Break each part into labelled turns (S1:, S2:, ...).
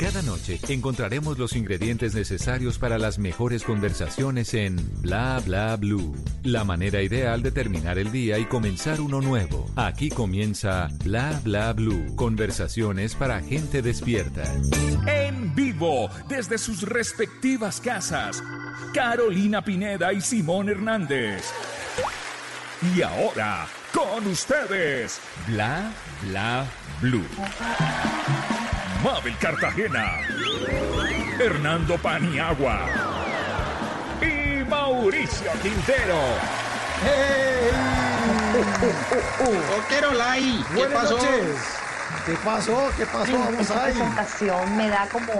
S1: Cada noche encontraremos los ingredientes necesarios para las mejores conversaciones en Bla Bla Blue. La manera ideal de terminar el día y comenzar uno nuevo. Aquí comienza Bla Bla Blue. Conversaciones para gente despierta.
S2: En vivo, desde sus respectivas casas, Carolina Pineda y Simón Hernández. Y ahora, con ustedes, Bla Bla Blue. Mabel Cartagena, Hernando Paniagua y Mauricio Quintero.
S3: Rockero Lai, ¿qué
S4: Buenas
S3: pasó?
S4: noches. ¿Qué pasó? ¿Qué pasó? Vamos
S5: Esta
S4: ahí.
S5: presentación me da como,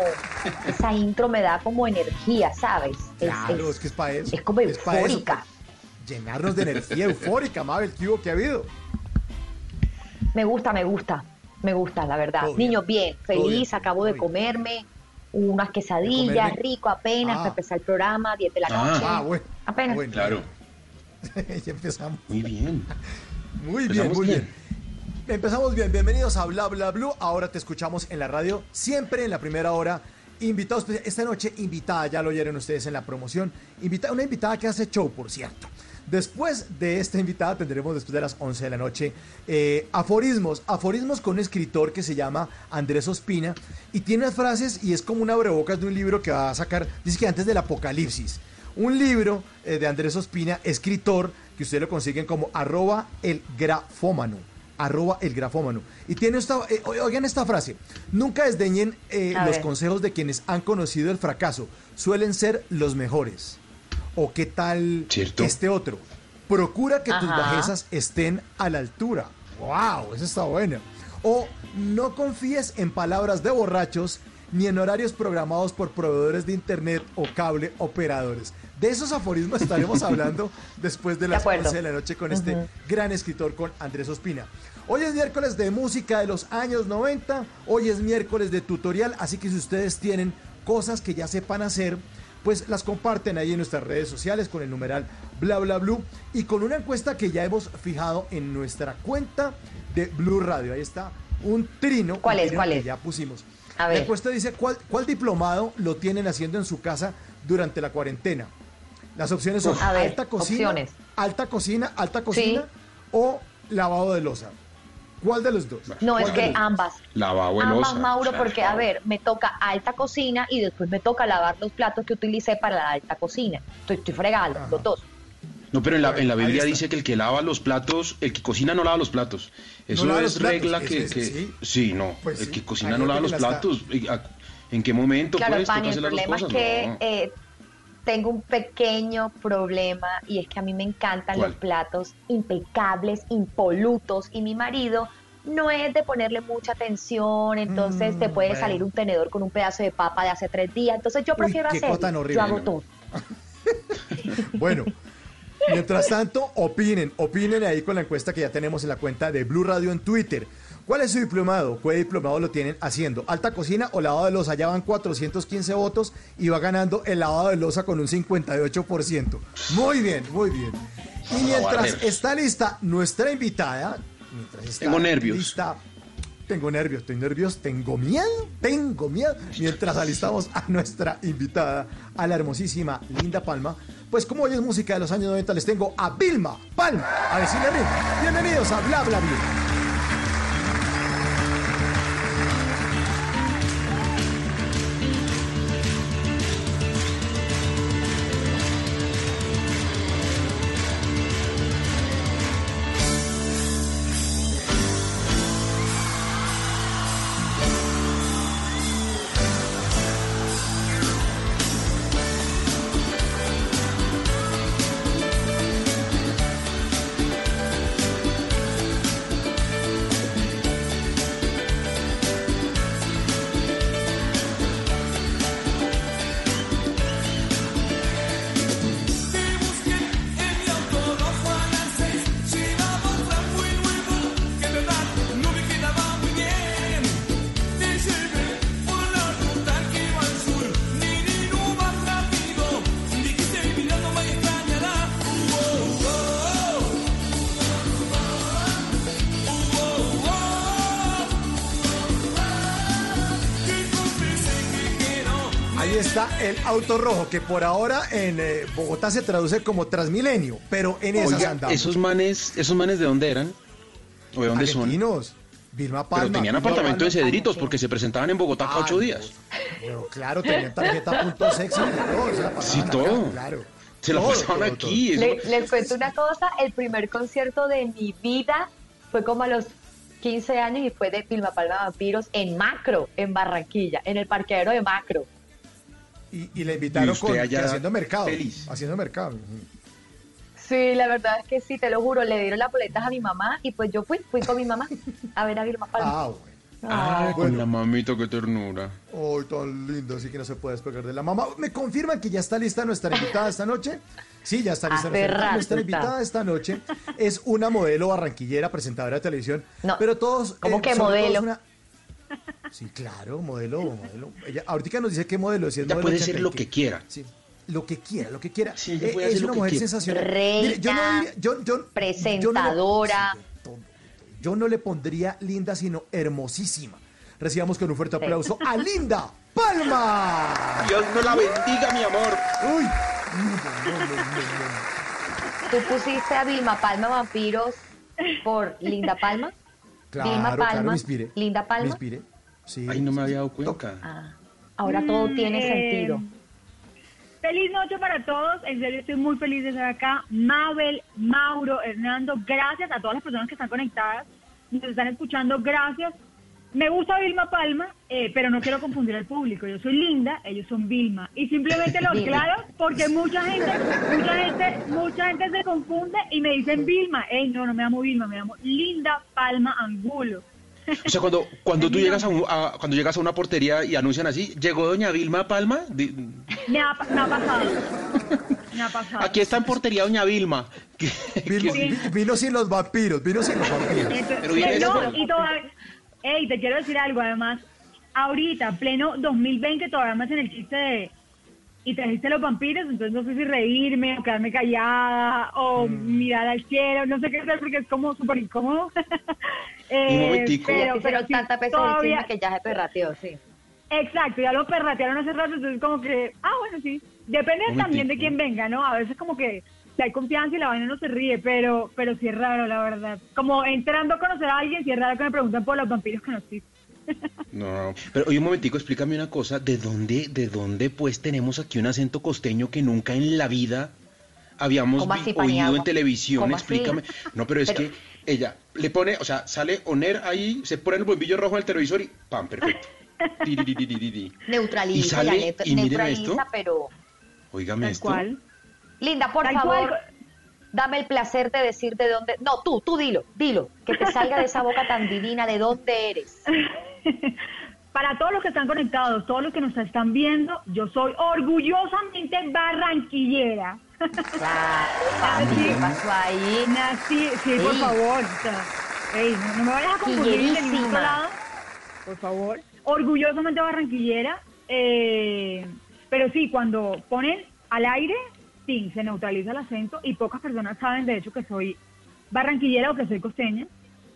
S5: esa intro me da como energía, ¿sabes? Es,
S4: Claro,
S5: es-
S4: es que es para eso.
S5: es como eufórica.
S4: llenarnos de energía eufórica, Mabel. ¿Qué hubo? ¿Qué ha habido?
S5: Me gusta, me gusta, me gusta, la verdad.
S4: Todo
S5: Niños, bien, feliz,
S4: bien,
S5: acabo de
S4: bien.
S5: comerme unas quesadillas,
S4: comerme.
S5: rico apenas,
S4: Ah.
S5: para empezar el programa, 10 de la
S3: Ah.
S5: noche.
S4: Ah, bueno.
S5: Apenas.
S4: Bueno,
S3: Claro,
S4: ya empezamos.
S3: muy bien.
S4: Muy bien, muy bien.
S3: bien.
S4: Empezamos bien. Bienvenidos a Bla Bla Blue. Ahora te escuchamos en la radio, siempre en la primera hora. Invitados, esta noche invitada, ya lo oyeron ustedes en la promoción. Invita, una invitada que hace show, por cierto. Después de esta invitada tendremos después de las 11 de la noche eh, aforismos, aforismos con un escritor que se llama Andrés Ospina y tiene unas frases y es como una abrebocas de un libro que va a sacar, dice que antes del apocalipsis. Un libro eh, de Andrés Ospina, escritor, que ustedes lo consiguen como arroba el grafómano. Arroba el grafómano. Y tiene esta, eh, oigan esta frase, nunca desdeñen eh, los
S5: ver.
S4: consejos de quienes han conocido el fracaso, suelen ser los mejores. O qué tal
S3: Cierto.
S4: este otro, procura que tus bajezas estén a la altura. ¡Wow! Eso está bueno. O no confíes en palabras de borrachos ni en horarios programados por proveedores de internet o cable operadores. De esos aforismos estaremos hablando después de las. 11 de la noche con este gran escritor, con Andrés Ospina. Hoy es miércoles de música de los años 90, hoy es miércoles de tutorial, así que si ustedes tienen cosas que ya sepan hacer, pues las comparten ahí en nuestras redes sociales con el numeral bla bla blue y con una encuesta que ya hemos fijado en nuestra cuenta de Blue Radio. Ahí está un trino.
S5: ¿Cuál
S4: un
S5: es?
S4: trino
S5: ¿Cuál
S4: que
S5: es?
S4: Ya pusimos.
S5: A
S4: La
S5: ver.
S4: encuesta dice ¿cuál, cuál diplomado lo tienen haciendo en su casa durante la cuarentena. Las opciones son
S5: ver,
S4: alta cocina,
S5: opciones.
S4: alta cocina, alta cocina
S5: Sí.
S4: o lavado de losa. ¿Cuál de los dos?
S5: No,
S4: ¿Cuál
S5: es que ambas.
S3: Lavabo
S5: Ambas, Mauro, porque, a ver, me toca alta cocina y después me toca lavar los platos que utilicé para la alta cocina. Estoy, estoy los dos.
S3: No, pero en la, en la Biblia dice que el que lava los platos, el que cocina no lava los platos. Eso
S4: lava
S3: es
S4: platos,
S3: regla que,
S4: es,
S3: que-
S4: sí.
S3: sí. no.
S4: Pues
S3: el
S4: sí,
S3: que cocina no lava los platos. ¿Y a- ¿En qué momento
S5: Claro,
S3: pues
S5: Pani, el
S3: hacer las dos
S5: problema es que
S3: No.
S5: eh, tengo un pequeño problema y es que a mí me encantan
S3: ¿Cuál?
S5: los platos impecables, impolutos y mi marido no es de ponerle mucha atención, entonces
S4: Mm,
S5: te puede
S4: bueno.
S5: salir un tenedor con un pedazo de papa de hace tres días, entonces yo
S4: Uy,
S5: prefiero hacerlo,
S4: cosa tan horrible,
S5: yo hago
S3: ¿no?
S5: todo.
S4: Bueno, mientras tanto, opinen, opinen ahí con la encuesta que ya tenemos en la cuenta de Blue Radio en Twitter. ¿Cuál es su diplomado? ¿Qué diplomado lo tienen haciendo? ¿Alta cocina o lavado de losa? Ya van 415 votos y va ganando el lavado de losa con un 58%. Muy bien, muy bien. Y mientras está lista nuestra invitada, mientras está
S3: Tengo nervios.
S4: lista tengo nervios, estoy nervioso, tengo miedo, tengo miedo. Mientras alistamos a nuestra invitada, a la hermosísima Linda Palma, pues como hoy es música de los años 90, les tengo a Vilma Palma a decirle a mí, bienvenidos a Bla Bla Bla. El auto rojo, que por ahora en eh, Bogotá se traduce como Transmilenio, pero en esas
S3: Oiga,
S4: andamos.
S3: esos manes, esos manes de dónde eran? ¿O de dónde son?
S4: Argentinos, Vilma Palma.
S3: Pero tenían
S4: Vilma
S3: apartamento de. Cedritos porque se presentaban en Bogotá cada ocho días.
S4: Bueno, claro, tenían tarjeta punto sexy y todo, se la pasaban
S3: Sí,
S4: acá,
S3: todo.
S4: claro.
S3: Se la
S4: Todo,
S3: pasaban
S4: todo,
S3: aquí.
S5: Le- les cuento una cosa, el primer concierto de mi vida fue como a los 15 años y fue de Vilma Palma Vampiros en Macro, en Barranquilla, en el parqueadero de Macro.
S4: Y, y le invitaron
S3: Y
S4: con,
S3: allá
S4: haciendo mercado.
S3: feliz.
S4: Haciendo mercado.
S5: Sí, la verdad es que sí, te lo juro, le dieron las boletas a mi mamá y pues yo fui, fui con mi mamá a ver a Vilma Palma.
S4: Ah, bueno.
S3: Ah,
S5: Ay,
S3: con
S4: bueno.
S3: la mamita, qué ternura.
S4: Ay, tan lindo, así que no se puede despegar de la mamá. ¿Me confirman que ya está lista nuestra invitada esta noche? Sí, ya está lista
S5: Hace
S4: nuestra invitada. esta noche es una modelo barranquillera, presentadora de televisión.
S5: No,
S4: pero todos.
S5: ¿cómo que
S4: son todos
S5: modelo?
S4: una- Sí, claro, modelo, modelo. Ella ahorita nos dice qué modelo, si es
S3: Ya
S4: modelo
S3: puede ser
S4: 80 y
S3: lo que quiera.
S4: Sí, lo que quiera, lo que quiera.
S3: Sí, ella
S4: Eh, es una mujer
S3: quiera.
S4: sensacional.
S5: Reina,
S4: yo no diría- yo- yo- yo no le-
S5: presentadora.
S4: Yo no le pondría linda, sino hermosísima. Recibamos con un fuerte
S5: Sí.
S4: aplauso a Linda Palma.
S3: Dios me la bendiga, mi amor.
S4: Uy. No, no, no, no, no.
S5: ¿Tú pusiste a Vilma Palma Vampiros por Linda Palma?
S4: Claro, claro, me inspiré.
S5: Linda Palma.
S4: Me inspiré. Sí.
S3: Ay, no me había dado cuenta.
S5: Ah, ahora todo
S6: Mm,
S5: tiene
S6: eh,
S5: sentido.
S6: Feliz noche para todos. En serio, estoy muy feliz de estar acá. Mabel, Mauro, Hernando, gracias a todas las personas que están conectadas, nos están escuchando. Gracias. Me gusta Vilma Palma, eh, pero no quiero confundir al público. Yo soy Linda, ellos son Vilma. Y simplemente lo aclaro porque mucha gente, mucha gente, mucha gente se confunde y me dicen Vilma. Ey, no, no me llamo Vilma, me llamo Linda Palma Angulo.
S3: O sea, cuando, cuando tú llegas a, un- a- cuando llegas a una portería y anuncian así, llegó doña Vilma Palma. di-
S6: Me ha, me ha pasado. Me ha pasado.
S3: Aquí está en portería doña Vilma.
S4: Vino,
S6: Sí.
S4: vi- vino sin los vampiros, vino sin los vampiros.
S6: Entonces,
S3: Pero viene
S6: no, y todavía, ey, te quiero decir algo, además, ahorita, pleno 2020, todavía me hacen el chiste de, y trajiste los vampiros, entonces no sé si reírme o quedarme callada o
S3: Mm.
S6: mirar al cielo, no sé qué hacer porque es como súper incómodo. Eh,
S3: Un momentico.
S5: Pero, pero
S6: sí,
S5: tanta peso
S6: todavía-
S5: que ya se perrateó, sí.
S6: Exacto, ya lo perratearon hace rato, entonces como que, ah, bueno, sí. Depende también de quién venga, ¿no? A veces como que hay confianza y la vaina no se ríe, pero pero sí es raro, la verdad. Como entrando a conocer a alguien, sí es raro que me pregunten por los vampiros que no existen.
S3: No, pero oye un momentico, explícame una cosa, ¿de dónde, de dónde pues tenemos aquí un acento costeño que nunca en la vida habíamos
S5: ¿Cómo
S3: vi-
S5: así,
S3: oído en televisión?
S5: ¿Cómo así?
S3: Explícame. No, pero es
S5: Pero-
S3: que ella le pone, o sea, sale Oner ahí, se pone el bombillo rojo en el televisor y ¡pam! Perfecto. Tiriririri.
S5: Neutraliza,
S3: Y sale, y miren
S5: neutraliza,
S3: esto.
S5: pero...
S3: Óigame
S6: Tal
S3: esto.
S6: cual.
S5: Linda, por
S6: Tal
S5: favor,
S6: cual.
S5: dame el placer de decir de dónde... No, tú, tú dilo, dilo, que te salga de esa boca tan divina, ¿de dónde eres?
S6: Para todos los que están conectados, todos los que nos están viendo, yo soy orgullosamente barranquillera.
S5: Papi, ¿qué pasó ahí?
S6: Nací, sí, por
S5: Ey.
S6: favor. o sea, no, me vayas a confundir de ningún otro lado. Por favor. Orgullosamente barranquillera. eh, pero sí, cuando ponen al aire, se neutraliza el acento y pocas personas saben, de hecho, que soy barranquillera o que soy costeña.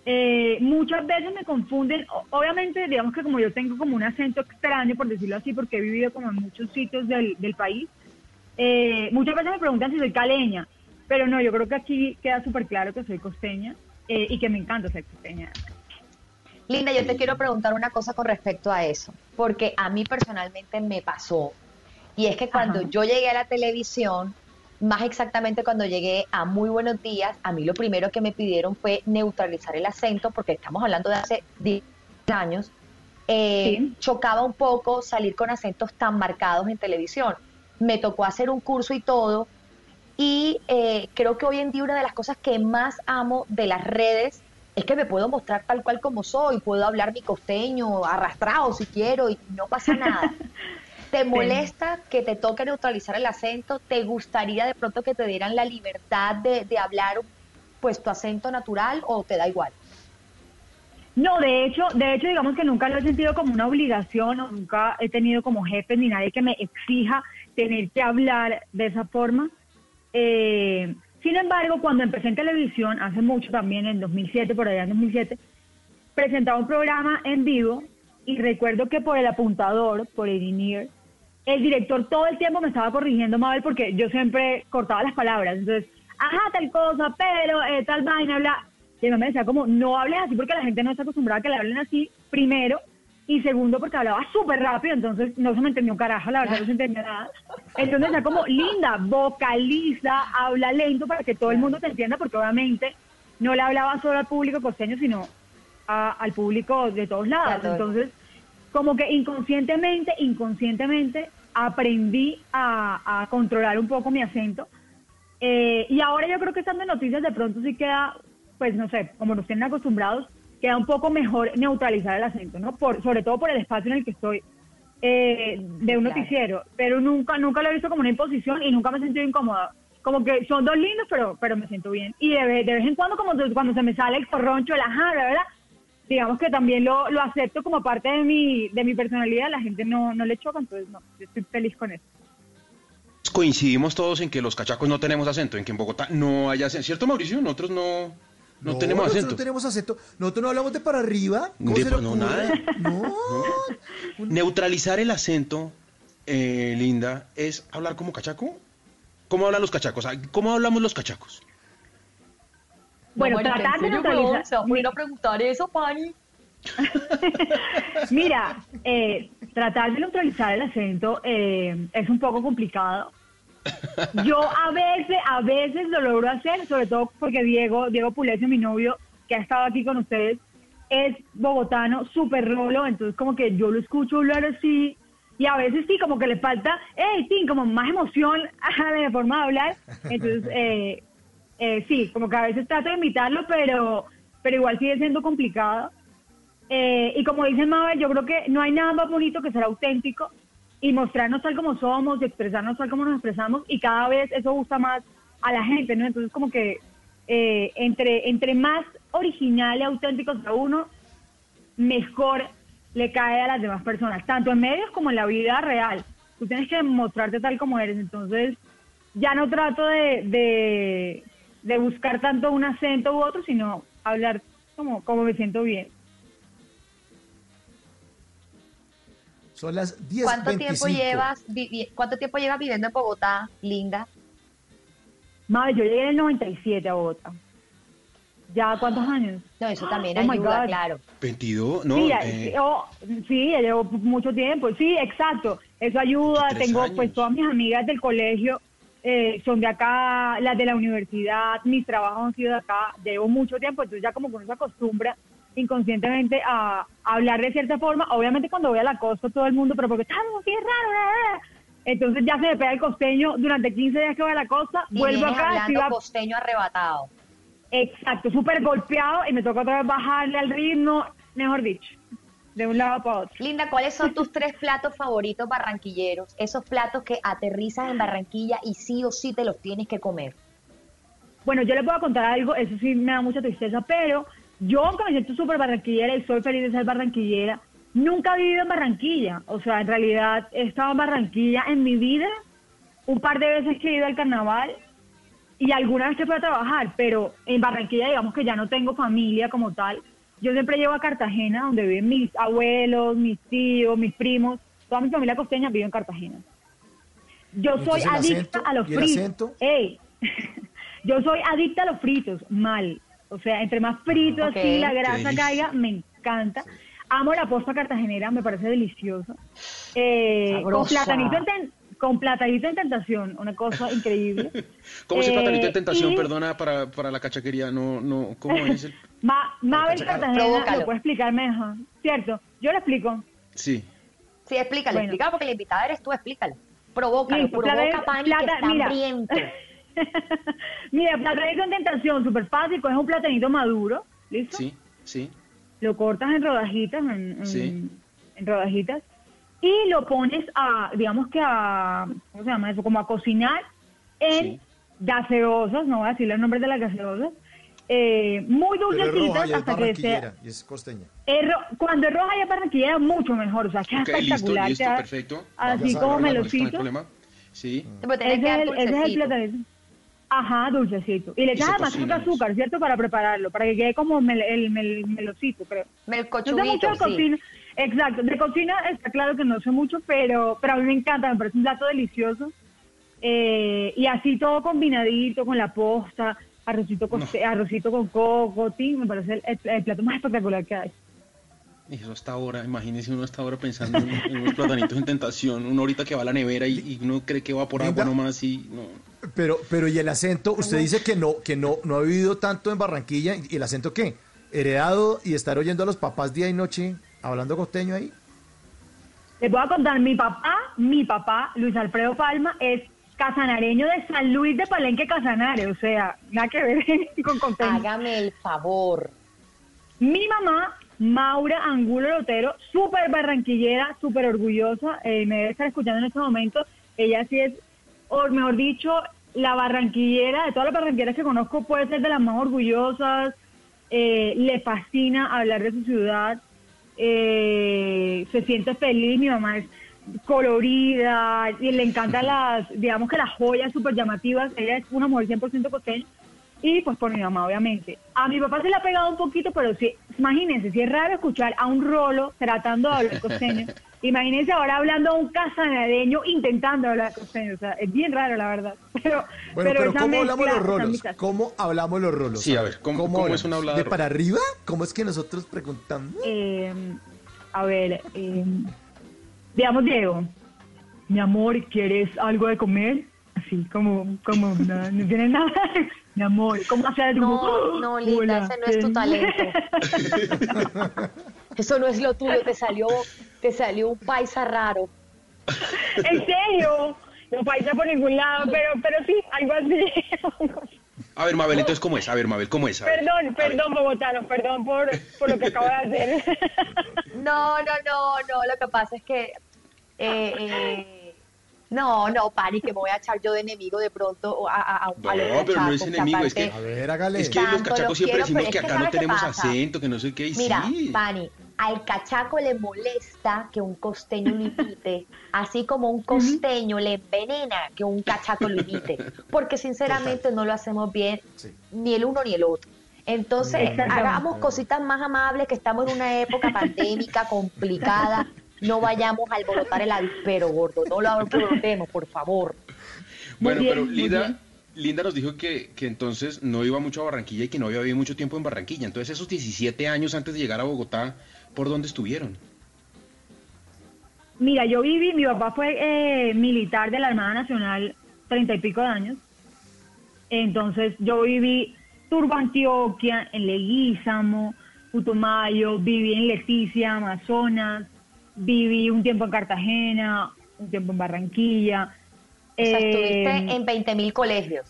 S6: Eh, muchas veces me confunden, obviamente, digamos que como yo tengo como un acento extraño, por decirlo así, porque he vivido como en muchos sitios del, del país, eh, muchas veces me preguntan si soy caleña, pero no, yo creo que aquí queda súper claro que soy costeña eh, y que me encanta ser costeña.
S5: Linda, yo te quiero preguntar una cosa con respecto a eso, porque a mí personalmente me pasó. Y es que cuando
S6: Ajá.
S5: yo llegué a la televisión, más exactamente cuando llegué a Muy Buenos Días, a mí lo primero que me pidieron fue neutralizar el acento, porque estamos hablando de hace 10 años. Eh,
S6: Sí.
S5: Chocaba un poco salir con acentos tan marcados en televisión. Me tocó hacer un curso y todo, y eh, creo que hoy en día una de las cosas que más amo de las redes es que me puedo mostrar tal cual como soy, puedo hablar mi costeño arrastrado si quiero y no pasa nada. ¿Te molesta que te toque neutralizar el acento? ¿Te gustaría de pronto que te dieran la libertad de, de hablar pues tu acento natural o te da igual?
S6: No, de hecho, de hecho, digamos que nunca lo he sentido como una obligación o nunca he tenido como jefe ni nadie que me exija tener que hablar de esa forma. Eh, sin embargo, cuando empecé en televisión, hace mucho también, en 2007, por allá en 2007, presentaba un programa en vivo y recuerdo que por el apuntador, por el INIR, el director todo el tiempo me estaba corrigiendo, Mabel, porque yo siempre cortaba las palabras. Entonces, ajá, tal cosa, pero eh, tal vaina, bla. Y él me decía como, no hables así porque la gente no está acostumbrada a que le hablen así, primero. Y segundo, porque hablaba súper rápido, entonces no se me entendió un carajo, la verdad no se entendía nada. Entonces era como, linda, vocaliza, habla lento para que todo el mundo te entienda, porque obviamente no le hablaba solo al público costeño, sino a- al público de todos lados. Entonces, como que inconscientemente, inconscientemente aprendí a, a controlar un poco mi acento. Eh, y ahora yo creo que estando en noticias de pronto sí queda, pues no sé, como nos tienen acostumbrados, queda un poco mejor neutralizar el acento, ¿no? Por, sobre todo por el espacio en el que estoy eh, de un
S5: Claro.
S6: noticiero. Pero nunca, nunca lo he visto como una imposición y nunca me he sentido incómoda. Como que son dos lindos, pero, pero me siento bien. Y de, vez- de vez en cuando, como cuando se me sale el corroncho, la verdad, digamos que también lo, lo acepto como parte de mi, de mi personalidad, la gente no, no le choca, entonces no, yo estoy feliz con eso.
S3: Coincidimos todos en que los cachacos no tenemos acento, en que en Bogotá no hay acento. ¿Cierto, Mauricio? Nosotros no, no, tenemos
S4: nosotros
S3: acento.
S4: no tenemos acento. Nosotros no hablamos de para arriba. ¿Cómo
S3: De-
S4: se le
S3: no, nada.
S4: No.
S3: Neutralizar el acento, eh, Linda, es hablar como cachaco. ¿Cómo hablan los cachacos? Ah, ¿Cómo hablamos los cachacos?
S6: Bueno, tratar
S5: ¿en
S6: de neutralizar-
S5: va a poner a preguntar eso, Pani.
S6: Mira, eh, tratar de neutralizar el acento eh, es un poco complicado. Yo a veces, a veces lo logro hacer, sobre todo porque Diego, Diego Pulecio, mi novio, que ha estado aquí con ustedes, es bogotano, súper rolo, entonces como que yo lo escucho hablar así, y a veces sí, como que le falta, hey, sí, como más emoción a la forma de hablar, entonces eh, eh, sí, como que a veces trato de imitarlo, pero, pero igual sigue siendo complicado. Eh, y como dice Mabel, yo creo que no hay nada más bonito que ser auténtico y mostrarnos tal como somos, y expresarnos tal como nos expresamos, y cada vez eso gusta más a la gente, ¿no? Entonces como que eh, entre, entre más original y auténtico sea uno, mejor le cae a las demás personas, tanto en medios como en la vida real. Tú tienes que mostrarte tal como eres, entonces ya no trato de, de, de buscar tanto un acento u otro, sino hablar como, como me siento bien.
S4: Son las 10.25.
S5: ¿Cuánto tiempo llevas cuánto tiempo llevas viviendo en Bogotá, Linda?
S6: Madre, yo llegué en el 97 a Bogotá. ¿Ya cuántos años?
S5: No, eso también
S6: Oh
S5: ayuda, claro.
S3: 22, no,
S6: sí, ya-
S3: eh,
S6: oh, sí, ya llevo mucho tiempo. Sí, exacto. Eso ayuda. Tengo,
S3: años.
S6: pues, todas mis amigas del colegio eh, son de acá, las de la universidad, mis trabajos han sido de acá. Llevo mucho tiempo, entonces ya como que uno se acostumbra inconscientemente a, a hablar de cierta forma. Obviamente cuando voy a la costa todo el mundo, pero porque estamos es raro. bla, bla". Entonces ya se me pega el costeño durante 15 días que voy a la costa,
S5: Y
S6: vuelvo acá,
S5: hablando
S6: a-
S5: costeño arrebatado.
S6: Exacto, súper golpeado y me toca otra vez bajarle al ritmo, mejor dicho, de un lado para otro.
S5: Linda, ¿cuáles son tus tres platos favoritos barranquilleros? Esos platos que aterrizas en Barranquilla y sí o sí te los tienes que comer.
S6: Bueno, yo les puedo contar algo, eso sí me da mucha tristeza, pero yo aunque me siento súper barranquillera y soy feliz de ser barranquillera, nunca he vivido en Barranquilla. O sea, en realidad he estado en Barranquilla en mi vida un par de veces que he ido al carnaval y alguna vez que fui a trabajar, pero en Barranquilla digamos que ya no tengo familia como tal. Yo siempre llevo a Cartagena, donde viven mis abuelos, mis tíos, mis primos, toda mi familia costeña vive en Cartagena. Yo
S4: ¿Y
S6: soy
S4: entonces
S6: adicta
S4: acento?
S6: a los
S4: ¿Y el
S6: fritos. Ey, yo soy adicta a los fritos, mal. O sea, entre más frito
S5: Ok.
S6: así la grasa caiga, me encanta. Amo la posta cartagenera, me parece deliciosa. Eh, con platanito con platanito en tentación, una cosa increíble.
S3: ¿Cómo es el
S6: Eh,
S3: platanito de tentación?
S6: y-
S3: Perdona para, para la cachaquería, no, no, ¿cómo es el...?
S6: Ma- Mabel. Cartagena lo puede explicar mejor, ¿cierto? Yo lo explico.
S3: Sí.
S5: Sí, explícale,
S6: Bueno.
S5: explícalo porque la invitada eres tú, explícalo. Provócalo,
S6: Listo,
S5: provoca
S6: plata-
S5: Pani que
S6: plata-
S5: está
S6: mira.
S5: hambriento.
S6: Mira, platanito en tentación, súper fácil, coges un platanito maduro, ¿listo?
S3: Sí, sí.
S6: lo cortas en rodajitas, en, en-
S3: Sí.
S6: en rodajitas, y lo pones a, digamos que a, ¿cómo se llama eso? Como a cocinar en
S3: Sí.
S6: gaseosas, no voy a decir los nombres de las gaseosas, eh, muy
S4: Pero es roja
S6: dulcecitas
S4: y es
S6: hasta que sea...
S4: y es costeña.
S6: es ro- cuando es roja y es barranquillera, mucho mejor, o sea,
S3: listo,
S6: espectacular.
S3: listo, perfecto.
S6: Así como
S3: No hay
S6: melocito.
S3: problema. Sí.
S6: Ese
S5: que
S6: es, el, ese es el platanito. Ajá, dulcecito. Y le echas además mucho azúcar, ¿cierto? Para prepararlo, para que quede como mel- el mel- melocito, creo. No sé mucho
S5: sí.
S6: Exacto, de cocina está claro que no sé mucho, pero, pero a mí me encanta, me parece un plato delicioso. Eh, y así todo combinadito con la posta, arrocito, coste- arrocito con coco, me parece el, el- el plato más espectacular que hay.
S3: Y eso hasta ahora, imagínese uno hasta ahora pensando en, en unos platanitos en tentación, uno ahorita que va a la nevera y, y uno cree que va por agua nomás y no.
S4: Pero, pero y el acento, usted dice que no, que no, no ha vivido tanto en Barranquilla, ¿y el acento qué? ¿Heredado y estar oyendo a los papás día y noche hablando costeño ahí?
S6: Les voy a contar, mi papá, mi papá, Luis Alfredo Palma, es casanareño de San Luis de Palenque, Casanare, o sea, nada que ver con contenido.
S5: Hágame el favor.
S6: Mi mamá, Maura Angulo Lotero, súper barranquillera, súper orgullosa, eh, me debe estar escuchando en este momento. Ella sí es, o mejor dicho, la barranquillera, de todas las barranquilleras que conozco, puede ser de las más orgullosas. eh, le fascina hablar de su ciudad, eh, se siente feliz. Mi mamá es colorida y le encantan las, digamos que las joyas súper llamativas. Ella es una mujer 100% costeña. Y pues por mi mamá, obviamente. A mi papá se le ha pegado un poquito, pero sí, imagínense, si es raro escuchar a un rolo tratando de hablar costeño, imagínense ahora hablando a un casanareño intentando hablar costeño. O sea, es bien raro, la verdad. Pero,
S4: Bueno, pero, ¿cómo hablamos
S6: mezcla
S4: los
S6: en mi
S4: rolos? ¿Cómo hablamos los rolos?
S3: Sí, a ver, ¿cómo- cómo
S4: hablamos?
S3: es una hablada
S4: ¿De para arriba? ¿Cómo es que nosotros preguntamos?
S6: Eh, a ver, eh, digamos, Diego, mi amor, ¿quieres algo de comer? Así, como, como, no, no tiene nada. Mi amor, ¿cómo hacer?
S5: No, no, Linda, ese no es tu talento. Eso no es lo tuyo, te salió, te salió un paisa raro.
S6: ¿En serio? No paisa por ningún lado, pero, pero sí, algo así.
S3: A ver, Mabel, entonces, ¿cómo es? A ver, Mabel, ¿cómo es? A
S6: perdón,
S3: ver.
S6: perdón, bogotanos, perdón por, por lo que acabo de hacer.
S5: No, no, no, no, lo que pasa es que... eh, eh, no, no, Pani, que me voy a echar yo de enemigo de pronto a, a, a,
S3: No,
S5: a los
S3: pero no es enemigo, es que-
S4: A ver, hágale.
S3: Es que los cachacos
S5: los
S3: siempre
S5: quiero,
S3: decimos que
S5: es que
S3: acá no
S5: ¿sabe qué
S3: tenemos
S5: pasa?
S3: acento, que no sé qué, y
S5: Mira,
S3: sí.
S5: Pani, al cachaco le molesta que un costeño lo imite, así como un costeño le envenena que un cachaco lo imite, porque sinceramente no lo hacemos bien
S4: Sí.
S5: ni el uno ni el otro. Entonces, hagamos cositas más amables, que estamos en una época pandémica complicada, no vayamos a alborotar el avispero, gordo, no lo alborotemos, por favor.
S3: Bueno,
S6: bien,
S3: pero Linda. Linda nos dijo que, que entonces no iba mucho a Barranquilla y que no había vivido mucho tiempo en Barranquilla. Entonces, esos 17 años antes de llegar a Bogotá, ¿por dónde estuvieron?
S6: Mira, yo viví, mi papá fue eh, militar de la Armada Nacional treinta y pico de años. Entonces yo viví Turbo Antioquia, en Leguízamo, Putumayo, viví en Leticia, Amazonas, viví un tiempo en Cartagena, un tiempo en Barranquilla.
S5: O sea,
S6: Eh,
S5: estuviste en 20 mil colegios.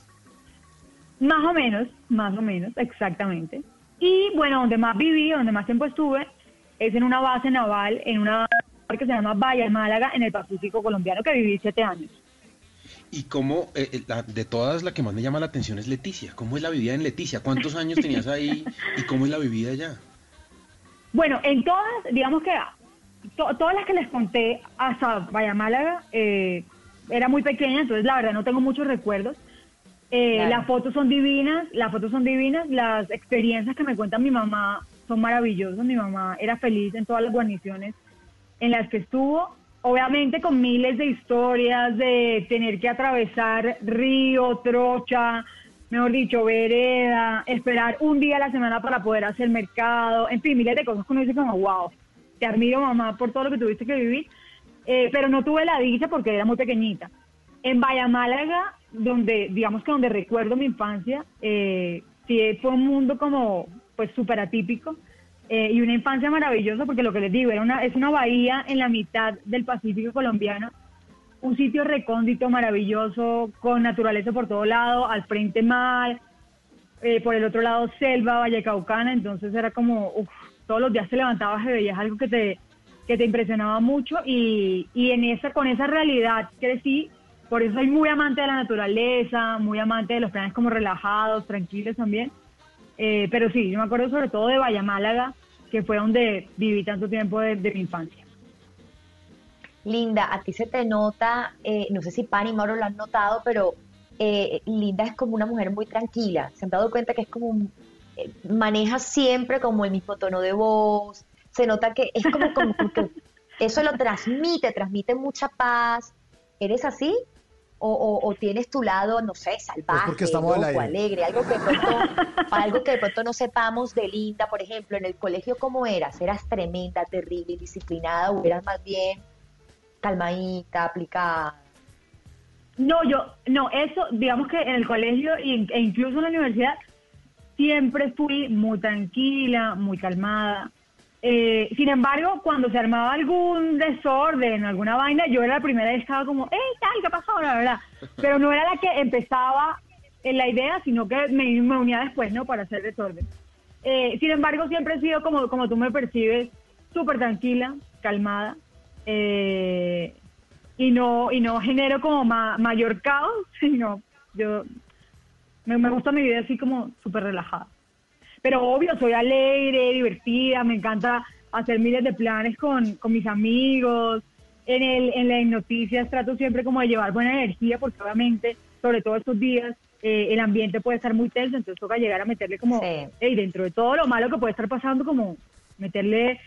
S6: Más o menos, más o menos, exactamente. Y bueno, donde más viví, donde más tiempo estuve, es en una base naval, en una que se llama Bahía Málaga, en el Pacífico colombiano, que viví siete años.
S3: Y cómo, eh, eh, la- de todas, la que más me llama la atención es Leticia. ¿Cómo es la vida en Leticia? ¿Cuántos años tenías ahí y cómo es la vida allá?
S6: Bueno, en todas, digamos que to- todas las que les conté hasta Bahía Málaga, eh, era muy pequeña, entonces la verdad no tengo muchos recuerdos. Eh,
S5: Claro.
S6: Las fotos son divinas, las fotos son divinas, las experiencias que me cuenta mi mamá son maravillosas. Mi mamá era feliz en todas las guarniciones en las que estuvo, obviamente con miles de historias de tener que atravesar río, trocha, mejor dicho, vereda, esperar un día a la semana para poder hacer mercado, en fin, miles de cosas que uno dice como, wow, te admiro mamá por todo lo que tuviste que vivir, Eh, pero no tuve la dicha porque era muy pequeñita. En Bahía Málaga, donde, digamos que donde recuerdo mi infancia, eh, sí fue un mundo como, pues, súper atípico eh, y una infancia maravillosa porque lo que les digo, era una, es una bahía en la mitad del Pacífico colombiano, un sitio recóndito, maravilloso, con naturaleza por todo lado, al frente mar, eh, por el otro lado selva, Valle Caucana, entonces era como, uf, todos los días te levantabas y veías algo que te, que te impresionaba mucho y, y en esa, con esa realidad crecí, por eso soy muy amante de la naturaleza, muy amante de los planes como relajados, tranquilos también, Eh, pero sí, yo me acuerdo sobre todo de Bahía Málaga, que fue donde viví tanto tiempo de, de mi infancia.
S5: Linda, a ti se te nota, eh, no sé si Pan y Mauro lo han notado, pero eh, Linda es como una mujer muy tranquila. Se han dado cuenta que es como, maneja siempre como el mismo tono de voz, se nota que es como, como, como que eso lo transmite, transmite mucha paz. ¿Eres así? O, o- o tienes tu lado, no sé, salvaje,
S4: Pues porque estamos al
S5: loco,
S4: aire.
S5: alegre, algo que, de pronto, algo que de pronto no sepamos de Linda, por ejemplo, en el colegio, ¿cómo eras? ¿Eras tremenda, terrible, indisciplinada o eras más bien calmadita, aplicada?
S6: No, yo, no, eso, digamos que en el colegio e incluso en la universidad, siempre fui muy tranquila, muy calmada. Eh, sin embargo, cuando se armaba algún desorden, alguna vaina, yo era la primera y estaba como, ¡Ey, tal! ¿Qué pasó? La verdad. Pero no era la que empezaba en la idea, sino que me, me unía después, ¿no? Para hacer desorden. Eh, sin embargo, siempre he sido como, como tú me percibes, súper tranquila, calmada. eh, y no y no genero como ma- mayor caos, sino yo me, me gusta mi vida así como súper relajada. Pero obvio, soy alegre, divertida, me encanta hacer miles de planes con, con mis amigos. En, el, en las noticias trato siempre como de llevar buena energía, porque obviamente, sobre todo estos días, eh, el ambiente puede estar muy tenso, entonces toca llegar a meterle como,
S5: Sí.
S6: hey, dentro de todo lo malo que puede estar pasando, como meterle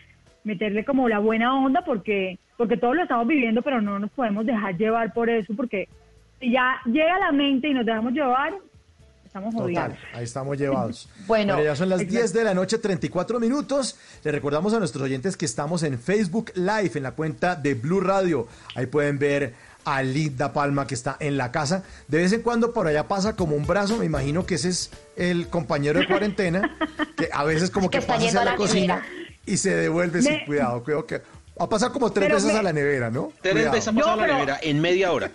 S6: meterle como la buena onda porque porque todos lo estamos viviendo pero no nos podemos dejar llevar por eso porque si ya llega a la mente y nos dejamos llevar estamos jodidos
S4: ahí estamos llevados.
S5: Bueno.
S4: ya son las
S6: Exacto.
S4: 10 de la noche, 34 minutos. Le recordamos a nuestros oyentes que estamos en Facebook Live, en la cuenta de Blue Radio. Ahí pueden ver a Linda Palma que está en la casa. De vez en cuando por allá pasa como un brazo, me imagino que ese es el compañero de cuarentena, que a veces como
S5: Que
S4: que pasa
S5: a
S4: la
S5: la
S4: cocina y se devuelve sin cuidado. Creo que a pasar como tres
S6: Pero
S4: veces
S6: me-
S4: a la nevera, ¿no?
S3: Tres
S4: Cuidado.
S3: veces
S6: No,
S3: pasado la
S6: pero-
S3: nevera en media hora.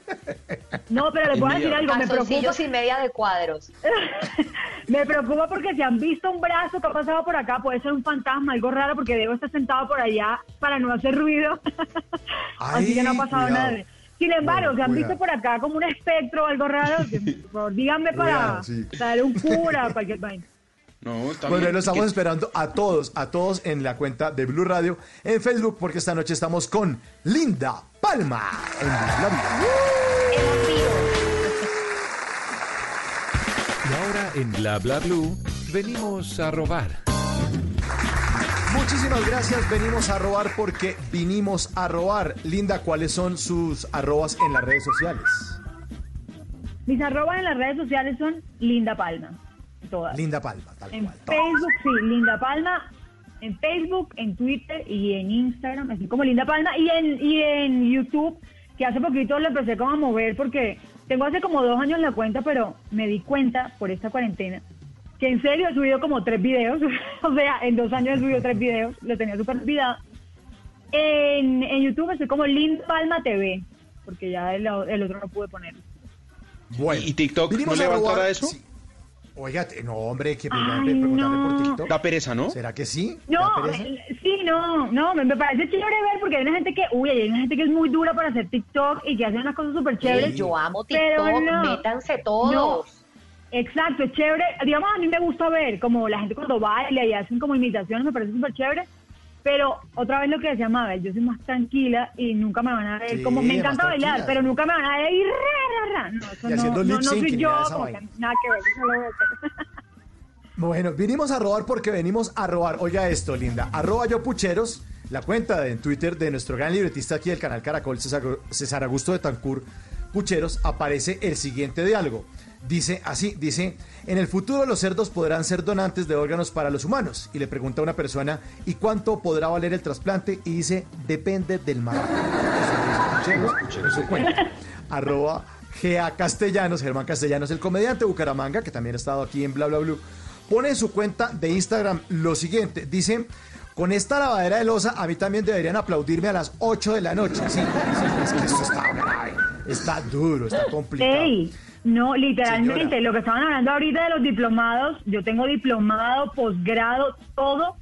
S6: no pero les voy a decir algo me preocupa
S5: y media de cuadros.
S6: me preocupa porque si han visto un brazo que ha pasado por acá puede ser un fantasma algo raro porque debo estar sentado por allá para no hacer ruido así que no ha pasado
S4: cuidado.
S6: nada sin embargo,
S4: Bueno,
S6: si han
S4: cuidado.
S6: visto por acá como un espectro o algo raro, que, por favor, díganme para
S4: Cuidado, sí.
S6: traer un cura o cualquier vaina.
S3: No, está
S4: Bueno,
S3: bien.
S4: lo estamos esperando a todos, a todos en la cuenta de Blue Radio en Facebook, porque esta noche estamos con Linda Palma en Bla.
S1: Y ahora en Bla Bla Blue venimos a robar.
S4: Muchísimas gracias, venimos a robar porque vinimos a robar. Linda, ¿cuáles son sus arrobas en las redes sociales?
S6: Mis arrobas en las redes sociales son Linda Palma. Todas.
S4: Linda Palma, tal
S6: En
S4: cual.
S6: Facebook, sí, Linda Palma. En Facebook, en Twitter y en Instagram, así como Linda Palma. Y en, y en YouTube, que hace poquito lo empecé como a mover porque tengo hace como dos años la cuenta, pero me di cuenta por esta cuarentena que en serio he subido como tres videos. o sea, en dos años he subido tres videos. Lo tenía súper olvidado. En, en YouTube estoy como Linda Palma TV, porque ya el, el otro no pude ponerlo.
S4: Bueno,
S3: ¿Y TikTok no
S4: vinimos
S3: le
S4: a
S3: va a
S4: robar-
S3: entrar a eso?
S4: Sí. Oiga, no, hombre, que
S6: Ay,
S4: preguntarle
S6: no.
S4: por TikTok.
S3: Da pereza, ¿no?
S4: ¿Será que sí?
S6: No, eh, sí, no, no, me, me parece chévere ver porque hay una gente que, uy, hay una gente que es muy dura para hacer TikTok y que hace unas cosas súper chéveres.
S5: Yo amo
S6: Pero
S5: TikTok,
S6: no.
S5: métanse todos.
S6: No, exacto, es chévere. Digamos, a mí me gusta ver como la gente cuando baila y hacen como imitaciones, me parece súper chévere. Pero otra vez lo que decía Mabel, yo soy más tranquila y nunca me van a ver
S4: Sí,
S6: como me
S4: más
S6: encanta bailar,
S4: tranquila.
S6: pero nunca me van a ver y ra, ra, ra. No, eso
S4: Y
S6: no,
S4: haciendo
S6: no,
S4: lip
S6: no soy
S4: syncing
S6: yo,
S4: nada de esa
S6: como que
S4: vaina.
S6: nada que ver, eso lo.
S4: Bueno, vinimos a robar porque venimos a robar. Oiga esto, Linda. Arroba yo pucheros, la cuenta de, en Twitter de nuestro gran libretista aquí del canal Caracol, César, César Augusto de Tancur Pucheros, aparece el siguiente diálogo. Dice así, dice, en el futuro los cerdos podrán ser donantes de órganos para los humanos. Y le pregunta a una persona, ¿y cuánto podrá valer el trasplante? Y dice, depende del cuenta. Arroba GA Castellanos, Germán Castellanos, el comediante Bucaramanga, que también ha estado aquí en Bla Bla Blue, pone en su cuenta de Instagram lo siguiente, dice, con esta lavadera de losa a mí también deberían aplaudirme a las 8 de la noche. Sí, sí, es que esto está grave, está duro, está complicado.
S6: Ey, no, literalmente,
S4: Señora.
S6: lo que estaban hablando ahorita de los diplomados, yo tengo diplomado, posgrado, todo,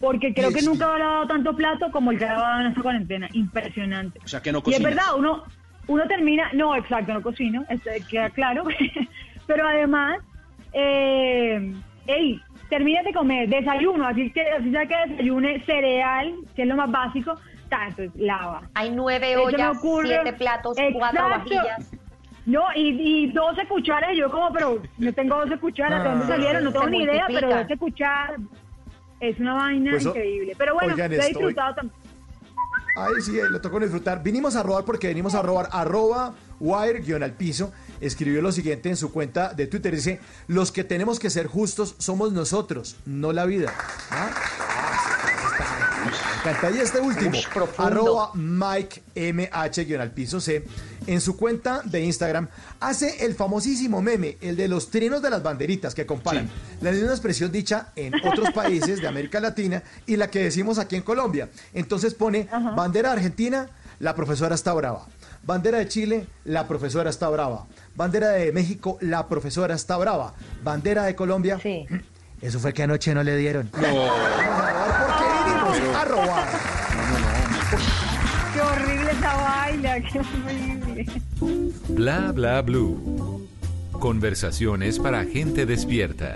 S6: porque creo que nunca habrá dado tanto plato como el que ha dado en esta cuarentena. Impresionante.
S3: O sea, que no
S6: Y es
S3: cocinas.
S6: verdad, uno, uno termina, no, exacto, no cocino, este, queda claro, pero además, eh, ey, terminas de comer, desayuno, así que así sea que desayune cereal, que es lo más básico, tanto, lava.
S5: Hay nueve ollas,
S6: ocurre-
S5: siete platos, cuatro vajillas.
S6: No, y, y 12 cucharas, y yo como, pero no tengo 12 cucharas, ¿de dónde
S4: Ah.
S6: salieron? No tengo ni idea, pero
S5: multiplica.
S6: 12 cucharas. Es una vaina
S4: Pues,
S6: increíble. Pero bueno,
S4: oigan
S6: lo he disfrutado también.
S4: Ay, sí, le tocó disfrutar. Vinimos a robar porque venimos a robar. Arroba wire guion al piso. Escribió lo siguiente en su cuenta de Twitter. Dice, los que tenemos que ser justos somos nosotros, no la vida. ¿Ah? Me encanta. Y este último, arroba Mike MH guion al piso C. En su cuenta de Instagram hace el famosísimo meme, el de los trinos de las banderitas que comparan la misma expresión dicha en otros países de América Latina y la que decimos aquí en Colombia. Entonces pone bandera argentina, la profesora está brava. Bandera de Chile, la profesora está brava. Bandera de México, la profesora está brava. Bandera de Colombia,
S5: Sí.
S4: eso fue que anoche no le dieron. Vamos a robar a robar.
S6: Qué horrible esa baila, qué horrible.
S1: Bla bla blue. Conversaciones para gente despierta.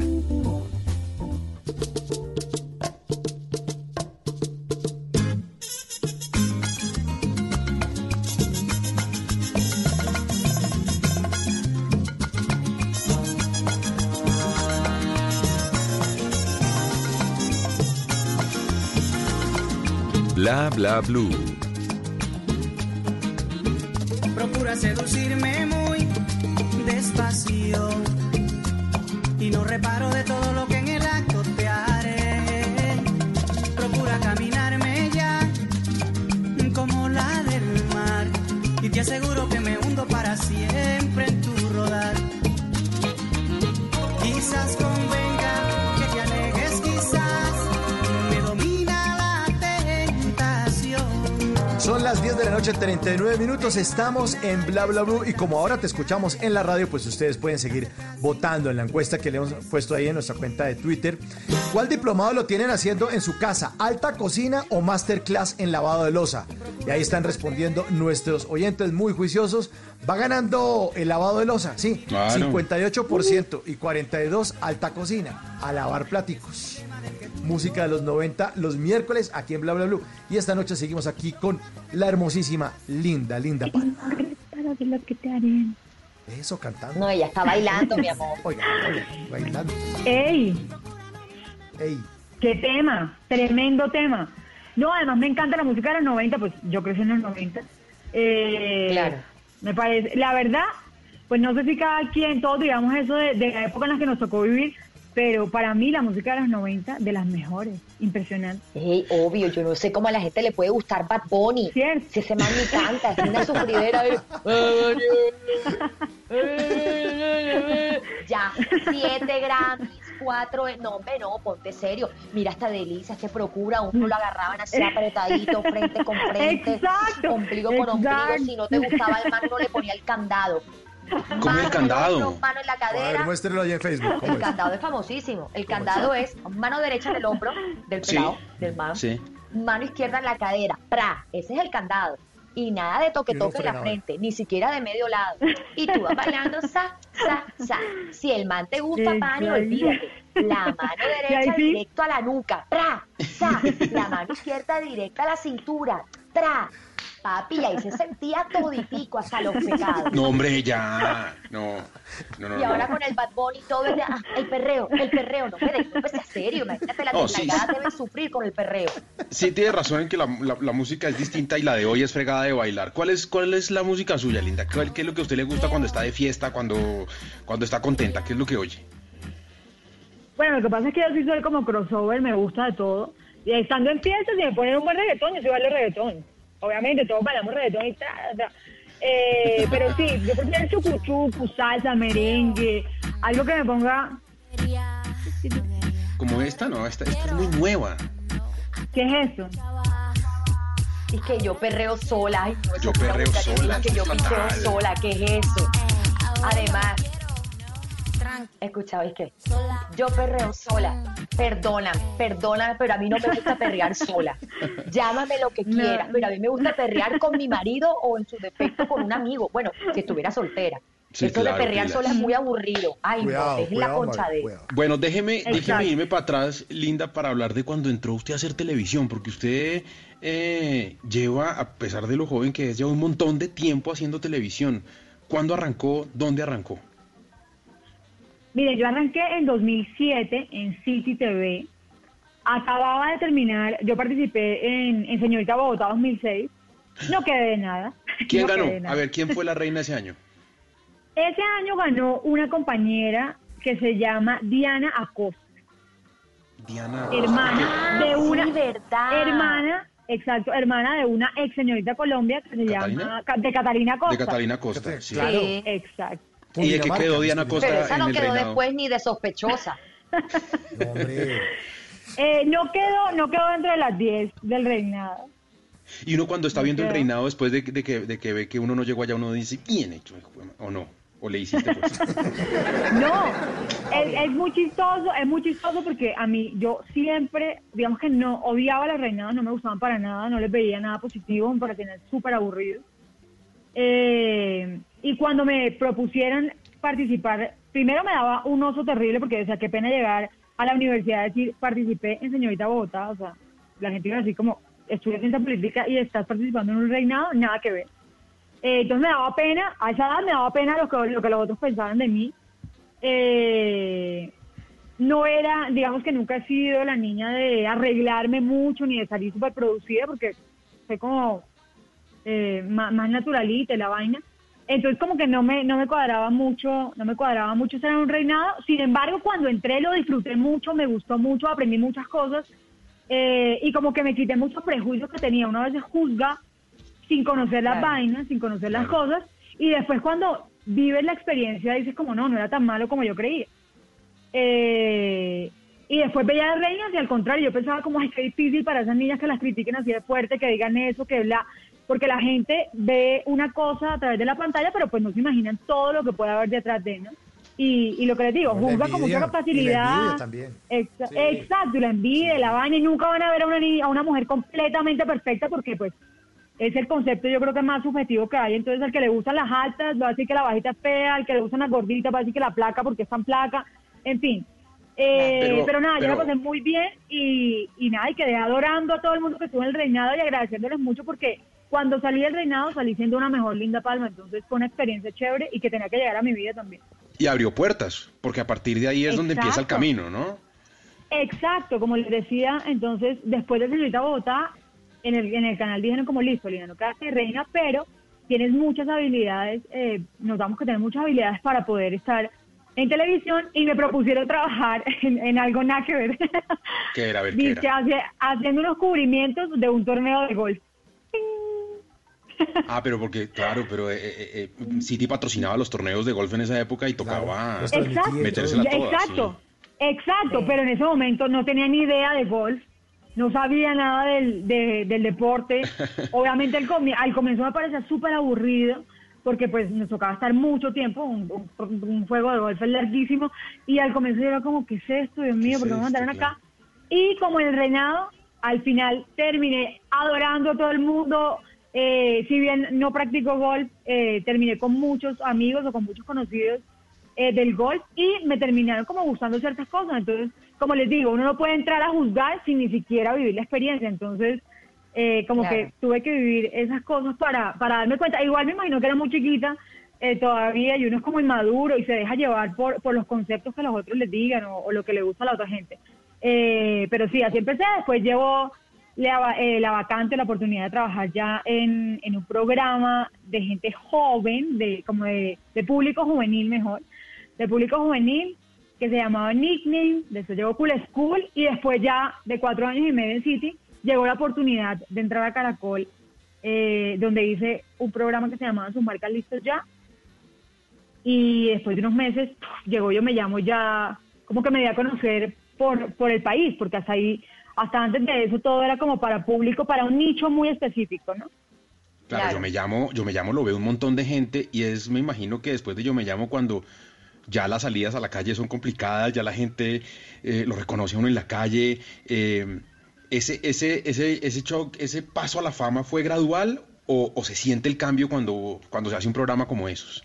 S1: Bla bla blue.
S7: Procura seducirme muy despacio y no reparo de todo lo que en el acto te haré. Procura caminarme ya como la del mar y te aseguro que me hundo para siempre en tu rodar. Quizás convenga
S4: de la noche, 39 minutos. Estamos en Bla Bla Blue. Y como ahora te escuchamos en la radio, pues ustedes pueden seguir votando en la encuesta que le hemos puesto ahí en nuestra cuenta de Twitter. ¿Cuál diplomado lo tienen haciendo en su casa? ¿Alta cocina o masterclass en lavado de losa? Y ahí están respondiendo nuestros oyentes muy juiciosos. Va ganando el lavado de losa, sí.
S3: Claro.
S4: 58% y 42% alta cocina. A lavar pláticos música de los 90 los miércoles aquí en Bla Bla Blue. Y esta noche seguimos aquí con la hermosísima, linda, linda Palma.
S6: Para de lo que te haré.
S4: Eso cantando.
S5: No, ella está bailando, mi amor.
S4: Oiga, oiga, bailando.
S6: ¡Ey!
S4: Ey,
S6: ¡Qué tema! Tremendo tema. No, además me encanta la música de los 90, pues yo crecí en los 90. Eh,
S5: Claro.
S6: Me parece, la verdad, pues no sé si cada quien, todos digamos eso de, de la época en la que nos tocó vivir, pero para mí la música de los 90, de las mejores. Impresionante.
S5: Ey, obvio, yo no sé cómo a la gente le puede gustar Bad Bunny.
S6: Cierto.
S5: Si ese man ni canta, es una sufridera. de- ya, siete Grammys, cuatro. No, hombre, no, ponte serio. Mira esta delicia, este procura. Uno lo agarraban así apretadito, frente con frente,
S6: Exacto,
S5: ombligo con ombligo. Si no te gustaba el man, no le ponía el candado.
S3: ¿Cómo el candado?
S5: no, mano en la
S4: a ver, muéstrelo ahí en Facebook. ¿cómo
S5: El
S4: es?
S5: candado es famosísimo. El candado es mano derecha en el hombro del
S3: Sí.
S5: pelado, del man.
S3: Sí.
S5: Mano izquierda en la cadera. ¡Pra! Ese es el candado. Y nada de toque
S4: Y uno
S5: toque en la frente, ni siquiera de medio lado. Y tú vas bailando sa, sa, sa. Si el man te gusta,
S6: Exacto.
S5: olvídate. La mano derecha
S6: sí.
S5: directo a la nuca. ¡Pra! Sa. La mano izquierda directa a la cintura. ¡Tra! Papi, y ahí se sentía toditico hasta los pecados.
S3: No, hombre, ya. No, no, no.
S5: Y ahora
S3: no.
S5: con el Bad Bunny todo es de, ah, el perreo, el perreo, no me dejes, no sea serio, imagínate las
S3: No, sí.
S5: deben sufrir con el perreo.
S3: Sí, tiene razón en que la, la- la música es distinta y la de hoy es fregada de bailar. ¿Cuál es, cuál es la música suya, Linda? ¿Cuál, ¿Qué es lo que a usted le gusta cuando está de fiesta, cuando, cuando está contenta? ¿Qué es lo que oye?
S6: Bueno, lo que pasa es que yo sí soy como crossover, me gusta de todo. Y estando en fiestas, si me ponen un buen reggaetón, yo sí bailo reggaetón. Obviamente, todos bailamos reggaetón y tal. tal. Eh, pero sí, yo prefiero chucuchucu, salsa, merengue, algo que me ponga...
S3: Como esta, no, esta, esta es muy nueva.
S6: ¿Qué es eso?
S5: Y que yo perreo sola, ay, no,
S3: Yo
S5: es
S3: perreo sola,
S5: que yo
S3: es fatal.
S5: sola, ¿qué es eso? Además, escucha, qué? Yo perreo sola, perdóname, perdóname, pero a mí no me gusta perrear sola. Llámame lo que
S6: No.
S5: quieras, pero a mí me gusta perrear con mi marido o en su defecto con un amigo. Bueno, si estuviera soltera.
S3: Sí,
S5: Eso
S3: claro,
S5: de perrear
S3: pilas.
S5: sola es muy aburrido. Ay,
S4: Cuidado,
S5: no, es la concha de...
S4: cuidado.
S3: Bueno, déjeme, déjeme irme para atrás, Linda, para hablar de cuando entró usted a hacer televisión, porque usted eh, lleva, a pesar de lo joven que es, lleva un montón de tiempo haciendo televisión. ¿Cuándo arrancó? ¿Dónde arrancó?
S6: Mire, yo arranqué en 2007 en City TV acababa de terminar, yo participé en, en Señorita Bogotá 2006, no quedé de nada.
S3: ¿Quién
S6: no
S3: ganó? A ver, ¿quién fue la reina ese año?
S6: Ese año ganó una compañera que se llama Diana Acosta,
S3: Diana.
S6: hermana de una
S5: sí, verdad.
S6: hermana, exacto, hermana de una ex señorita Colombia que se
S3: ¿Catalina?
S6: llama de Catalina Costa.
S3: De Catalina Costa. sí.
S4: Claro.
S5: Sí.
S6: Exacto.
S3: ¿Y de qué
S4: Cundinamarca,
S3: quedó Diana Costa
S5: Pero esa
S3: en
S5: no
S3: el
S5: quedó
S3: reinado?
S5: después ni de sospechosa.
S4: No.
S6: Eh, no quedó, no quedó dentro de las 10 del reinado.
S3: Y uno cuando está viendo el reinado, después de, de que, de que ve que uno no llegó allá, uno dice, bien hecho, hijo de ma-", o no, o le hiciste pues.
S6: No, es, es muy chistoso, es muy chistoso porque a mí, yo siempre, digamos que no odiaba los reinados, no me gustaban para nada, no les veía nada positivo, me parecían súper aburridos. Eh, y cuando me propusieron participar, primero me daba un oso terrible porque decía, qué pena llegar a la universidad y decir, participé en Señorita Bogotá, o sea, la gente iba así como, estudias ciencia política y estás participando en un reinado, nada que ver. Eh, entonces me daba pena, a esa edad me daba pena lo que, lo que los otros pensaban de mí. Eh, no era, digamos que nunca he sido la niña de arreglarme mucho ni de salir súper producida porque soy como eh, más, más naturalita la vaina. Entonces como que no me, no me cuadraba mucho, no me cuadraba mucho estar en un reinado. Sin embargo, cuando entré lo disfruté mucho, me gustó mucho, aprendí muchas cosas eh, y como que me quité muchos prejuicios que tenía. Una vez se juzga sin conocer las
S5: Claro.
S6: vainas, sin conocer las cosas, y después cuando vives la experiencia dices como no, no era tan malo como yo creía. Eh, y después veía a reinas y al contrario, yo pensaba como, ay, qué difícil para esas niñas que las critiquen así de fuerte, que digan eso, que bla, porque la gente ve una cosa a través de la pantalla, pero pues no se imaginan todo lo que puede haber detrás de, ¿no? Y, y lo que les digo, juzga con mucha
S4: y la
S6: facilidad.
S4: también.
S6: Exa-
S4: Sí.
S6: Exacto, y la envidia, la vaina, y nunca van a ver a una, ni- a una mujer completamente perfecta porque pues es el concepto yo creo que más subjetivo que hay. Entonces al que le gustan las altas va a decir que la bajita es fea, al que le gustan las gorditas va a decir que la placa porque es tan placa, en fin. Eh,
S3: Pero-
S6: pero, nada, yo la pasé muy bien y, y nada, y quedé adorando a todo el mundo que estuvo en el reinado y agradeciéndoles mucho porque cuando salí del reinado salí siendo una mejor linda palma, entonces fue una experiencia chévere y que tenía que llegar a mi vida también.
S3: Y abrió puertas, porque a partir de ahí es donde empieza el camino, ¿no?
S6: Exacto, como les decía, entonces después de Señorita Bogotá, en el, en el canal dijeron como listo, Lina, no quedaste reina, pero tienes muchas habilidades, eh, notamos que tienes muchas habilidades para poder estar en televisión y me propusieron trabajar en, en algo nada que ver.
S3: ¿Qué era? A ver, ¿qué
S6: Dice,
S3: era?
S6: hace- haciendo unos cubrimientos de un torneo de golf.
S3: Ah, pero porque, claro, pero eh, eh, eh, City patrocinaba los torneos de golf en esa época y tocaba
S4: transmitía
S6: Exacto.
S3: metérsela toda.
S6: Exacto,
S3: sí.
S6: exacto, pero en ese momento no tenía ni idea de golf, no sabía nada del, de- del deporte. Obviamente al, comi- al comienzo me parecía súper aburrido porque pues nos tocaba estar mucho tiempo, un, un- un juego de golf es larguísimo y al comienzo yo era como, ¿qué es esto, Dios mío? ¿Por qué me mandaron acá?
S3: Claro.
S6: Y como el reinado, al final terminé adorando a todo el mundo. Eh, si bien no practico golf, eh, terminé con muchos amigos o con muchos conocidos eh, del golf y me terminaron como gustando ciertas cosas. Entonces, como les digo, uno no puede entrar a juzgar sin ni siquiera vivir la experiencia. Entonces, eh, como
S5: Claro.
S6: que tuve que vivir esas cosas para, para darme cuenta. Igual me imagino que era muy chiquita eh, todavía y uno es como inmaduro y se deja llevar por, por los conceptos que los otros les digan o, o lo que le gusta a la otra gente. Eh, pero sí, así empecé. Después llevo la, eh, la vacante, la oportunidad de trabajar ya en, en un programa de gente joven, de como de, público juvenil mejor, de público juvenil que se llamaba Nickname, después llegó Cool School y después ya de cuatro años y medio en City llegó la oportunidad de entrar a Caracol, eh, donde hice un programa que se llamaba Sus marcas listos ya. Y después de unos meses llegó Yo Me Llamo ya, como que me di a conocer por, por el país, porque hasta ahí, hasta antes de eso todo era como para público, para un nicho muy específico, ¿no?
S3: Claro,
S5: Claro.
S3: yo me llamo, yo me llamo, lo veo un montón de gente y es, me imagino que después de yo me llamo cuando ya las salidas a la calle son complicadas, ya la gente eh, lo reconoce a uno en la calle. eh, ese, ese, ese, ese shock, ese paso a la fama fue gradual o, o se siente el cambio cuando, cuando se hace un programa como esos.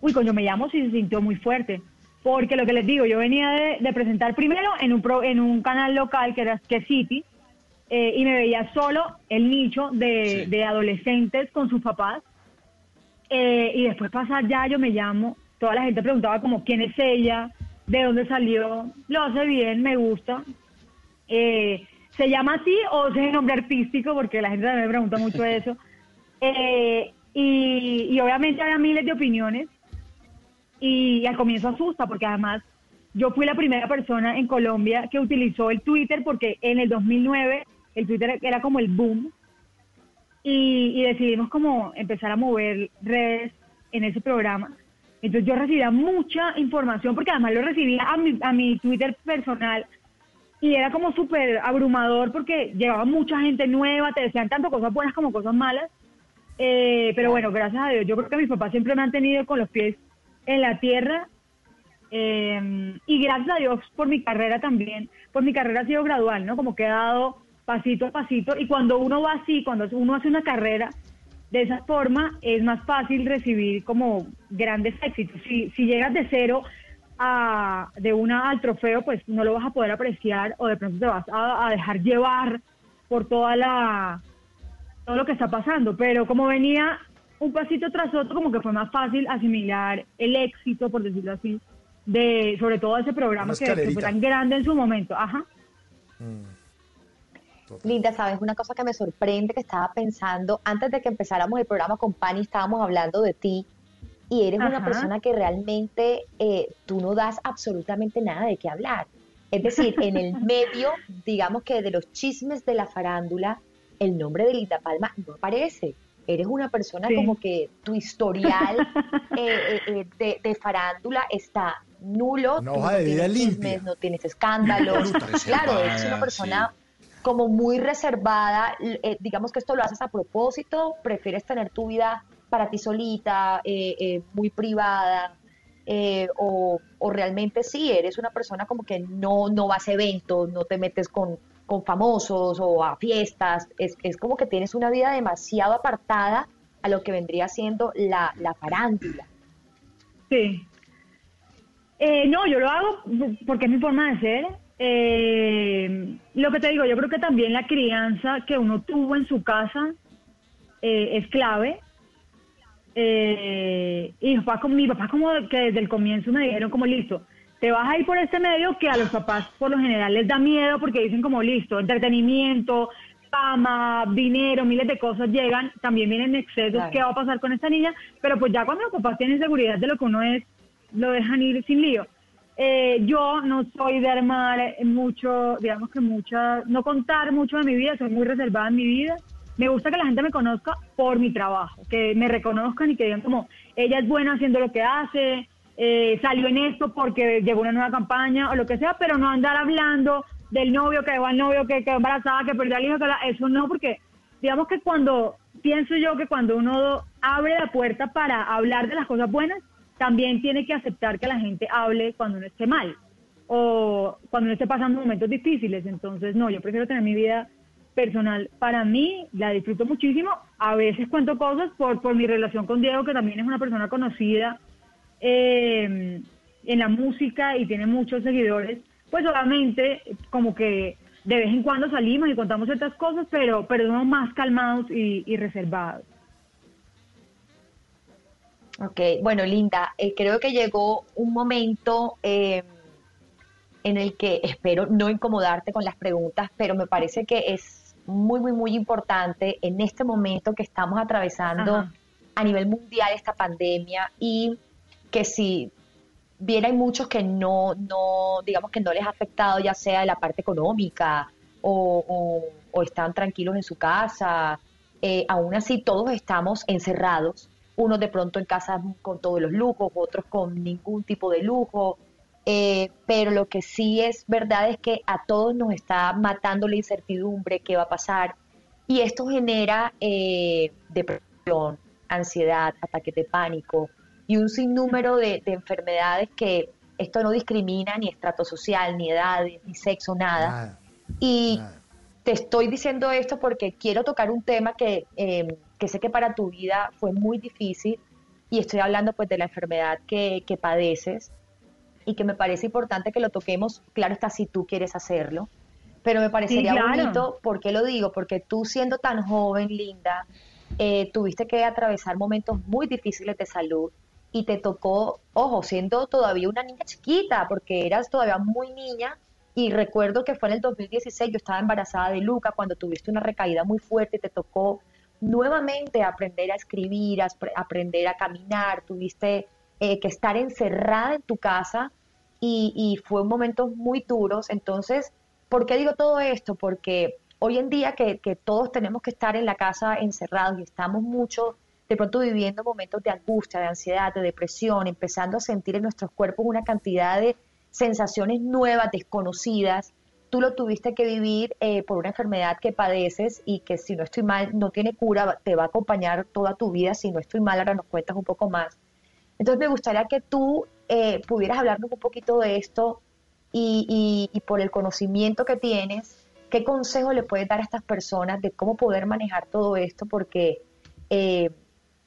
S6: Uy, cuando me llamo sí se sintió muy fuerte. Porque lo que les digo, yo venía de, de presentar primero en un, pro- en un canal local que era que City, eh, y me veía solo el nicho de,
S3: Sí.
S6: de adolescentes con sus papás. Eh, y después pasar ya, yo me llamo, toda la gente preguntaba como quién es ella, de dónde salió, lo hace bien, me gusta. Eh, ¿Se llama así o es el nombre artístico? Porque la gente también me pregunta mucho eso. Eh, y, y obviamente había miles de opiniones y al comienzo asusta porque además yo fui la primera persona en Colombia que utilizó el Twitter porque en el 2009 el Twitter era como el boom y, y decidimos como empezar a mover redes en ese programa. Entonces yo recibía mucha información porque además lo recibía a mi, a mi Twitter personal y era como súper abrumador porque llegaba mucha gente nueva, te decían tanto cosas buenas como cosas malas. Eh, pero bueno, gracias a Dios, yo creo que mis papás siempre me han tenido con los pies en la tierra eh, y gracias a Dios por mi carrera también, por mi carrera ha sido gradual, ¿no? Como que he dado pasito a pasito y cuando uno va así, cuando uno hace una carrera de esa forma, es más fácil recibir como grandes éxitos. Si, si llegas de cero a, de una al trofeo, pues no lo vas a poder apreciar o de pronto te vas a, a dejar llevar por toda la todo lo que está pasando, pero como venía un pasito tras otro, como que fue más fácil asimilar el éxito, por decirlo así, de sobre todo ese programa que, que fue tan grande en su momento. Ajá.
S5: Linda, ¿sabes? Una cosa que me sorprende que estaba pensando, antes de que empezáramos el programa con Pani, estábamos hablando de ti y eres una persona que realmente eh, tú no das absolutamente nada de qué hablar. Es decir, en el medio, digamos que de los chismes de la farándula, el nombre de Linda Palma no aparece. Eres una persona
S6: Sí.
S5: como que tu historial eh, eh, eh, de, de farándula está nulo.
S4: Una
S5: tú
S4: hoja
S5: no
S4: de vida
S5: tienes
S4: limpia.
S5: chismes, no tienes escándalos. claro, eres una persona como muy reservada, eh, digamos que esto lo haces a propósito, prefieres tener tu vida para ti solita, eh, eh, muy privada, eh, o, o realmente sí, eres una persona como que no, no vas a eventos, no te metes con, con famosos o a fiestas, es, es como que tienes una vida demasiado apartada a lo que vendría siendo la, la farándula.
S6: Sí. Eh, no, yo lo hago porque es mi forma de ser. Eh, lo que te digo, yo creo que también la crianza que uno tuvo en su casa eh, es clave. Eh, y mi papá, mi papá como que desde el comienzo me dijeron como listo, te vas a ir por este medio que a los papás por lo general les da miedo porque dicen como listo, entretenimiento, fama, dinero, miles de cosas llegan, también vienen excesos,
S5: Claro.
S6: ¿qué va a pasar con esta niña? Pero pues ya cuando los papás tienen seguridad de lo que uno es, lo dejan ir sin lío. Eh, yo no soy de armar mucho, digamos que mucha, no contar mucho de mi vida, soy muy reservada en mi vida. Me gusta que la gente me conozca por mi trabajo, que me reconozcan y que digan como, ella es buena haciendo lo que hace, eh, salió en esto porque llegó una nueva campaña o lo que sea, pero no andar hablando del novio que dejó al novio, que quedó embarazada, que perdió al hijo, que la- eso no, porque digamos que cuando, pienso yo que cuando uno abre la puerta para hablar de las cosas buenas, también tiene que aceptar que la gente hable cuando uno esté mal o cuando uno esté pasando momentos difíciles. Entonces, no, yo prefiero tener mi vida personal para mí, la disfruto muchísimo. A veces cuento cosas por, por mi relación con Diego, que también es una persona conocida eh, en la música y tiene muchos seguidores. Pues obviamente, como que de vez en cuando salimos y contamos ciertas cosas, pero, pero somos más calmados y, y reservados.
S5: Ok, bueno, Linda, eh, creo que llegó un momento eh, en el que espero no incomodarte con las preguntas, pero me parece que es muy, muy, muy importante en este momento que estamos atravesando
S6: Ajá.
S5: a nivel mundial esta pandemia y que si bien hay muchos que no, no, digamos que no les ha afectado ya sea de la parte económica o, están tranquilos en su casa, eh, aún así todos estamos encerrados, unos de pronto en casa con todos los lujos, otros con ningún tipo de lujo, eh, pero lo que sí es verdad es que a todos nos está matando la incertidumbre, qué va a pasar, y esto genera eh, depresión, ansiedad, ataques de pánico y un sinnúmero de, de enfermedades que esto no discrimina ni estrato social, ni edades, ni sexo, nada.
S4: Nada,
S5: Y
S4: nada.
S5: te estoy diciendo esto porque quiero tocar un tema que, eh, que sé que para tu vida fue muy difícil y estoy hablando pues de la enfermedad que, que padeces y que me parece importante que lo toquemos, claro está si tú quieres hacerlo, pero me parecería
S6: claro.
S5: bonito, ¿por qué lo digo? Porque tú siendo tan joven, Linda, eh, tuviste que atravesar momentos muy difíciles de salud y te tocó, ojo, siendo todavía una niña chiquita, porque eras todavía muy niña Y recuerdo que fue en el 2016, yo estaba embarazada de Luca cuando tuviste una recaída muy fuerte, te tocó nuevamente aprender a escribir, a apre- aprender a caminar, tuviste eh, que estar encerrada en tu casa y, y fue momentos muy duros. Entonces, ¿por qué digo todo esto? Porque hoy en día que, que todos tenemos que estar en la casa encerrados y estamos mucho de pronto viviendo momentos de angustia, de ansiedad, de depresión, empezando a sentir en nuestros cuerpos una cantidad de sensaciones nuevas, desconocidas. Tú lo tuviste que vivir eh, por una enfermedad que padeces y que si no estoy mal no tiene cura, te va a acompañar toda tu vida. Si no estoy mal, ahora nos cuentas un poco más. Entonces me gustaría que tú eh, pudieras hablarnos un poquito de esto y, por el conocimiento que tienes, ¿qué consejo le puedes dar a estas personas de cómo poder manejar todo esto? Porque eh,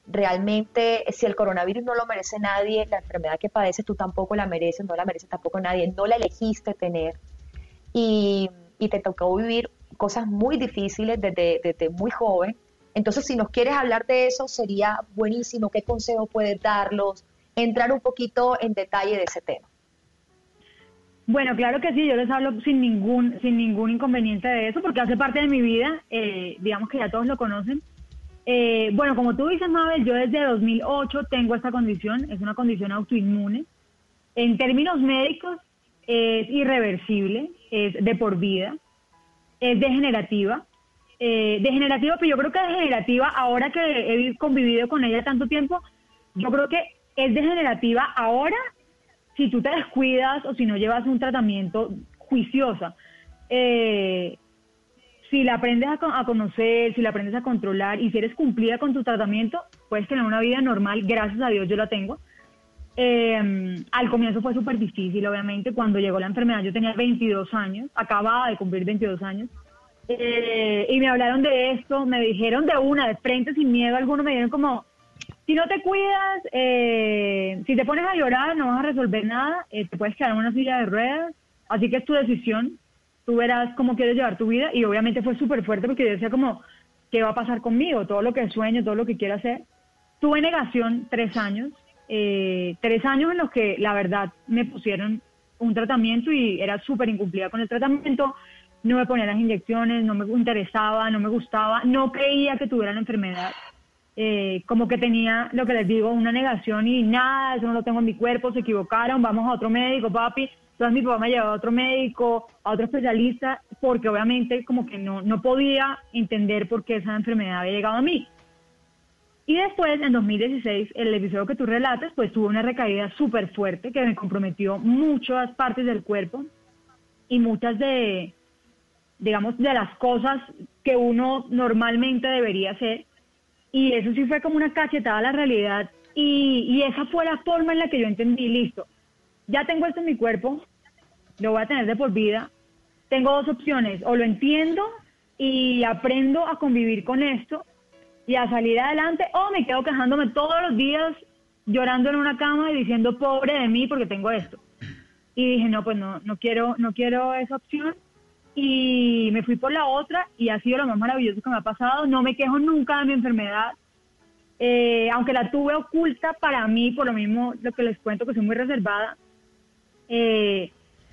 S5: realmente si el coronavirus no lo merece nadie, la enfermedad que padeces tú tampoco la mereces, no la merece tampoco nadie, no la elegiste tener y, y te tocó vivir cosas muy difíciles desde, desde muy joven. Entonces, si nos quieres hablar de eso, sería buenísimo. ¿Qué consejo puedes darlos? Entrar un poquito en detalle de ese tema.
S6: Bueno, claro que sí, yo les hablo sin ningún, sin ningún inconveniente de eso, porque hace parte de mi vida, eh, digamos que ya todos lo conocen. Eh, bueno, como tú dices, Mabel, yo desde 2008 tengo esta condición, es una condición autoinmune. En términos médicos, es irreversible, es de por vida, es degenerativa. Eh, degenerativa, pero yo creo que degenerativa, ahora que he convivido con ella tanto tiempo, yo creo que es degenerativa ahora si tú te descuidas o si no llevas un tratamiento juiciosa. Eh, si la aprendes a, a conocer, si la aprendes a controlar y si eres cumplida con tu tratamiento, puedes tener una vida normal, gracias a Dios yo la tengo. Eh, al comienzo fue súper difícil, obviamente, cuando llegó la enfermedad yo tenía 22 años, acababa de cumplir 22 años, eh, y me hablaron de esto, me dijeron de una, de frente, sin miedo alguno, me dijeron como, si no te cuidas, eh, si te pones a llorar, no vas a resolver nada, eh, te puedes quedar en una silla de ruedas, así que es tu decisión, tú verás cómo quieres llevar tu vida, y obviamente fue súper fuerte porque yo decía como, ¿qué va a pasar conmigo? Todo lo que sueño, todo lo que quiero hacer. Tuve negación tres años, eh, tres años en los que la verdad me pusieron un tratamiento y era súper incumplida con el tratamiento, no me ponía las inyecciones, no me interesaba, no me gustaba, no creía que tuviera la enfermedad. Eh, como que tenía, lo que les digo, una negación y nada, eso no lo tengo en mi cuerpo, se equivocaron, vamos a otro médico, papi. Entonces mi papá me llevó a otro médico, a otro especialista, porque obviamente como que no, no podía entender por qué esa enfermedad había llegado a mí. Y después, en 2016, el episodio que tú relatas, pues tuve una recaída súper fuerte que me comprometió muchas partes del cuerpo y muchas de, digamos, de las cosas que uno normalmente debería hacer. Y eso sí fue como una cachetada a la realidad. Y, y esa fue la forma en la que yo entendí, listo, ya tengo esto en mi cuerpo, lo voy a tener de por vida. Tengo dos opciones, o lo entiendo y aprendo a convivir con esto y a salir adelante, o me quedo quejándome todos los días, llorando en una cama y diciendo pobre de mí porque tengo esto. Y dije, no, pues no, no quiero, no quiero esa opción. Y me fui por la otra y ha sido lo más maravilloso que me ha pasado. No me quejo nunca de mi enfermedad. Eh, aunque la tuve oculta para mí, por lo mismo lo que les cuento, que soy muy reservada, eh,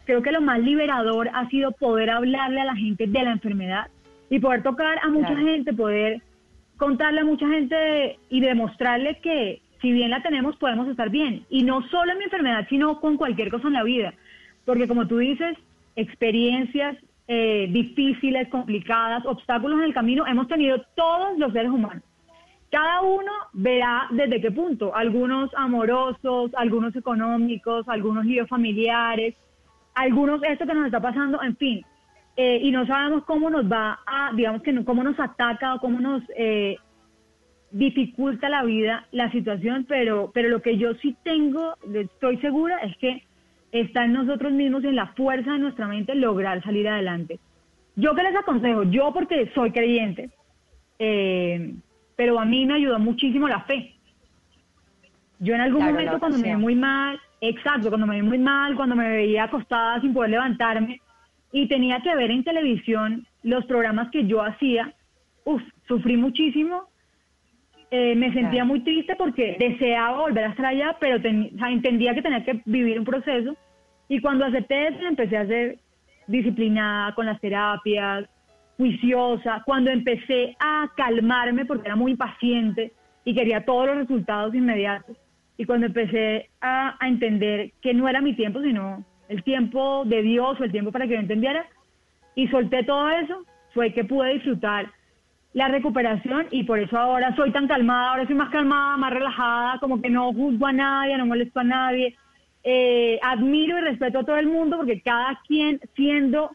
S6: creo que lo más liberador ha sido poder hablarle a la gente de la enfermedad y poder tocar a mucha
S5: Claro.
S6: gente, poder contarle a mucha gente y demostrarle que si bien la tenemos, podemos estar bien. Y no solo en mi enfermedad, sino con cualquier cosa en la vida. Porque como tú dices, experiencias eh, difíciles, complicadas, obstáculos en el camino, hemos tenido todos los seres humanos. Cada uno verá desde qué punto, algunos amorosos, algunos económicos, algunos líos familiares, algunos esto que nos está pasando, en fin. Eh, y no sabemos cómo nos va a, digamos que no, cómo nos ataca o cómo nos eh, dificulta la vida, la situación, pero, pero lo que yo sí tengo, estoy segura, es que está en nosotros mismos, en la fuerza de nuestra mente, lograr salir adelante. Yo que les aconsejo, yo porque soy creyente, eh, pero a mí me ayudó muchísimo la fe. Yo en algún
S5: Claro,
S6: momento cuando me
S5: oración.
S6: muy mal, exacto, cuando me vi muy mal, cuando me veía acostada sin poder levantarme y tenía que ver en televisión los programas que yo hacía, uf, sufrí muchísimo, eh, me sentía muy triste porque deseaba volver a estar allá, pero ten- o sea, entendía que tenía que vivir un proceso. Y cuando acepté eso empecé a hacer disciplinada con las terapias, juiciosa. Cuando empecé a calmarme, porque era muy impaciente y quería todos los resultados inmediatos, y cuando empecé a, entender que no era mi tiempo, sino el tiempo de Dios o el tiempo para que yo entendiera, y solté todo eso, fue que pude disfrutar la recuperación y por eso ahora soy tan calmada, ahora soy más calmada, más relajada, como que no juzgo a nadie, no molesto a nadie. Eh, admiro y respeto a todo el mundo porque cada quien siendo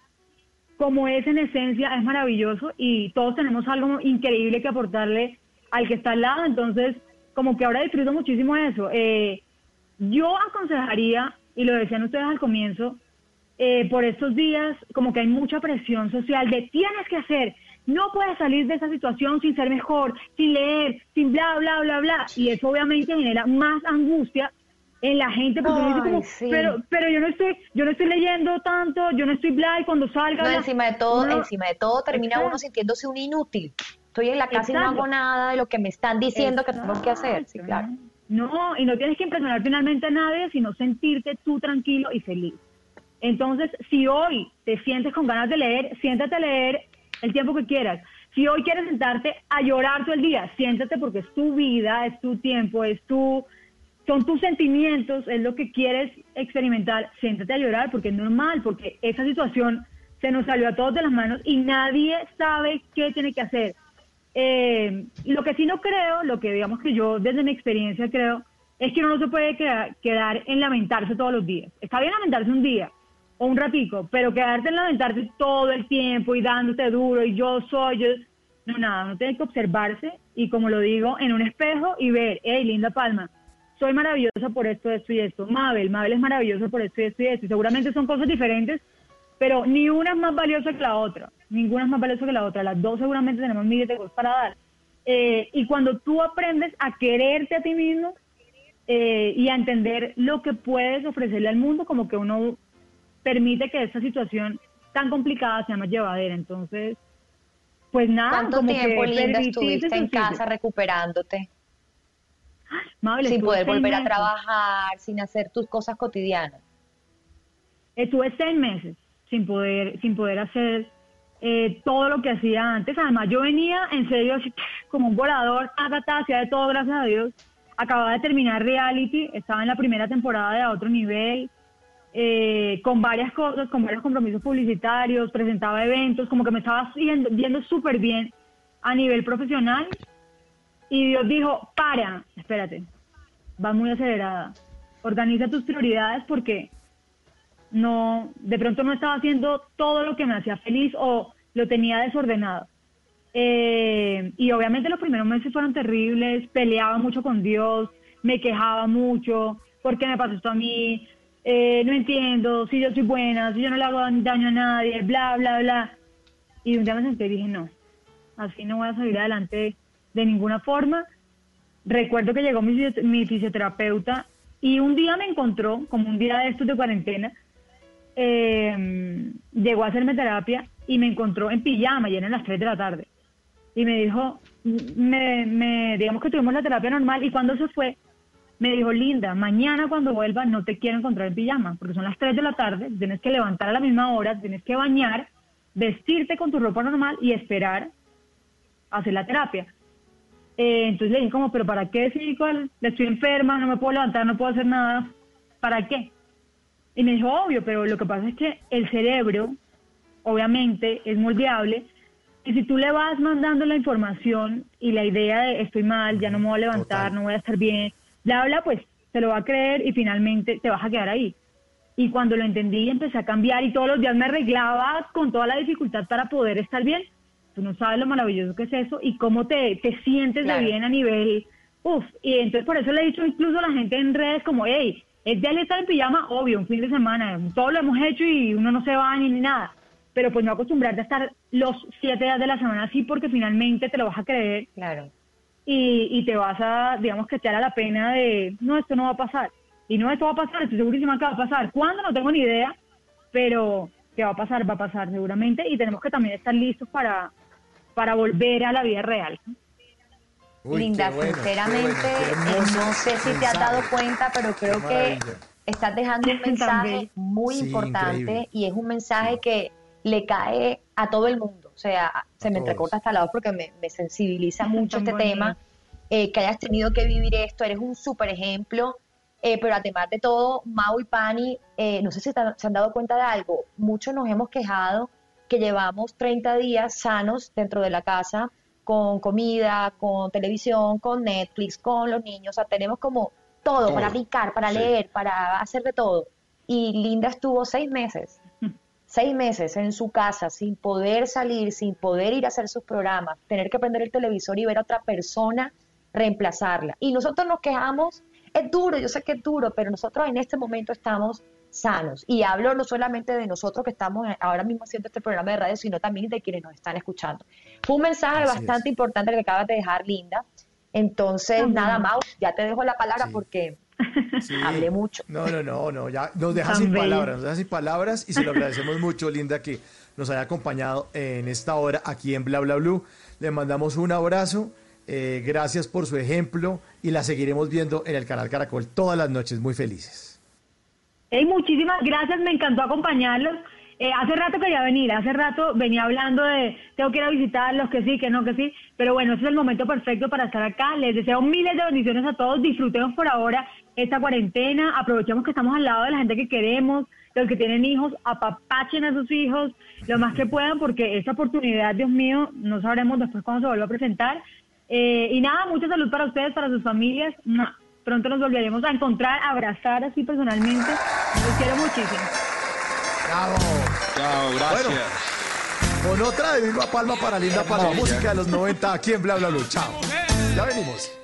S6: como es en esencia es maravilloso y todos tenemos algo increíble que aportarle al que está al lado, entonces como que ahora disfruto muchísimo eso. Eh, yo aconsejaría, y lo decían ustedes al comienzo, eh, por estos días como que hay mucha presión social de tienes que hacer, no puedes salir de esa situación sin ser mejor, sin leer, sin bla, bla, bla, bla. Y eso obviamente genera más angustia en la gente porque uno dice
S5: Ay,
S6: como,
S5: sí.
S6: pero, pero yo no estoy, yo no estoy leyendo tanto, yo no estoy bla y cuando salga.
S5: No,
S6: bla".
S5: encima de todo,
S6: Uno-
S5: encima de todo termina uno sintiéndose un inútil. Estoy en la casa y no
S6: Exacto.
S5: hago nada de lo que me están diciendo que tengo que hacer. Sí, claro.
S6: No, y no tienes que impresionar finalmente a nadie, sino sentirte tú tranquilo y feliz. Entonces, si hoy te sientes con ganas de leer, siéntate a leer el tiempo que quieras. Si hoy quieres sentarte a llorar todo el día, siéntate porque es tu vida, es tu tiempo, es tu, son tus sentimientos, es lo que quieres experimentar. Siéntate a llorar porque es normal, porque esa situación se nos salió a todos de las manos y nadie sabe qué tiene que hacer. Eh, lo que sí no creo, lo que digamos que yo desde mi experiencia creo, es que uno no se puede quedar, quedar en lamentarse todos los días. Está bien lamentarse un día o un ratico, pero quedarte en lamentarte todo el tiempo y dándote duro y yo soy, yo... No, nada, uno tiene que observarse y como lo digo, en un espejo y ver, hey, linda palma, soy maravillosa por esto, esto y esto. Mabel, Mabel es maravillosa por esto y esto y esto. Y seguramente son cosas diferentes, pero ni una es más valiosa que la otra. Ninguna es más valiosa que la otra. Las dos seguramente tenemos miles de cosas para dar. Eh, y cuando tú aprendes a quererte a ti mismo eh, y a entender lo que puedes ofrecerle al mundo, como que uno permite que esta situación tan complicada sea más llevadera. Entonces, pues nada,
S5: ¿Cuánto
S6: como
S5: tiempo,
S6: que
S5: Linda, estuviste en casa recuperándote?
S6: Mabel,
S5: sin poder volver a trabajar, sin hacer tus cosas cotidianas.
S6: Estuve seis meses sin poder, sin poder hacer eh, todo lo que hacía antes. Además, yo venía en serio así, como un volador, ta, ta, ta, hacía de todo, gracias a Dios. Acababa de terminar reality, estaba en la primera temporada de A Otro Nivel, eh, con varias cosas, con varios compromisos publicitarios, presentaba eventos, como que me estaba yendo, yendo súper bien a nivel profesional. Y Dios dijo, para, espérate, vas muy acelerada, organiza tus prioridades porque no, de pronto no estaba haciendo todo lo que me hacía feliz o lo tenía desordenado. Eh, y obviamente los primeros meses fueron terribles, peleaba mucho con Dios, me quejaba mucho, ¿por qué me pasó esto a mí? Eh, no entiendo, si yo soy buena, si yo no le hago daño a nadie, bla, bla, bla. Y un día me senté y dije, no, así no voy a salir adelante de ninguna forma. Recuerdo que llegó mi, mi fisioterapeuta y un día me encontró, como un día de estos de cuarentena, eh, llegó a hacerme terapia y me encontró en pijama y eran las 3 de la tarde. Y me dijo, me, me, digamos que tuvimos la terapia normal y cuando se fue, me dijo, Linda, mañana cuando vuelva no te quiero encontrar en pijama, porque son las 3 de la tarde, tienes que levantar a la misma hora, tienes que bañar, vestirte con tu ropa normal y esperar a hacer la terapia. Eh, entonces le dije como, pero ¿para qué igual estoy enferma, no me puedo levantar, no puedo hacer nada? ¿Para qué? Y me dijo, obvio, pero lo que pasa es que el cerebro, obviamente, es moldeable. Y si tú le vas mandando la información y la idea de estoy mal, ya no me voy a levantar, no voy a estar bien, bla, bla, pues se lo va a creer y finalmente te vas a quedar ahí. Y cuando lo entendí, empecé a cambiar y todos los días me arreglaba con toda la dificultad para poder estar bien. Tú no sabes lo maravilloso que es eso y cómo te, te sientes
S5: Claro.
S6: de bien a nivel, uff. Y entonces por eso le he dicho incluso a la gente en redes como, hey, es de estar en pijama, obvio, un fin de semana, todo lo hemos hecho y uno no se va ni, ni nada. Pero pues no acostumbrarte a estar los siete días de la semana así porque finalmente te lo vas a creer
S5: Claro.
S6: y, y te vas a, digamos que te hará la pena de, no, esto no va a pasar. Y no, esto va a pasar, estoy segurísima que va a pasar. ¿Cuándo? No tengo ni idea, pero que va a pasar, va a pasar seguramente. Y tenemos que también estar listos para, para volver a la vida real.
S4: Uy,
S5: Linda,
S4: qué bueno, qué
S5: sinceramente,
S4: bueno, qué hermoso
S5: no sé si te has dado cuenta, pero creo que estás dejando un mensaje muy
S4: Sí,
S5: importante
S4: increíble.
S5: y es un mensaje que le cae a todo el mundo. O sea, se me entrecorta hasta la voz porque me, me sensibiliza mucho este
S6: bonito.
S5: tema. eh, que hayas tenido que vivir esto, eres un súper ejemplo. eh, pero además de todo, Mau y Pani, eh, no sé si se han dado cuenta de algo, muchos nos hemos quejado que llevamos 30 días sanos dentro de la casa, con comida, con televisión, con Netflix, con los niños, o sea, tenemos como todo,
S3: Todo.
S5: para picar, para
S3: Sí.
S5: leer, para hacer de todo. Y Linda estuvo seis meses, seis meses en su casa sin poder salir, sin poder ir a hacer sus programas, tener que prender el televisor y ver a otra persona reemplazarla. Y nosotros nos quejamos, es duro, yo sé que es duro, pero nosotros en este momento estamos sanos. Y hablo no solamente de nosotros que estamos ahora mismo haciendo este programa de radio, sino también de quienes nos están escuchando. Fue un mensaje
S4: Así
S5: bastante
S4: es.
S5: importante el que acabas de dejar, Linda. Entonces, nada. Mau, ya te dejo la palabra
S4: Sí.
S5: porque
S4: Sí.
S5: hablé mucho.
S4: No, no, no, no, ya nos deja sin palabras, nos deja sin palabras y se lo agradecemos mucho, Linda, que nos haya acompañado en esta hora aquí en Bla Bla Blue. Le mandamos un abrazo, eh, gracias por su ejemplo y la seguiremos viendo en el canal Caracol todas las noches, muy felices.
S6: Hey, muchísimas gracias, me encantó acompañarlos. Eh, hace rato quería venir, hace rato venía hablando de tengo que ir a visitarlos, que sí, que no, que sí, pero bueno, este es el momento perfecto para estar acá. Les deseo miles de bendiciones a todos, disfrutemos por ahora esta cuarentena, aprovechemos que estamos al lado de la gente que queremos, los que tienen hijos, apapachen a sus hijos lo más que puedan, porque esta oportunidad, Dios mío, no sabremos después cuándo se vuelva a presentar. Eh, y nada, mucha salud para ustedes, para sus familias. Pronto nos volveremos a encontrar, a abrazar así personalmente. Los quiero muchísimo.
S4: ¡Bravo!
S3: Chao, gracias.
S4: Con otra de Vilma Palma para Linda Palma, música de los 90 aquí en Bla Bla Blue. Chao. Ya venimos.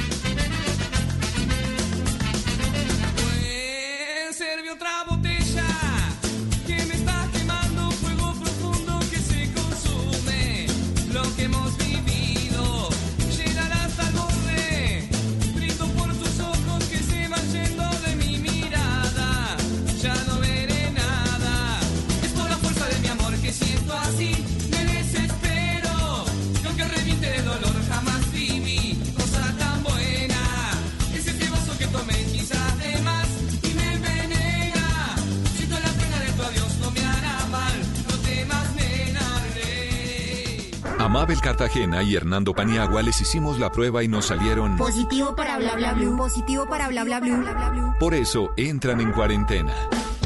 S1: Mabel Cartagena y Hernando Paniagua les hicimos la prueba y nos salieron.
S8: Positivo para bla bla blue. Positivo para bla bla blue.
S1: Por eso entran en cuarentena.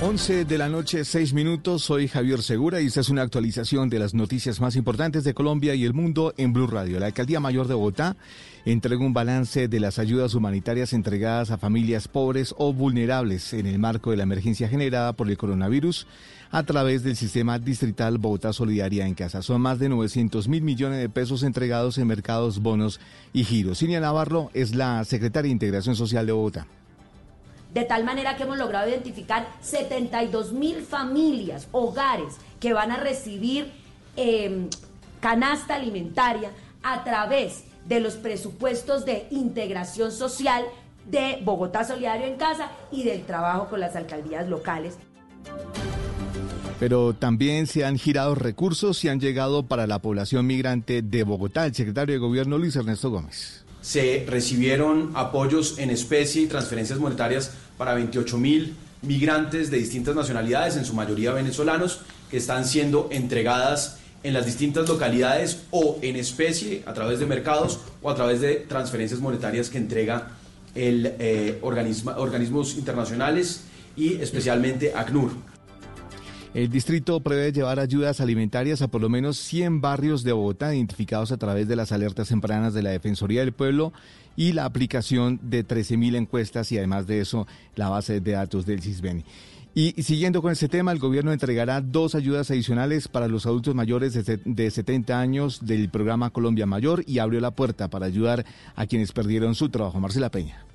S9: 11 de la noche, 6 minutos. Soy Javier Segura y esta es una actualización de las noticias más importantes de Colombia y el mundo en Blue Radio. La Alcaldía Mayor de Bogotá entregó un balance de las ayudas humanitarias entregadas a familias pobres o vulnerables en el marco de la emergencia generada por el coronavirus a través del sistema distrital Bogotá Solidaria en Casa. Son más de 900 mil millones de pesos entregados en mercados, bonos y giros. Cinia Navarro es la secretaria de Integración Social de Bogotá.
S10: De tal manera que hemos logrado identificar 72 mil familias, hogares, que van a recibir eh, canasta alimentaria a través de los presupuestos de integración social de Bogotá Solidario en Casa y del trabajo con las alcaldías locales.
S9: Pero también se han girado recursos y han llegado para la población migrante de Bogotá. El secretario de Gobierno Luis Ernesto Gómez.
S11: Se recibieron apoyos en especie y transferencias monetarias para 28 mil migrantes de distintas nacionalidades, en su mayoría venezolanos, que están siendo entregadas en las distintas localidades o en especie a través de mercados o a través de transferencias monetarias que entrega el eh, organismos internacionales y especialmente ACNUR.
S9: El distrito prevé llevar ayudas alimentarias a por lo menos 100 barrios de Bogotá identificados a través de las alertas tempranas de la Defensoría del Pueblo y la aplicación de 13.000 encuestas y además de eso la base de datos del CISBEN. Y siguiendo con este tema, el gobierno entregará dos ayudas adicionales para los adultos mayores de 70 años del programa Colombia Mayor y abrió la puerta para ayudar a quienes perdieron su trabajo. Marcela Peña.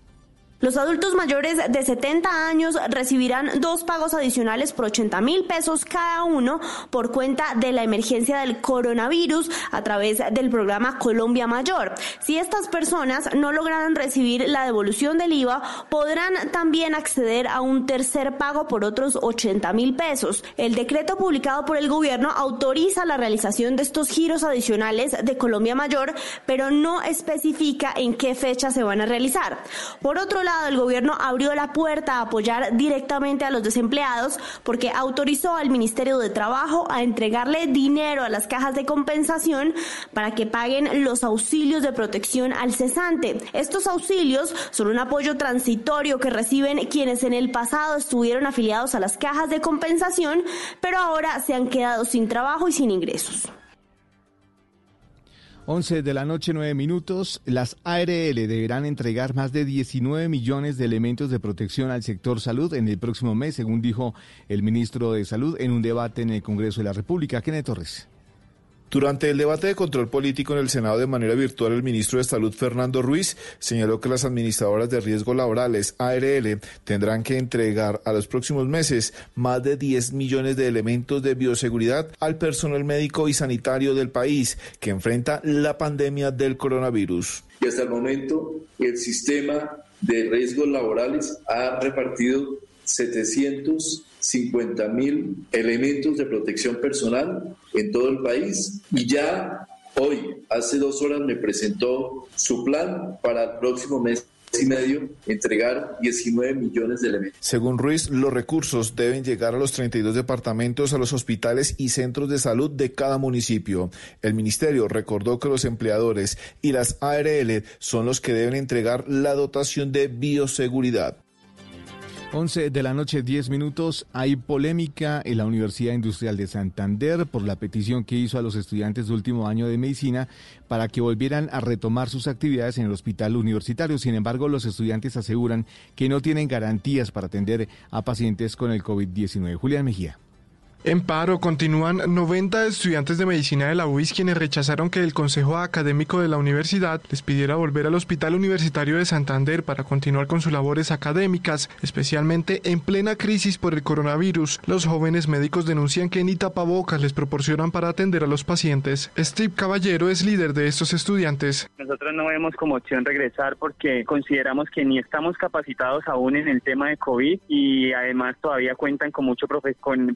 S12: Los adultos mayores de 70 años recibirán dos pagos adicionales por 80 mil pesos cada uno por cuenta de la emergencia del coronavirus a través del programa Colombia Mayor. Si estas personas no lograran recibir la devolución del IVA, podrán también acceder a un tercer pago por otros 80 mil pesos. El decreto publicado por el gobierno autoriza la realización de estos giros adicionales de Colombia Mayor, pero no especifica en qué fecha se van a realizar. Por otro lado, el gobierno abrió la puerta a apoyar directamente a los desempleados porque autorizó al Ministerio de Trabajo a entregarle dinero a las cajas de compensación para que paguen los auxilios de protección al cesante. Estos auxilios son un apoyo transitorio que reciben quienes en el pasado estuvieron afiliados a las cajas de compensación, pero ahora se han quedado sin trabajo y sin ingresos.
S9: 11 de la noche, 9 minutos. Las ARL deberán entregar más de 19 millones de elementos de protección al sector salud en el próximo mes, según dijo el ministro de Salud en un debate en el Congreso de la República. Kenneth Torres.
S13: Durante el debate de control político en el Senado de manera virtual, el ministro de Salud, Fernando Ruiz, señaló que las administradoras de riesgos laborales, ARL, tendrán que entregar a los próximos meses más de 10 millones de elementos de bioseguridad al personal médico y sanitario del país que enfrenta la pandemia del coronavirus.
S14: Y hasta el momento, el sistema de riesgos laborales ha repartido 750 mil elementos de protección personal en todo el país y ya hoy, hace dos horas, me presentó su plan para el próximo mes y medio entregar 19 millones de elementos.
S13: Según Ruiz, los recursos deben llegar a los 32 departamentos, a los hospitales y centros de salud de cada municipio. El ministerio recordó que los empleadores y las ARL son los que deben entregar la dotación de bioseguridad.
S9: 11 de la noche, 10 minutos. Hay polémica en la Universidad Industrial de Santander por la petición que hizo a los estudiantes de último año de medicina para que volvieran a retomar sus actividades en el hospital universitario. Sin embargo, los estudiantes aseguran que no tienen garantías para atender a pacientes con el COVID-19. Julián Mejía.
S15: En paro continúan 90 estudiantes de medicina de la UIS quienes rechazaron que el Consejo Académico de la Universidad les pidiera volver al Hospital Universitario de Santander para continuar con sus labores académicas, especialmente en plena crisis por el coronavirus. Los jóvenes médicos denuncian que ni tapabocas les proporcionan para atender a los pacientes. Steve Caballero es líder de estos estudiantes.
S16: Nosotros no vemos como opción regresar porque consideramos que ni estamos capacitados aún en el tema de COVID y además todavía cuentan con mucho profe con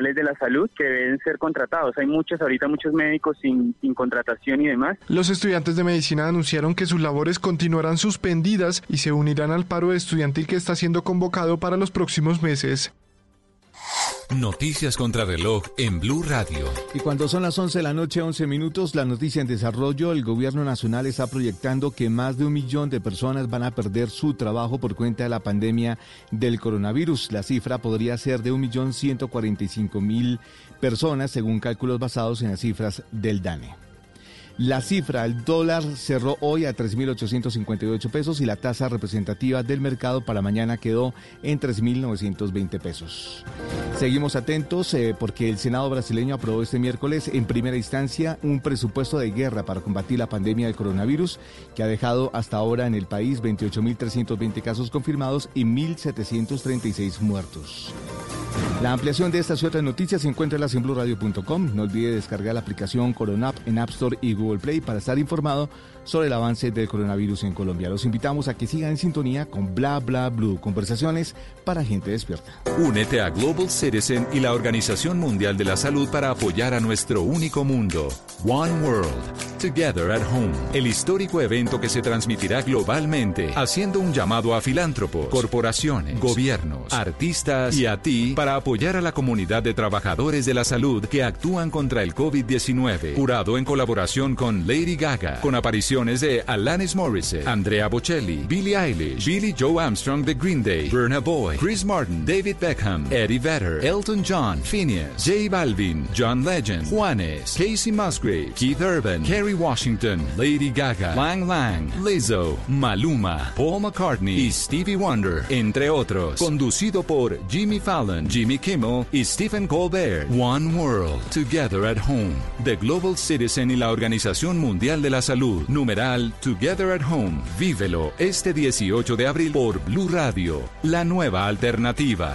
S16: profesionales de la salud que deben ser contratados. Hay muchos, ahorita muchos médicos sin, sin contratación y demás.
S15: Los estudiantes de medicina anunciaron que sus labores continuarán suspendidas y se unirán al paro estudiantil que está siendo convocado para los próximos meses.
S1: Noticias contra reloj en Blue Radio.
S9: Y cuando son las 11 de la noche, 11 minutos, la noticia en desarrollo, el gobierno nacional está proyectando que más de un millón de personas van a perder su trabajo por cuenta de la pandemia del coronavirus. La cifra podría ser de un millón ciento cuarenta y cinco mil personas, según cálculos basados en las cifras del DANE. La cifra, el dólar cerró hoy a 3.858 pesos y la tasa representativa del mercado para mañana quedó en 3.920 pesos. Seguimos atentos eh, porque el Senado brasileño aprobó este miércoles en primera instancia un presupuesto de guerra para combatir la pandemia del coronavirus que ha dejado hasta ahora en el país 28.320 casos confirmados y 1.736 muertos. La ampliación de estas y otras noticias se encuentra en blurradio.com. No olvide descargar la aplicación Coronap en App Store y Google Play para estar informado sobre el avance del coronavirus en Colombia. Los invitamos a que sigan en sintonía con Bla Bla Blue, conversaciones para gente despierta.
S1: Únete a Global Citizen y la Organización Mundial de la Salud para apoyar a nuestro único mundo, One World. Together at Home, el histórico evento que se transmitirá globalmente, haciendo un llamado a filántropos, corporaciones, gobiernos, artistas y a ti para apoyar a la comunidad de trabajadores de la salud que actúan contra el COVID-19. Jurado en colaboración con Lady Gaga, con de Alanis Morissette, Andrea Bocelli, Billie Eilish, Billy Joe Armstrong de Green Day, Burna Boy, Chris Martin, David Beckham, Eddie Vedder, Elton John, Phineas, J Balvin, John Legend, Juanes, Casey Musgrave, Keith Urban, Kerry Washington, Lady Gaga, Lang Lang, Lizzo, Maluma, Paul McCartney y Stevie Wonder, entre otros. Conducido por Jimmy Fallon, Jimmy Kimmel y Stephen Colbert. One World, Together at Home. The Global Citizen y la Organización Mundial de la Salud. Numeral Together at Home. Vívelo este 18 de abril por Blue Radio, la nueva alternativa.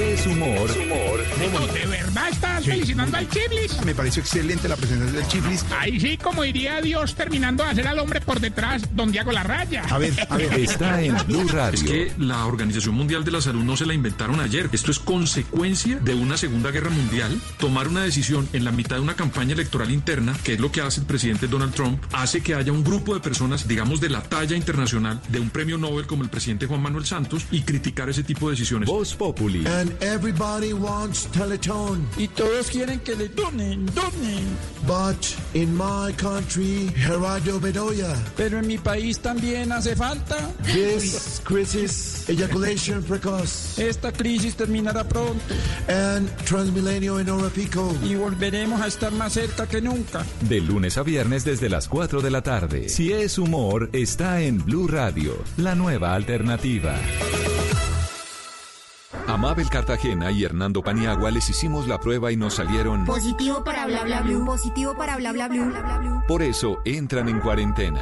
S2: es humor,
S17: ¿De verdad estás felicitando al Chiblis?
S18: Me pareció excelente la presentación del Chiflis.
S17: Ahí sí, como diría Dios, terminando de hacer al hombre por detrás, donde hago la raya.
S18: A ver, a ver.
S1: Está en Blue Radio.
S19: Es que la Organización Mundial de la Salud no se la inventaron ayer. Esto es consecuencia de una Segunda Guerra Mundial. Tomar una decisión en la mitad de una campaña electoral interna, que es lo que hace el presidente Donald Trump, hace que haya un grupo de personas, digamos, de la talla internacional, de un premio Nobel como el presidente Juan Manuel Santos, y criticar ese tipo de decisiones.
S1: Voz Populi.
S18: And everybody wants Teletón.
S17: Y todos quieren que le donen, donen.
S18: But in my country, Gerardo Bedoya.
S17: Pero en mi país también hace falta.
S18: This crisis, ejaculation precoz.
S17: Esta crisis terminará pronto
S18: And Transmilenio en Hora Pico.
S17: y volveremos a estar más cerca que nunca.
S1: De lunes a viernes desde las 4 de la tarde. Si es humor, está en Blue Radio, la nueva alternativa. A Mabel Cartagena y Hernando Paniagua les hicimos la prueba y nos salieron.
S8: Positivo para bla bla blue. Positivo para bla, bla, blue.
S1: Por eso entran en cuarentena.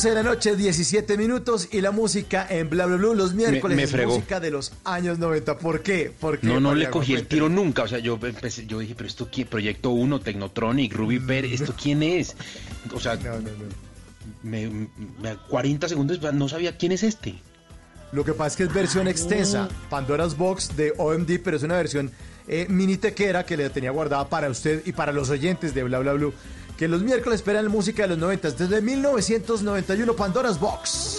S4: 11 de la noche, 17 minutos y la música en Bla Bla Blue los miércoles
S3: me
S4: es
S3: fregó.
S4: música de los años 90. ¿Por qué? ¿Por qué,
S3: No, no le cogí el tiro nunca. O sea, yo empecé, yo dije, pero esto quién, Proyecto 1, Tecnotronic, Ruby Pérez, ¿esto quién es? O sea, Me, me- 40 segundos no sabía quién es este.
S4: Lo que pasa es que es versión extensa, Pandora's Box de OMD, pero es una versión eh, mini tequera que le tenía guardada para usted y para los oyentes de Bla Bla Blue, que los miércoles esperan música de los 90, desde 1991, Pandora's Box.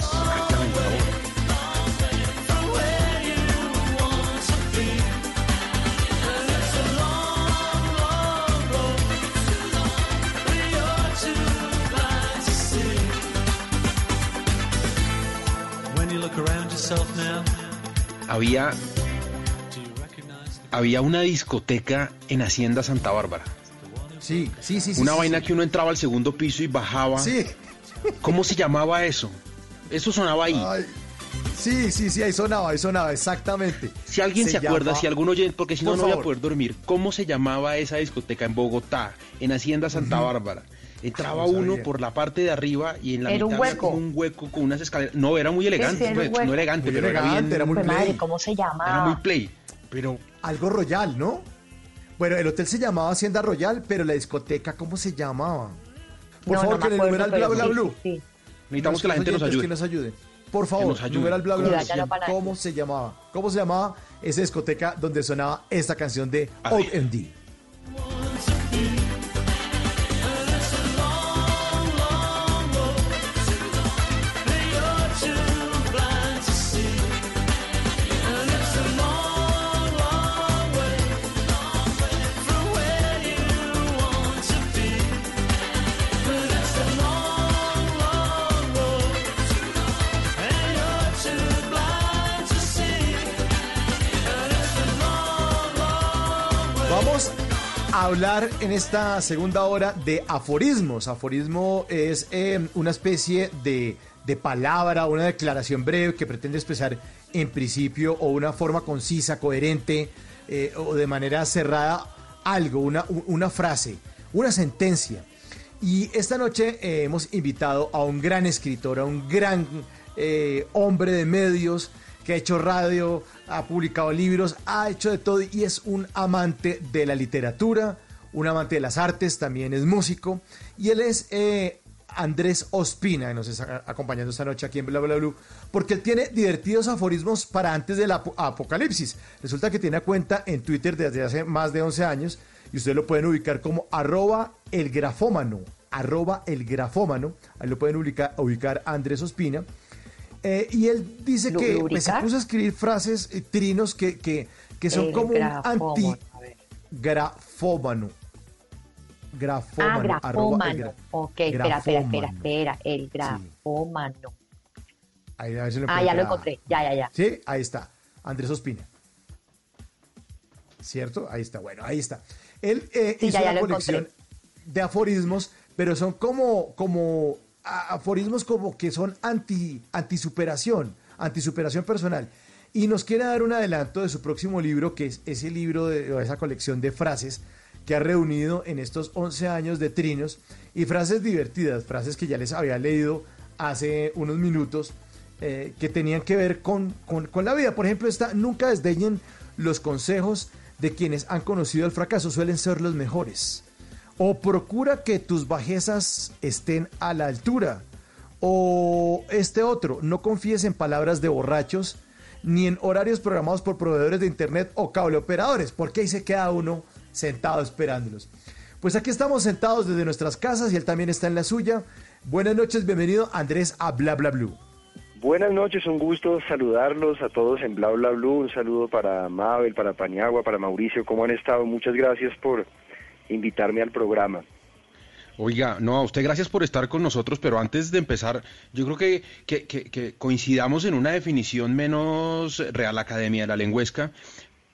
S3: Había, había una discoteca en Hacienda Santa Bárbara.
S4: Sí, sí, sí. sí,
S3: Una
S4: sí,
S3: vaina
S4: sí.
S3: que uno entraba al segundo piso y bajaba.
S4: Sí.
S3: ¿Cómo se llamaba eso? Eso sonaba ahí.
S4: Ay, sí, sí, sí, ahí sonaba, ahí sonaba, exactamente.
S3: Si alguien se, acuerda,
S4: llama-
S3: si algún oyente, porque si no,
S4: Por
S3: no voy a poder dormir. ¿Cómo se llamaba esa discoteca en Bogotá, en Hacienda Santa Bárbara? Entraba
S4: No
S3: uno por la parte de arriba y en la
S5: Era un
S3: mitad había
S5: hueco.
S3: como un hueco con unas escaleras. No, era muy elegante,
S5: Sí, sí, era
S3: pues,
S5: un
S3: no elegante,
S4: Muy
S3: pero era bien.
S4: era muy
S5: Pues,
S4: play.
S5: madre, ¿cómo se llama?
S3: Era muy play. Pero
S4: Algo Royal, ¿no? Bueno, el hotel se llamaba Hacienda Royal, pero la discoteca, ¿cómo se llamaba? Por
S5: No,
S4: favor,
S5: no
S4: que
S5: acuerdo,
S4: numeral bla bla blue.
S5: sí, sí.
S3: necesitamos que la gente nos ayude.
S4: Que nos ayude. Por favor, numeral bla bla bla. ¿Cómo se llamaba? ¿Cómo se llamaba esa discoteca donde sonaba esta canción de
S3: Así.
S4: OMD? Hablar en esta segunda hora de aforismos. Aforismo es eh, una especie de, de palabra, una declaración breve que pretende expresar en principio o una forma concisa, coherente eh, o de manera cerrada algo, una, una frase, una sentencia. Y esta noche eh, hemos invitado a un gran escritor, a un gran eh, hombre de medios que ha hecho radio, ha publicado libros, ha hecho de todo y es un amante de la literatura, un amante de las artes, también es músico. Y él es eh, Andrés Ospina, que nos está acompañando esta noche aquí en Bla Bla Blue, porque él tiene divertidos aforismos para antes del apo- apocalipsis. Resulta que tiene cuenta en Twitter desde hace más de 11 años y ustedes lo pueden ubicar como arroba el ahí lo pueden ubicar, ubicar Andrés Ospina. Eh, y él dice
S5: ¿Lu-
S4: que pues, se puso a escribir frases, eh, trinos que, que, que son
S5: El
S4: como un
S5: grafómano,
S4: anti-grafómano. Grafómano.
S5: Ah, grafómano.
S4: gra-
S5: Ok, espera, espera, espera, espera. El grafómano.
S4: Ahí, a ver si lo
S5: Ah, ya lo encontré. Ya, ya, ya.
S4: Sí, ahí está. Andrés Ospina. ¿Cierto? Ahí está. Bueno, ahí está. Él eh,
S5: Sí,
S4: hizo
S5: ya, ya
S4: una colección
S5: encontré.
S4: de aforismos, pero son como, como aforismos como que son anti, antisuperación, antisuperación personal. Y nos quiere dar un adelanto de su próximo libro, que es ese libro de o esa colección de frases que ha reunido en estos 11 años de trinos y frases divertidas, frases que ya les había leído hace unos minutos eh, que tenían que ver con, con- con la vida. Por ejemplo, esta, nunca desdeñen los consejos de quienes han conocido el fracaso, suelen ser los mejores. O procura que tus bajezas estén a la altura. O este otro, no confíes en palabras de borrachos ni en horarios programados por proveedores de internet o cable operadores, porque ahí se queda uno sentado esperándolos. Pues aquí estamos sentados desde nuestras casas y él también está en la suya. Buenas noches, bienvenido Andrés a Bla Bla Blue.
S20: Buenas noches, un gusto saludarlos a todos en Bla Bla Blue. Un saludo para Mabel, para Paniagua, para Mauricio. ¿Cómo han estado? Muchas gracias por invitarme al programa.
S3: Oiga, no, a usted gracias por estar con nosotros, pero antes de empezar, yo creo que, que, que- que coincidamos en una definición menos Real Academia de la Lenguesca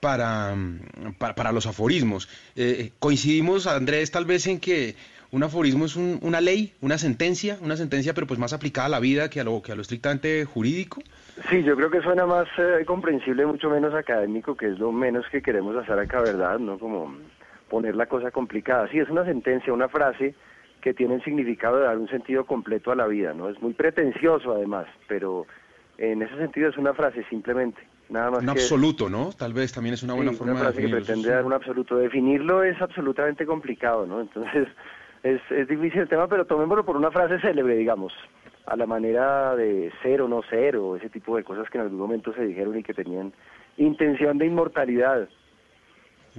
S3: para, mm, para, para los aforismos. Eh, coincidimos, Andrés, tal vez en que un aforismo es un- una ley, una sentencia, una sentencia, pero pues más aplicada a la vida que a lo, que a lo estrictamente jurídico.
S20: Sí, yo creo que suena más eh, comprensible, mucho menos académico, que es lo menos que queremos hacer acá, ¿verdad? No como poner la cosa complicada. Sí, es una sentencia, una frase que que tiene el significado de dar un sentido completo a la vida, ¿no? Es muy pretencioso además, pero en ese sentido es una frase simplemente, nada más
S3: Un
S20: que
S3: absoluto, ¿no? Tal vez también es una buena
S20: Sí,
S3: forma
S20: una
S3: de
S20: frase que
S3: definirlo.
S20: pretende dar un absoluto. Definirlo es absolutamente complicado, ¿no? Entonces es, es difícil el tema, pero tomémoslo por una frase célebre, digamos, a la manera de ser o no ser, o ese tipo de cosas que en algún momento se dijeron y que tenían intención de inmortalidad.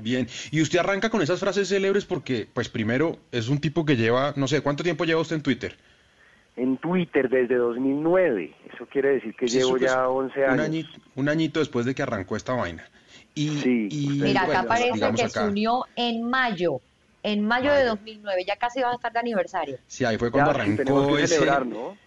S3: Bien, y usted arranca con esas frases célebres porque, pues primero, es un tipo que lleva, no sé, ¿cuánto tiempo lleva usted en Twitter?
S20: En Twitter desde 2009, eso quiere decir que
S3: Sí,
S20: llevo
S3: pues,
S20: ya 11
S3: Un
S20: años.
S3: añito, un añito después de que arrancó esta vaina. Y, y,
S5: Mira, acá
S3: bueno,
S5: parece que se
S3: acá,
S5: unió en mayo, en mayo de 2009, ya casi va a estar de aniversario.
S3: Sí, ahí fue cuando
S20: Ya, sí, tenemos
S3: arrancó
S20: que
S3: ese,
S20: celebrar, ¿no?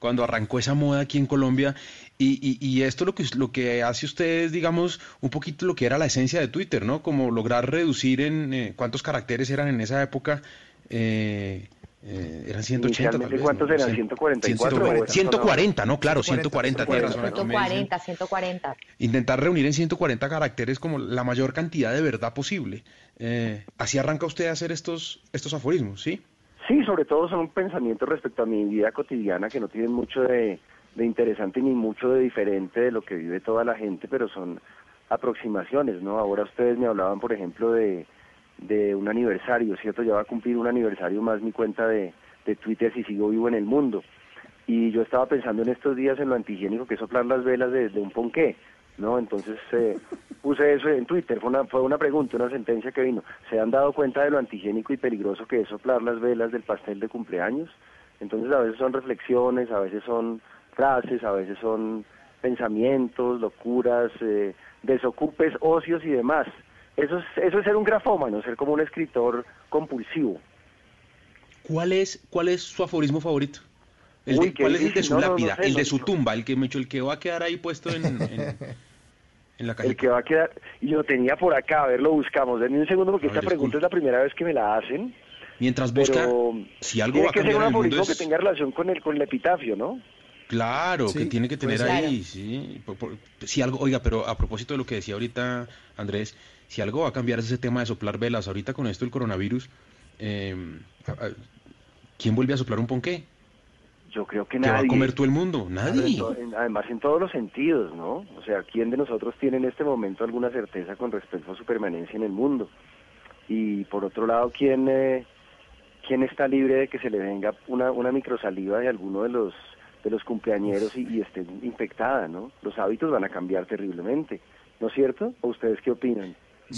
S3: Cuando arrancó esa moda aquí en Colombia. Y, y, y esto lo que, lo que hace usted es, digamos, un poquito lo que era la esencia de Twitter, ¿no? Como lograr reducir en eh, cuántos caracteres eran en esa época. Eh, eh, eran 180 tal vez.
S20: ¿cuántos
S3: ¿no?
S20: eran?
S3: Cien-
S20: 144,
S3: 140, 140, ¿no? Claro, 140, tiene razón. aquí me dicen.
S5: 140, 140.
S3: Intentar reunir en 140 caracteres como la mayor cantidad de verdad posible. Eh, así arranca usted a hacer estos, estos aforismos, ¿sí?
S20: Sí, sobre todo son pensamientos respecto a mi vida cotidiana que no tienen mucho de, interesante ni mucho de diferente de lo que vive toda la gente, pero son aproximaciones, ¿no? Ahora ustedes me hablaban, por ejemplo, de, un aniversario, ¿cierto? Ya va a cumplir un aniversario más mi cuenta de, Twitter si sigo vivo en el mundo. Y yo estaba pensando en estos días en lo antihigiénico que es soplar las velas de, de un ponqué, ¿no? Entonces eh, puse eso en Twitter, fue una, fue una pregunta, una sentencia que vino. ¿Se han dado cuenta de lo antihigiénico y peligroso que es soplar las velas del pastel de cumpleaños? Entonces a veces son reflexiones, a veces son frases, a veces son pensamientos, locuras, eh, desocupes, ocios y demás. Eso es, eso es ser un grafómano, ser como un escritor compulsivo.
S3: ¿Cuál es, cuál es su aforismo favorito? El
S20: Uy,
S3: de-
S20: qué
S3: ¿Cuál es el de su
S20: No, no, no
S3: lápida?
S20: sé,
S3: el de
S20: no-
S3: su tumba, el que me el que va a quedar ahí puesto en, en, en la
S20: El
S3: cajita.
S20: que va a quedar, y yo tenía por acá, a ver, lo buscamos. Denme un segundo porque
S3: A ver,
S20: esta pregunta es la primera vez que me la hacen.
S3: Mientras busca,
S20: Pero
S3: si algo
S20: tiene
S3: va a
S20: que ser
S3: el mundo
S20: que tenga relación con el, con el epitafio, ¿no?
S3: Claro, que
S20: Sí,
S3: tiene que tener
S20: pues,
S3: ahí, sí. Por- por- si algo, oiga, pero a propósito de lo que decía ahorita Andrés, si algo va a cambiar es ese tema de soplar velas. Ahorita con esto del coronavirus, eh, ¿quién vuelve a soplar un ponqué?
S20: Yo creo que
S3: ¿Qué va a
S20: nadie.
S3: comer todo el mundo? Nadie.
S20: Además, en todos los sentidos, ¿no? O sea, ¿quién de nosotros tiene en este momento alguna certeza con respecto a su permanencia en el mundo? Y por otro lado, ¿quién, eh, quién está libre de que se le venga una, una microsaliva de alguno de los de los cumpleañeros y, y esté infectada, ¿no? Los hábitos van a cambiar terriblemente, ¿no es cierto? ¿O ustedes qué opinan?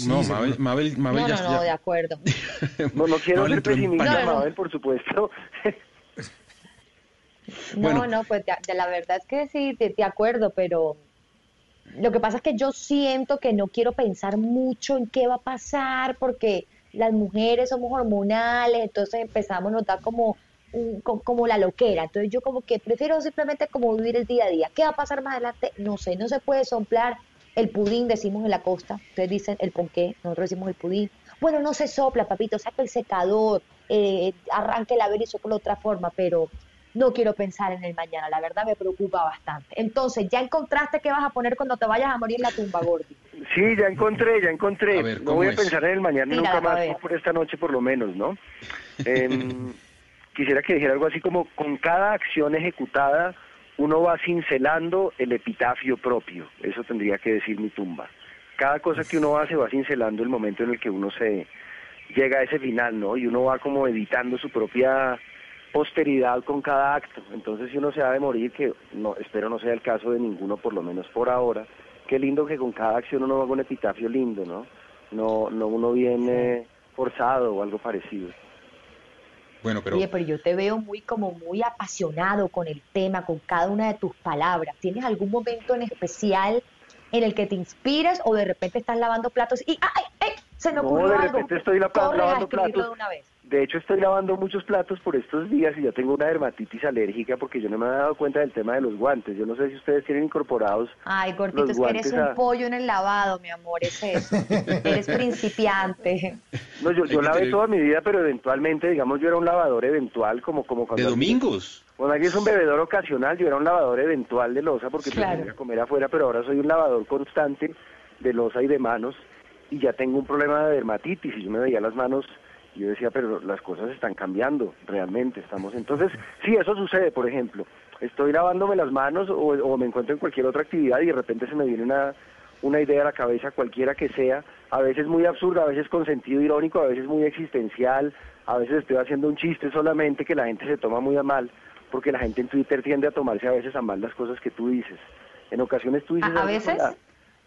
S3: No, Mabel, Mabel, Mabel
S5: No,
S3: ya,
S5: no, no, de acuerdo.
S20: No, no quiero
S3: Mabel
S20: ser pesimista. Mabel, por supuesto.
S5: No,
S3: Bueno.
S5: no, pues de, de la verdad es que sí, de, de acuerdo, pero lo que pasa es que yo siento que no quiero pensar mucho en qué va a pasar porque las mujeres somos hormonales, entonces empezamos a notar como, como la loquera. Entonces yo como que prefiero simplemente como vivir el día a día. ¿Qué va a pasar más adelante? No sé, no se puede soplar el pudín, decimos en la costa. Ustedes dicen el ponqué, nosotros decimos el pudín. Bueno, no se sopla, papito, saca el secador, eh, arranque la vela y sopla de otra forma, pero no quiero pensar en el mañana, la verdad me preocupa bastante. Entonces, ¿ya encontraste qué vas a poner cuando te vayas a morir en la tumba, Gordy?
S20: Sí, ya encontré, ya encontré.
S3: A ver,
S20: no
S3: ¿cómo
S20: voy a pensar en el mañana nunca más, por esta noche por lo menos, ¿no? Em, quisiera que dijera algo así como, con cada acción ejecutada, uno va cincelando el epitafio propio. Eso tendría que decir mi tumba. Cada cosa que uno hace va cincelando el momento en el que uno se llega a ese final, ¿no? Y uno va como editando su propia posteridad con cada acto. Entonces, si uno se ha de morir, que no espero no sea el caso de ninguno, por lo menos por ahora, qué lindo que con cada acción uno haga un epitafio lindo, ¿no? No, no uno viene forzado o algo parecido.
S3: Bueno, pero
S5: Oye, pero yo te veo muy como muy apasionado con el tema, con cada una de tus palabras. ¿Tienes algún momento en especial en el que te inspires o de repente estás lavando platos y ¡ay, ay! Se me
S20: No,
S5: ocurrió
S20: de
S5: algo.
S20: repente estoy la- lavando platos.
S5: de una vez.
S20: De hecho, estoy lavando muchos platos por estos días y ya tengo una dermatitis alérgica porque yo no me había dado cuenta del tema de los guantes. Yo no sé si ustedes tienen incorporados
S5: Ay, gordito,
S20: los
S5: es que eres
S20: guantes
S5: un
S20: a-
S5: pollo en el lavado, mi amor, es eso. eres principiante.
S20: No, yo, yo
S3: que
S20: lavé
S3: tener-
S20: toda mi vida, pero eventualmente, digamos, yo era un lavador eventual, como, como cuando...
S3: de domingos.
S20: Cuando alguien es un bebedor ocasional, yo era un lavador eventual de losa porque
S5: Claro.
S20: prefería comer afuera, pero ahora soy un lavador constante de losa y de manos y ya tengo un problema de dermatitis y yo me veía las manos yo decía, pero las cosas están cambiando, realmente estamos. Entonces, sí, eso sucede, por ejemplo. Estoy lavándome las manos o, o me encuentro en cualquier otra actividad y de repente se me viene una, una idea a la cabeza, cualquiera que sea, a veces muy absurda, a veces con sentido irónico, a veces muy existencial, a veces estoy haciendo un chiste solamente que la gente se toma muy a mal, porque la gente en Twitter tiende a tomarse a veces a mal las cosas que tú dices. En ocasiones tú dices...
S5: ¿A- veces?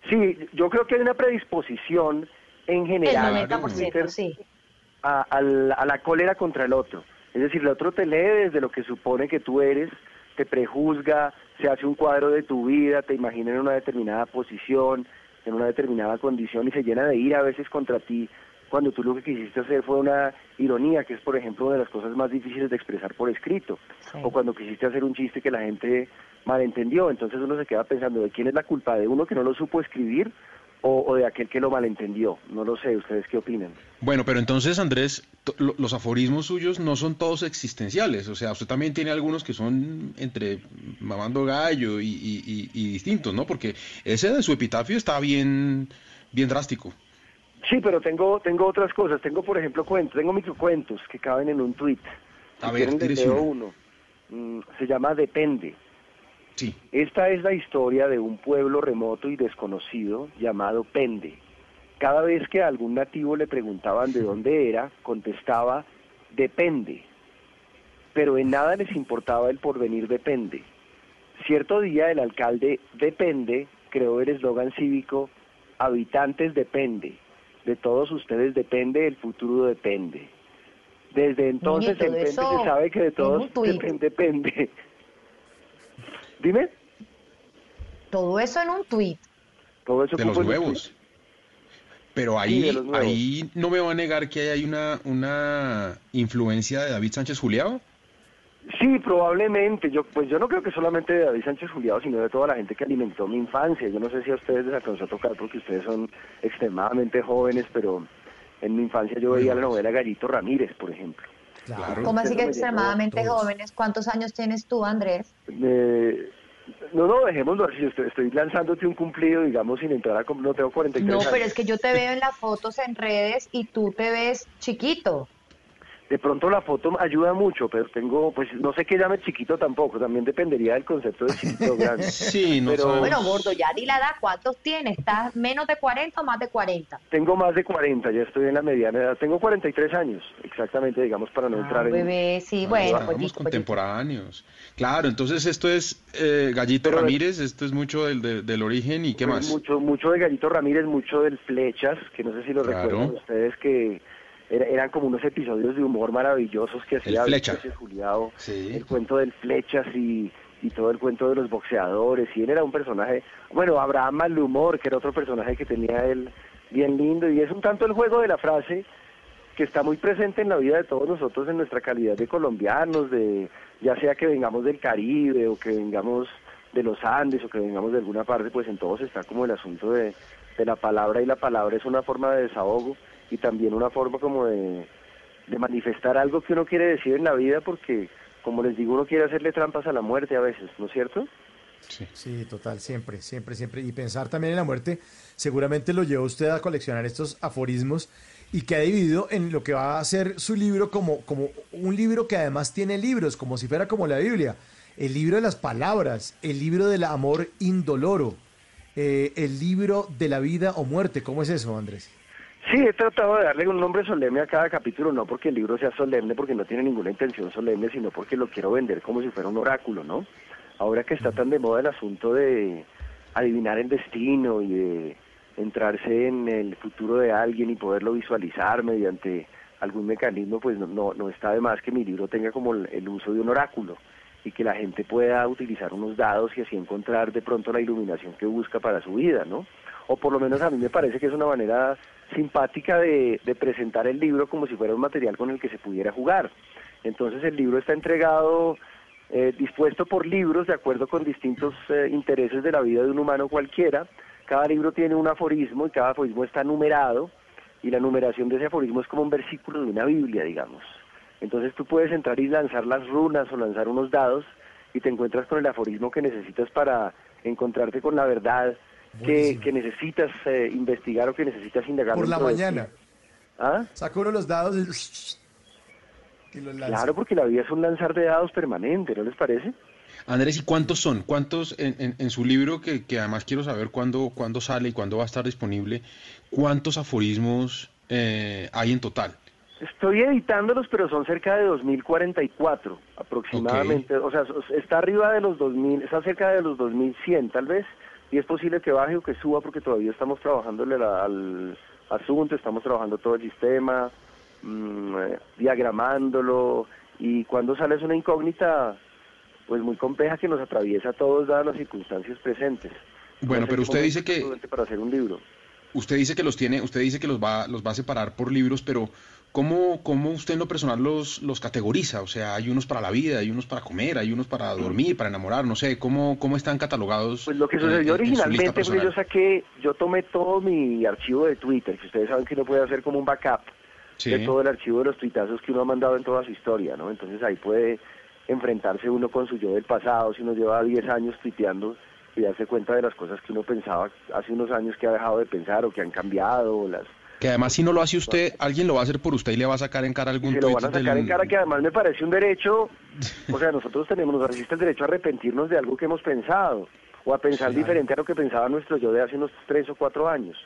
S20: Sí, yo creo que hay una predisposición en general
S5: El 90%,
S20: en Twitter
S5: sí.
S20: A, a la, a la cólera contra el otro. Es decir, el otro te lee desde lo que supone que tú eres, te prejuzga, se hace un cuadro de tu vida, te imagina en una determinada posición, en una determinada condición y se llena de ira a veces contra ti cuando tú lo que quisiste hacer fue una ironía, que es por ejemplo una de las cosas más difíciles de expresar por escrito, o cuando quisiste hacer un chiste que la gente malentendió, entonces uno se queda pensando de quién es la culpa, de uno que no lo supo escribir o, o de aquel que lo malentendió, no lo sé, ¿ustedes qué opinan?
S3: Bueno, pero entonces, Andrés, los aforismos suyos no son todos existenciales. O sea, usted también tiene algunos que son entre mamando gallo y, y- y- y distintos, ¿no? Porque ese de su epitafio está bien, bien drástico.
S20: Sí, pero tengo tengo otras cosas. Tengo, por ejemplo, cuentos. Tengo microcuentos que caben en un tweet.
S3: A
S20: Si
S3: ver,
S20: quieren, les
S3: tírese
S20: leo
S3: uno.
S20: uno. Mm, se llama Depende.
S3: Sí.
S20: Esta es la historia de un pueblo remoto y desconocido llamado Pende. Cada vez que a algún nativo le preguntaban de dónde era, contestaba, depende. Pero en nada les importaba el porvenir depende. Cierto día el alcalde Depende creó el eslogan cívico Habitantes depende. De todos ustedes depende, el futuro depende. Desde entonces
S5: Niñito,
S20: el Pende se sabe que de todos depende, depende. Dime.
S5: Todo eso en un tuit.
S20: Todo eso
S3: De los nuevos. Pero ahí, ahí no me va a negar que hay una, una influencia de David Sánchez Juliado.
S20: Sí, probablemente. Yo, pues yo no creo que solamente de David Sánchez Juliado, sino de toda la gente que alimentó mi infancia. Yo no sé si a ustedes les alcanzó a tocar porque ustedes son extremadamente jóvenes, pero en mi infancia yo veía la novela Gallito Ramírez, por ejemplo.
S5: ¿Cómo así que extremadamente jóvenes? ¿Cuántos años tienes tú, Andrés?
S20: Eh, no, no, dejémoslo así. Estoy, estoy lanzándote un cumplido, digamos, sin entrar a... No tengo 43
S5: No,
S20: años.
S5: pero es que yo te veo en las fotos en redes y tú te ves chiquito.
S20: De pronto la foto ayuda mucho, pero tengo, pues no sé qué llame chiquito tampoco. También dependería del concepto de chiquito grande.
S3: Sí, no
S20: pero
S5: Bueno, gordo, ya di la edad. ¿Cuántos tienes? ¿Estás menos de 40 o más de 40?
S20: Tengo más de 40, ya estoy en la mediana edad. Tengo 43 años, exactamente, digamos, para no entrar en...
S5: Ah, bebé, sí, bueno, pues
S3: Somos contemporáneos. Claro, entonces esto es eh, Gallito
S20: Pero-
S3: Ramírez, esto es mucho del, de- del origen y qué
S20: Pues
S3: más.
S20: Mucho, mucho de Gallito Ramírez, mucho del Flechas, que no sé si lo
S3: Claro.
S20: recuerdan ustedes, que era- eran como unos episodios de humor maravillosos que hacía
S3: El
S20: Juliado, el cuento del Flechas y, y todo el cuento de los boxeadores, y él era un personaje, bueno, Abraham Malhumor, que era otro personaje que tenía él bien lindo, y es un tanto el juego de la frase que está muy presente en la vida de todos nosotros en nuestra calidad de colombianos, de ya sea que vengamos del Caribe o que vengamos de los Andes o que vengamos de alguna parte, pues en todos está como el asunto de, de la palabra y la palabra es una forma de desahogo y también una forma como de, de manifestar algo que uno quiere decir en la vida porque, como les digo, uno quiere hacerle trampas a la muerte a veces, ¿no es cierto?
S4: Sí. total, siempre, siempre, siempre. Y pensar también en la muerte, seguramente lo llevó usted a coleccionar estos aforismos y que ha dividido en lo que va a ser su libro como, como un libro que además tiene libros, como si fuera como la Biblia. El libro de las palabras, el libro del amor indoloro, eh, el libro de la vida o muerte. ¿Cómo es eso, Andrés?
S20: Sí, he tratado de darle un nombre solemne a cada capítulo, no porque el libro sea solemne, porque no tiene ninguna intención solemne, sino porque lo quiero vender como si fuera un oráculo, ¿no? Ahora que está tan de moda el asunto de adivinar el destino y de entrarse en el futuro de alguien y poderlo visualizar mediante algún mecanismo, pues no, no, no está de más que mi libro tenga como el, el uso de un oráculo y que la gente pueda utilizar unos dados y así encontrar de pronto la iluminación que busca para su vida, ¿no? O por lo menos a mí me parece que es una manera simpática de, de presentar el libro como si fuera un material con el que se pudiera jugar. Entonces el libro está entregado, eh, dispuesto por libros de acuerdo con distintos eh, intereses de la vida de un humano cualquiera. Cada libro tiene un aforismo y cada aforismo está numerado y la numeración de ese aforismo es como un versículo de una Biblia, digamos. Entonces tú puedes entrar y lanzar las runas o lanzar unos dados y te encuentras con el aforismo que necesitas para encontrarte con la verdad que, que necesitas eh, investigar o que necesitas indagar.
S4: Por la
S20: de
S4: mañana.
S20: ¿Ah?
S4: Saca uno los dados y, y los lanza.
S20: Claro, porque la vida es un lanzar de dados permanente, ¿no les parece?
S3: Andrés, ¿y cuántos son? ¿Cuántos en, en- en su libro, que, que además quiero saber cuándo, cuándo sale y cuándo va a estar disponible, cuántos aforismos eh, hay en total?
S20: Estoy editándolos, pero son cerca de 2044 aproximadamente. O sea, está arriba de los 2000, está cerca de los 2100 tal vez, y es posible que baje o que suba porque todavía estamos trabajándole al asunto, estamos trabajando todo el sistema, mm, eh, diagramándolo, y cuando sale es una incógnita pues muy compleja que nos atraviesa a todos dadas las circunstancias presentes.
S3: Bueno, pero usted dice que
S20: para hacer un libro.
S3: usted dice que los tiene, usted dice que los va, los va a separar por libros, pero ¿cómo, cómo usted en lo personal los, los categoriza? O sea, hay unos para la vida, hay unos para comer, hay unos para dormir, para enamorar, no sé, ¿cómo, cómo están catalogados?
S20: Pues lo que
S3: eh,
S20: sucedió
S3: en-
S20: originalmente fue que yo saqué, yo tomé todo mi archivo de Twitter, que ustedes saben que uno puede hacer como un backup
S3: Sí.
S20: de todo el archivo de los tuitazos que uno ha mandado en toda su historia, ¿no? Entonces ahí puede enfrentarse uno con su yo del pasado, si uno lleva 10 años tuiteando y darse cuenta de las cosas que uno pensaba hace unos años que ha dejado de pensar o que han cambiado o las
S3: Que además si no lo hace usted, alguien lo va a hacer por usted y le va a sacar en cara algún
S20: se lo van a sacar
S3: del-
S20: en cara que además me parece un derecho, o sea, nosotros tenemos, nos asiste el derecho a arrepentirnos de algo que hemos pensado o a pensar diferente a lo que pensaba nuestro yo de hace unos tres o cuatro años.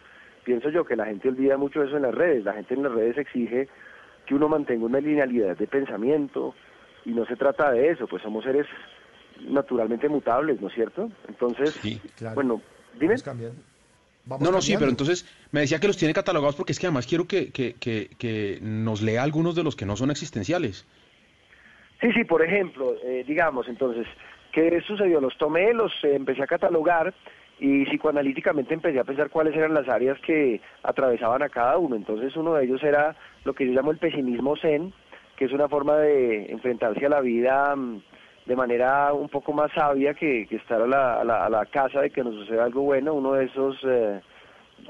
S20: Pienso yo que la gente olvida mucho eso en las redes, la gente en las redes exige que uno mantenga una linealidad de pensamiento y no se trata de eso, pues somos seres naturalmente mutables, ¿no es cierto? Entonces, bueno, dime.
S3: No, no, sí, pero entonces me decía que los tiene catalogados porque es que además quiero que, que, que, que nos lea algunos de los que no son existenciales.
S20: Sí, sí, por ejemplo, eh, digamos, entonces, ¿qué sucedió? Los tomé, los eh, empecé a catalogar y psicoanalíticamente empecé a pensar cuáles eran las áreas que atravesaban a cada uno. Entonces, uno de ellos era lo que yo llamo el pesimismo zen, que es una forma de enfrentarse a la vida mm, de manera un poco más sabia que, que estar a la, a, la, a la casa de que nos suceda algo bueno. Uno de esos eh,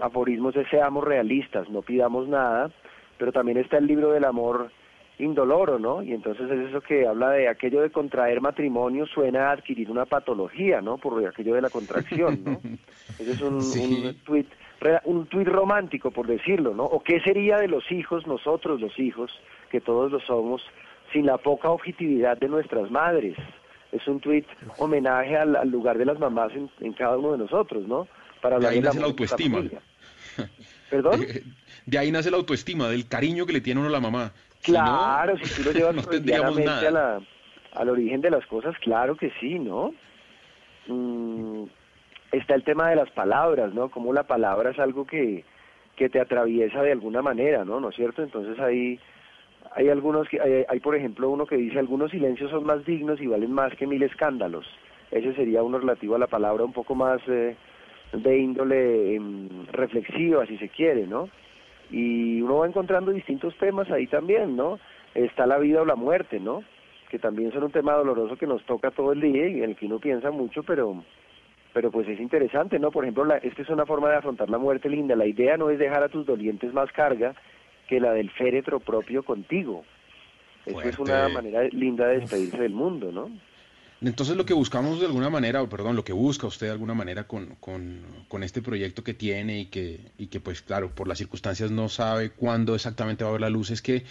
S20: aforismos es seamos realistas, no pidamos nada, pero también está el libro del amor indoloro, ¿no? Y entonces es eso que habla de aquello de contraer matrimonio suena a adquirir una patología, ¿no? Por aquello de la contracción, ¿no? Ese es un,
S3: Sí.
S20: un tuit re- un tuit romántico, por decirlo, ¿no? ¿O qué sería de los hijos, nosotros los hijos, que todos lo somos, sin la poca objetividad de nuestras madres? Es un tuit homenaje al, al lugar de las mamás en, en cada uno de nosotros, ¿no? Para
S3: De
S20: hablar
S3: ahí
S20: del
S3: nace la
S20: de
S3: autoestima.
S20: familia. ¿Perdón?
S3: De, de ahí nace la autoestima, del cariño que le tiene uno a la mamá. Si no,
S20: Claro, si tú lo llevas
S3: no
S20: freudianamente a la, al origen de las cosas, claro que sí, ¿no? Mm, está el tema de las palabras, ¿no? Como la palabra es algo que, que te atraviesa de alguna manera, ¿no? ¿No es cierto? Entonces hay, hay algunos, que, hay, hay, por ejemplo uno que dice, algunos silencios son más dignos y valen más que mil escándalos. Ese sería uno relativo a la palabra un poco más eh, de índole em, reflexiva, si se quiere, ¿no? y uno va encontrando distintos temas ahí también, ¿no? Está la vida o la muerte, ¿no? Que también son un tema doloroso que nos toca todo el día y en el que uno piensa mucho, pero pero pues es interesante, ¿no? Por ejemplo, la, esta es una forma de afrontar la muerte linda. La idea no es dejar a tus dolientes más carga que la del féretro propio contigo. Esto es una manera linda de despedirse del mundo, ¿no?
S3: Entonces lo que buscamos de alguna manera, o perdón, lo que busca usted de alguna manera con, con, con este proyecto que tiene y que, y que pues claro, por las circunstancias no sabe cuándo exactamente va a ver la luz, es que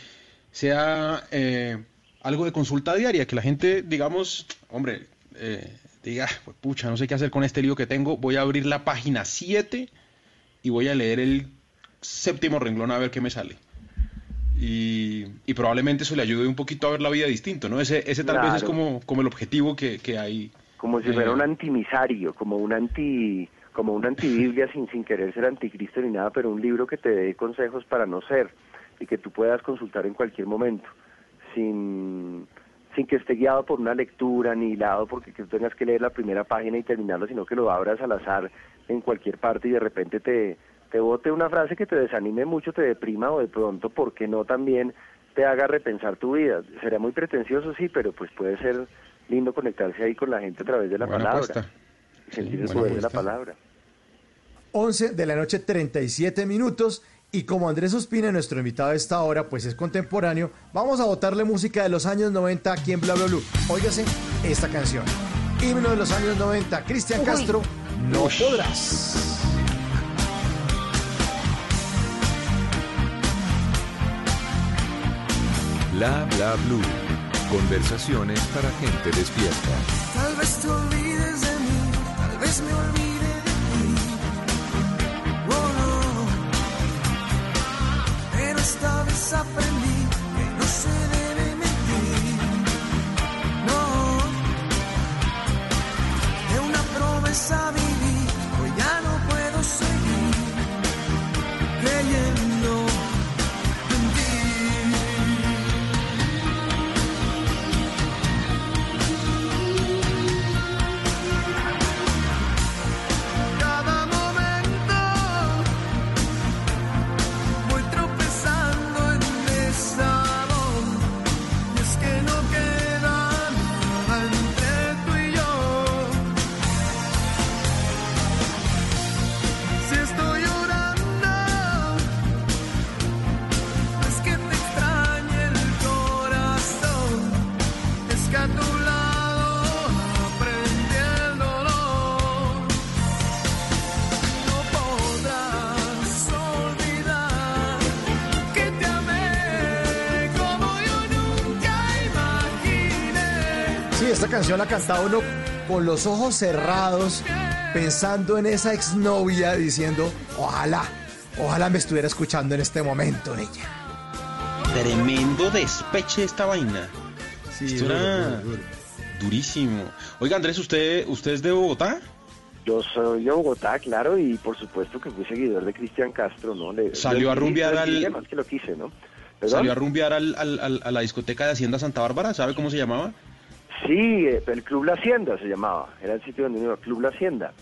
S3: sea eh, algo de consulta diaria, que la gente, digamos, hombre, eh, diga, pues, pucha, no sé qué hacer con este lío que tengo, voy a abrir la página 7 y voy a leer el séptimo renglón a ver qué me sale. Y, y probablemente eso le ayude un poquito a ver la vida distinto, ¿no? Ese, ese tal vez es como, como el objetivo que, que hay.
S20: como si
S3: Eh,
S20: fuera un antimisario, como un anti como una antibiblia sin sin querer ser anticristo ni nada, pero un libro que te dé consejos para no ser y que tú puedas consultar en cualquier momento, sin sin que esté guiado por una lectura ni hilado porque que tú tengas que leer la primera página y terminarlo, sino que lo abras al azar en cualquier parte y de repente te te bote una frase que te desanime mucho, te deprima o de pronto, ¿por qué no también te haga repensar tu vida? Sería muy pretencioso, sí, pero pues puede ser lindo conectarse ahí con la gente a través de la
S4: Buena
S20: palabra.
S4: apuesta.
S20: Sentir el poder de la palabra.
S4: 11 de la noche, 37 minutos. Y como Andrés Ospina, nuestro invitado a esta hora, pues es contemporáneo, vamos a botarle música de los años 90 aquí en Bla Bla Blue. Óigase esta canción. Himno de los años 90, Cristian Castro, No podrás.
S1: Bla bla blue. Conversaciones para gente despierta.
S21: Tal vez te olvides de mí, tal vez me olvide de ti. Oh, no. Pero esta vez aprendí
S4: canción la cantaba uno con los ojos cerrados, pensando en esa exnovia, diciendo, ojalá, ojalá me estuviera escuchando en este momento, ella.
S3: Tremendo despeche esta vaina. Esto
S4: duro,
S3: era
S4: duro, duro.
S3: durísimo. Oiga, Andrés, ¿usted, ¿usted es de Bogotá?
S20: Yo soy de Bogotá, claro, y por supuesto que fui seguidor de Cristian Castro, ¿no? Le-
S3: Salió
S20: le-
S3: a rumbear
S20: le-
S3: al-
S20: le- Más que lo quise, ¿no? ¿Perdón?
S3: Salió a rumbear al- al- al- a la discoteca de Hacienda Santa Bárbara, ¿sabe cómo se llamaba?
S20: Sí, eh, el Club La Hacienda se llamaba. Era el sitio donde iba, Club La Hacienda.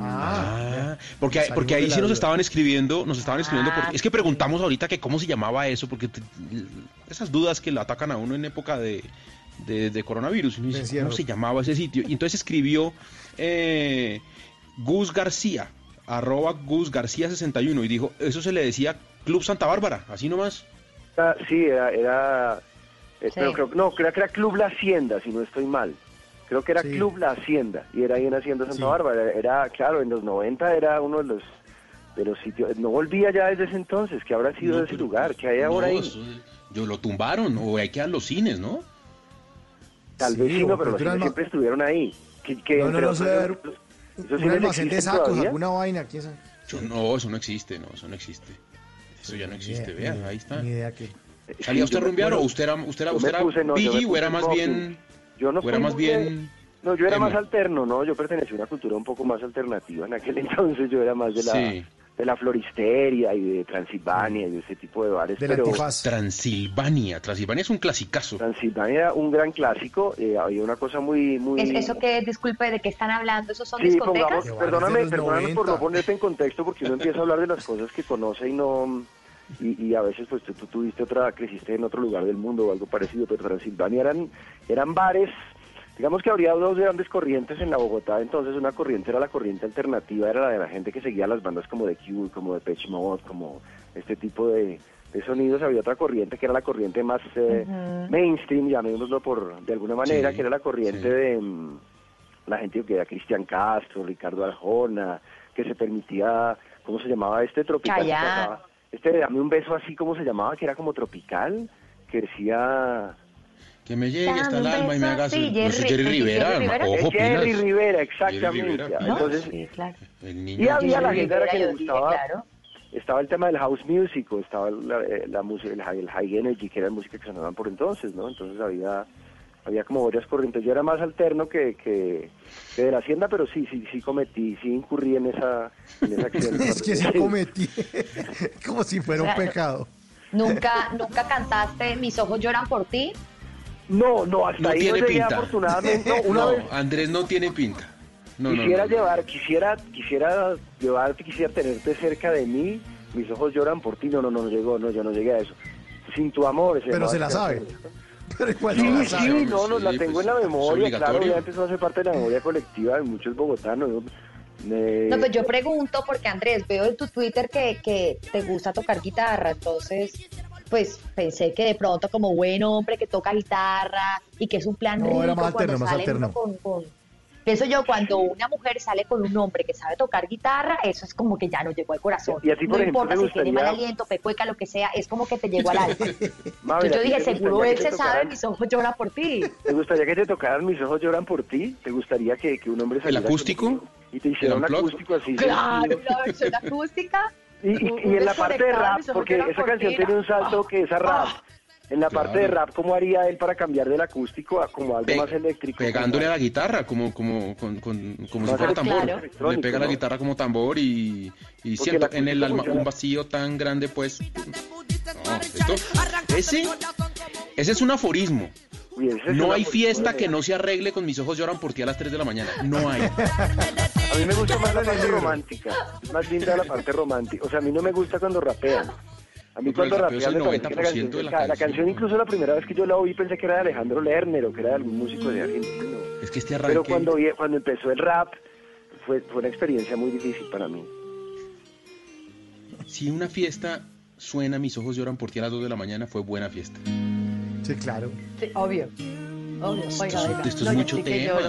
S3: Ah, porque,
S20: Salimos
S3: porque ahí sí nos estaban escribiendo, nos estaban escribiendo,
S20: Ah.
S3: porque, es que preguntamos ahorita que cómo se llamaba eso, porque te- esas dudas que le atacan a uno en época de, de- de coronavirus, uno dice,
S4: Encierro.
S3: ¿cómo se llamaba ese sitio? Y entonces escribió eh, Gus García, arroba Gus García 61, y dijo, eso se le decía Club Santa Bárbara, así nomás.
S20: Ah, sí, era... era eh, pero creo, no, creo que era Club La Hacienda, si no estoy mal. Creo que era
S4: Sí.
S20: Club La Hacienda, y era ahí en Hacienda Santa
S4: Sí.
S20: Bárbara. Era, claro, en los 90 era uno de los de los sitios... No volvía ya desde ese entonces, que habrá sido
S3: No,
S20: de ese lugar, que hay ahora
S3: No,
S20: ahí.
S3: eso- yo lo tumbaron, o hay que dar los cines, ¿no?
S20: Tal
S4: Sí,
S20: vez sí, no, pero los
S4: cultura
S20: cines
S4: alma-
S20: siempre estuvieron ahí. Que, que
S4: No, no, no,
S20: esos
S4: Un almacén de sacos,
S20: todavía.
S4: alguna vaina, quién sabe.
S3: Yo- no, eso no existe, no, eso no existe. Eso ya no existe,
S4: idea,
S3: vean,
S4: ni
S3: ahí está.
S4: Ni idea que...
S3: ¿Salía
S20: Sí,
S3: usted a rumbear o usted era, usted era, usted era
S20: puse- no,
S3: Biggie o era más bien...
S20: Yo no
S3: o era más
S20: de-
S3: bien...
S20: No, yo era
S3: emo?
S20: más alterno, ¿no? Yo pertenecía a una cultura un poco más alternativa. En aquel entonces yo era más de la,
S3: Sí.
S20: de la floristeria y de Transilvania y de ese tipo de bares. pero
S3: Transilvania, Transilvania es un clasicazo.
S20: Transilvania era un gran clásico. eh, había una cosa muy... muy...
S5: Es- eso que, disculpe, ¿de qué están hablando? ¿Esos son
S20: Sí,
S5: discotecas?
S20: pongamos, perdóname, perdóname por no ponerte en contexto porque uno empieza a hablar de las cosas que conoce y no... Y, y a veces pues tú, tú tuviste otra, creciste en otro lugar del mundo o algo parecido, pero Transilvania eran, eran bares, digamos que habría dos grandes corrientes en la Bogotá, entonces una corriente era la corriente alternativa, era la de la gente que seguía las bandas como The Cure, como The Pitch Mode, como este tipo de, de sonidos, había otra corriente que era la corriente más eh,
S5: Ujú.
S20: mainstream, llamémoslo por de alguna manera,
S3: Sí,
S20: que era la corriente de mm, la gente que era Cristian Castro, Ricardo Arjona, que se permitía, ¿cómo se llamaba este tropical? que Este, dame un beso así, ¿cómo se llamaba? Que era como tropical, que decía...
S3: Que me llegue hasta el alma y me haga... No,
S5: Jerry- ¿sí,
S3: Rivera,
S5: Jerry Rivera?
S3: ojo,
S20: Jerry. Rivera,
S3: Jerry
S20: exactamente.
S3: Rivera, pilas.
S20: Entonces,
S5: Sí, claro.
S3: El niño.
S20: y había la gente a la que le gustaba...
S5: claro.
S20: Estaba el tema del house music, o estaba la, eh, la música, el high, el high energy, que era la música que sonaban por entonces, ¿no? Entonces había había como varias corrientes. Yo era más alterno que, que, que de la hacienda, pero sí, sí, sí cometí, sí incurrí en esa, en esa acción.
S4: Es que se cometí como si fuera un pecado.
S5: ¿Nunca, ¿Nunca cantaste Mis ojos lloran por ti?
S20: No, no, hasta
S3: No
S20: ahí no
S3: tiene
S20: llegué
S3: pinta.
S20: afortunadamente. No, una
S3: No,
S20: vez
S3: Andrés no tiene pinta.
S20: Quisiera
S3: no, no.
S20: llevar, quisiera, quisiera llevarte, quisiera tenerte cerca de mí. Mis ojos lloran por ti. No, no, no, no llegó, no, yo no llegué a eso. Sin tu amor. ese
S4: Pero se la sabe. Pero igual se
S20: Sí,
S4: la
S20: sí,
S4: sabe.
S20: no, no, la tengo
S3: pues,
S20: en la
S3: es
S20: memoria, claro,
S3: obligatorio.
S20: obviamente eso hace parte de la memoria colectiva de muchos bogotanos. ¿no? Eh,
S5: No, pues yo pregunto porque Andrés, veo en tu Twitter que, que te gusta tocar guitarra, entonces pues pensé que de pronto como buen hombre que toca guitarra y que es un plan
S4: No,
S5: rico
S4: era más
S5: cuando
S4: alterno, más
S5: sale
S4: alterno.
S5: uno con, con- Pienso yo, cuando una mujer sale con un hombre que sabe tocar guitarra, eso es como que ya no llegó al corazón.
S20: Y a ti, por
S5: no
S20: ejemplo,
S5: importa si tiene mal aliento, pecueca, lo que sea, es como que te llegó al alma.
S20: Mabel,
S5: Entonces yo
S20: ¿a ti
S5: dije, seguro él
S20: que
S5: se sabe, mis ojos lloran por ti.
S20: ¿Te gustaría que te tocaran mis ojos lloran por ti? ¿Te gustaría que, que un hombre saliera
S3: acústico?
S20: contigo y te hiciera
S3: ¿El
S20: un acústico así?
S5: Claro, una versión acústica.
S20: Y, y- y en la parte de rap, porque esa
S5: por
S20: canción
S5: ti.
S20: tiene un salto que es a rap. En la parte de rap, ¿cómo haría él para cambiar del acústico a como algo
S3: Pe-
S20: más eléctrico?
S3: Pegándole a la guitarra como, como, con- con- como si fuera tambor.
S20: claro.
S3: Le pega la guitarra como tambor y, y siento en el alma
S20: funciona.
S3: un vacío tan grande, pues. No, esto, ese, ese es un aforismo.
S20: Uy, ese es
S3: No hay fiesta que no se arregle con mis ojos lloran por ti a las 3 de la mañana. No hay.
S20: A mí me gusta más la parte romántica, es más linda la parte romántica. O sea, a mí no me gusta cuando rapean. A mí
S3: No, pero
S20: cuando me parece que la
S3: 90%
S20: canción,
S3: de la
S20: la,
S3: canción.
S20: canción incluso la primera vez que yo la oí pensé que era de Alejandro Lerner o que era de algún músico de argentino.
S3: Es que este
S20: Pero
S3: arranque.
S20: cuando, vi- cuando empezó el rap fue, fue una experiencia muy difícil para mí.
S3: Si una fiesta suena mis ojos lloran por ti a las 2 de la mañana, fue buena fiesta.
S4: Sí, claro.
S5: Sí, obvio. Obvio. Oiga, oiga.
S3: esto es
S5: No, yo
S3: mucho
S5: sí
S3: tema.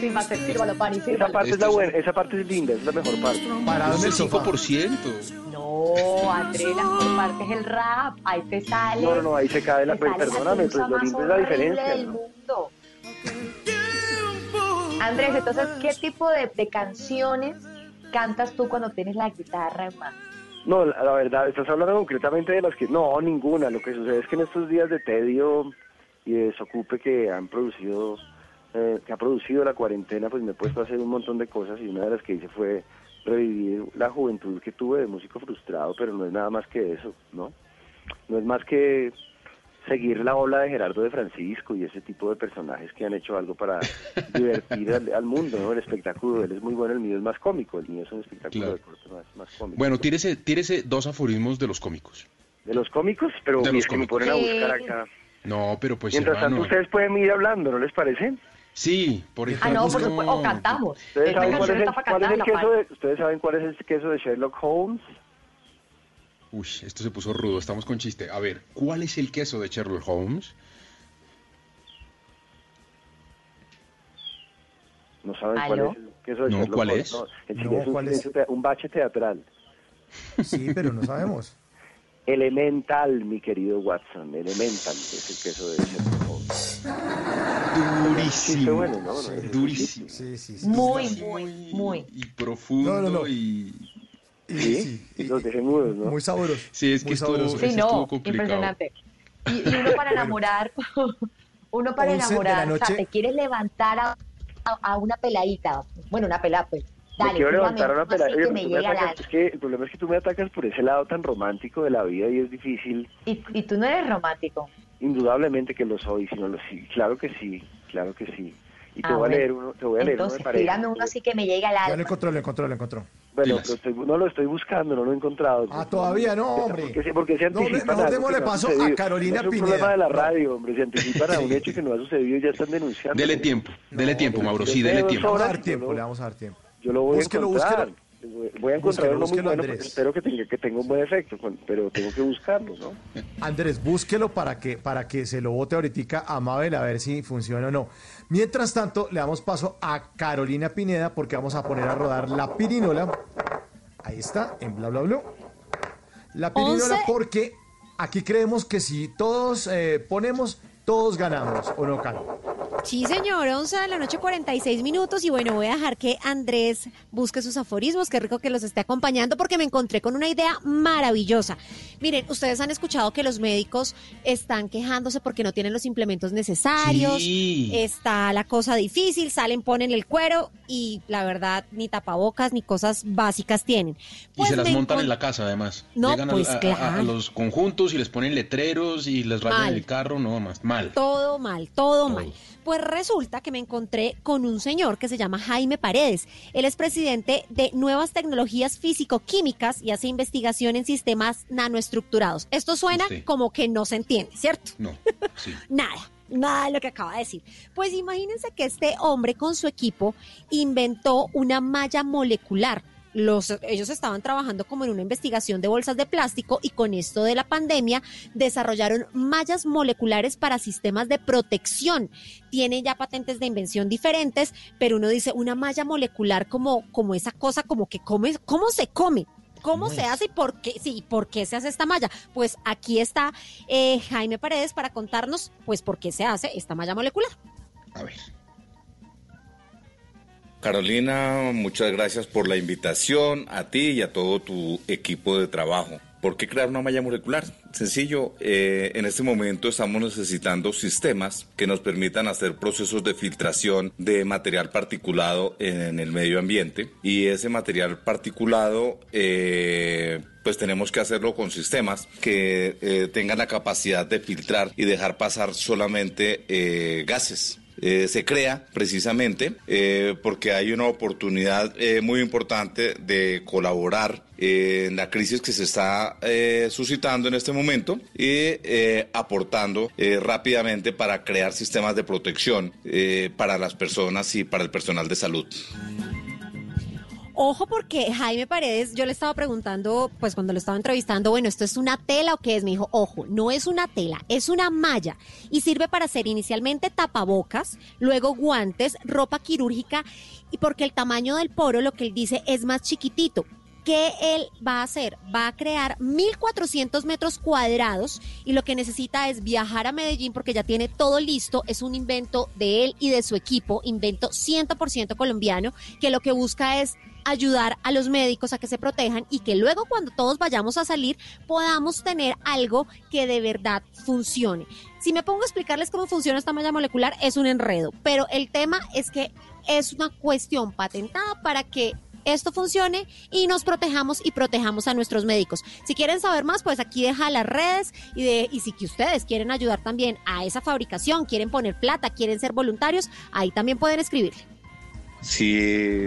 S20: Esa parte es la buena, esa parte es linda, esa es la mejor parte.
S4: Parado en el
S3: el
S4: sofá.
S3: 5%.
S5: No, André, la mejor parte es el rap. Ahí te sale.
S20: No, no, no, ahí se cae la... Pues, perdóname, pues
S5: cosa
S20: lo lindo es la diferencia.
S5: del
S20: ¿no?
S5: mundo. Andrés, entonces, ¿qué tipo de, de canciones cantas tú cuando tienes la guitarra en mano?
S20: No, la, la verdad, estás hablando concretamente de las que... No, ninguna. Lo que sucede es que en estos días de tedio y de desocupe que han producido, eh, que ha producido la cuarentena, pues me he puesto a hacer un montón de cosas y una de las que hice fue revivir la juventud que tuve de músico frustrado, pero no es nada más que eso, ¿no? No es más que seguir la ola de Gerardo de Francisco y ese tipo de personajes que han hecho algo para divertir al, al mundo, ¿no? El espectáculo, él es muy bueno, el mío es más cómico, el mío es un espectáculo
S3: Claro.
S20: de corte más, más cómico.
S3: Bueno, tírese, tírese dos aforismos de los cómicos.
S20: De los cómicos, pero
S3: De
S20: uy,
S3: los
S20: es que me ponen a buscar acá.
S3: No, pero pues
S20: Mientras tanto, ustedes pueden ir hablando, ¿no les parece?
S3: Sí, por ejemplo.
S5: Ah, no, por supuesto, o cantamos.
S20: ¿Ustedes saben, cuál es el, cuál es queso de, ¿Ustedes saben cuál es el queso de Sherlock Holmes?
S3: Uy, esto se puso rudo, estamos con chiste. A ver, ¿cuál es el queso de Sherlock Holmes?
S20: No saben
S5: ¿Aló?
S20: cuál es el queso de
S3: No,
S20: Sherlock
S3: ¿cuál
S20: Holmes.
S3: es?
S20: Un bache teatral.
S4: Sí, pero no sabemos.
S20: Elemental, mi querido Watson. Elemental es el queso de Sherlock Holmes.
S3: Durísimo. Durísimo.
S4: Sí, sí, sí.
S5: Muy, muy, muy.
S3: Y profundo
S4: No, no, no.
S3: y...
S4: Y-
S20: ¿Sí?
S4: sí, y-
S20: Los dejé mudos, ¿no?
S4: Muy sabroso.
S3: Sí, es que
S4: Muy
S3: estuvo,
S4: sabroso.
S3: ese
S5: Sí,
S3: estuvo complicado.
S5: impresionante. Y, y uno para enamorar, uno para
S4: 11 de la
S5: enamorar, o sea, te quieres levantar a, a- a una peladita, bueno, una pelada, pues, dale,
S20: me quiero levantar a una
S5: uno
S20: pelada. Oye,
S5: me
S20: atacas-
S5: alma.
S20: es que el problema es que tú me atacas por ese lado tan romántico de la vida y es difícil.
S5: Y, y tú no eres romántico.
S20: Indudablemente que lo soy, sino lo sí, claro que sí, claro que sí. Y te
S5: Ah,
S20: voy a leer uno, te voy a leer uno
S5: Entonces,
S20: de pareja.
S5: tírame uno así que me llegue al
S4: Ya lo
S5: alma.
S4: encontró, lo encontró, lo encontró.
S20: Bueno, lo estoy- no lo estoy buscando, no lo he encontrado.
S4: Ah, todavía no, hombre.
S20: Porque, se- porque se
S4: No,
S20: anticipan
S4: mejor
S20: algo
S4: démosle
S20: que no
S4: paso a. Carolina
S20: No es un
S4: Pineda.
S20: problema de la
S4: No.
S20: radio, hombre, se anticipan a un hecho que no ha sucedido y ya están denunciando.
S3: Dele tiempo, dele tiempo, Mauro, sí, dele tiempo.
S4: Le vamos a dar tiempo, le vamos a dar tiempo.
S20: Yo lo voy
S4: Búsquelo,
S20: a encontrar.
S4: búsquelo.
S20: Voy a encontrar
S4: Búsquelo,
S20: uno muy
S4: búsquelo,
S20: bueno,
S4: Andrés.
S20: espero que tenga, que tenga un buen efecto, pero tengo que buscarlo, ¿no?
S4: Andrés, búsquelo para que, para que se lo vote ahorita a Mabel a ver si funciona o no. Mientras tanto, le damos paso a Carolina Pineda porque vamos a poner a rodar la pirinola. Ahí está, en bla bla bla. La pirinola
S22: Once.
S4: porque aquí creemos que si todos eh, ponemos, todos ganamos, ¿o no, Caro?
S22: Sí, señor, 11 de la noche, 46 minutos. Y bueno, voy a dejar que Andrés busque sus aforismos. Qué rico que los esté acompañando porque me encontré con una idea maravillosa. Miren, ustedes han escuchado que los médicos están quejándose porque no tienen los implementos necesarios.
S3: Sí.
S22: Está la cosa difícil, salen, ponen el cuero y la verdad, ni tapabocas ni cosas básicas tienen.
S3: Y
S22: Pues
S3: se las montan en la casa, además.
S22: No,
S3: Llegan
S22: pues,
S3: a, a-
S22: claro.
S3: a los conjuntos y les ponen letreros y les rayan el carro, no más. Mal.
S22: Todo mal, todo, mal. Pues resulta que me encontré con un señor que se llama Jaime Paredes. Él es presidente de Nuevas Tecnologías Físico-Químicas y hace investigación en sistemas nanoestructurados. Esto suena como que no se entiende, ¿cierto?
S3: No, sí.
S22: Nada, nada de lo que acaba de decir. Pues imagínense que este hombre con su equipo inventó una malla molecular los, ellos estaban trabajando como en una investigación de bolsas de plástico y con esto de la pandemia desarrollaron mallas moleculares para sistemas de protección. Tienen ya patentes de invención diferentes, pero uno dice una malla molecular como, como esa cosa como que come, ¿cómo se come? ¿Cómo se hace y por qué, sí, por qué se hace esta malla? Pues aquí está eh, Jaime Paredes para contarnos, pues, por qué se hace esta malla molecular.
S3: A ver.
S23: Carolina, muchas gracias por la invitación a ti y a todo tu equipo de trabajo. ¿Por qué crear una malla molecular? Sencillo, eh, en este momento estamos necesitando sistemas que nos permitan hacer procesos de filtración de material particulado en el medio ambiente y ese material particulado eh, pues tenemos que hacerlo con sistemas que eh, tengan la capacidad de filtrar y dejar pasar solamente eh, gases. Eh, se crea precisamente eh, porque hay una oportunidad eh, muy importante de colaborar en la crisis que se está suscitando en este momento y aportando rápidamente para crear sistemas de protección para las personas y para el personal de salud.
S22: Ojo porque Jaime Paredes, yo le estaba preguntando, pues cuando lo estaba entrevistando, bueno, ¿esto es una tela o qué es? Me dijo, ojo, no es una tela, es una malla y sirve para hacer inicialmente tapabocas, luego guantes, ropa quirúrgica y porque el tamaño del poro, lo que él dice, es más chiquitito. ¿Qué él va a hacer? Va a crear 1.400 metros cuadrados y lo que necesita es viajar a Medellín porque ya tiene todo listo. Es un invento de él y de su equipo, invento 100% colombiano, que lo que busca es ayudar a los médicos a que se protejan y que luego cuando todos vayamos a salir podamos tener algo que de verdad funcione. Si me pongo a explicarles cómo funciona esta malla molecular es un enredo, pero el tema es que es una cuestión patentada para que esto funcione y nos protejamos y protejamos a nuestros médicos. Si quieren saber más, pues aquí deja las redes y, de, y si que ustedes quieren ayudar también a esa fabricación, quieren poner plata, quieren ser voluntarios, ahí también pueden escribirle.
S23: Si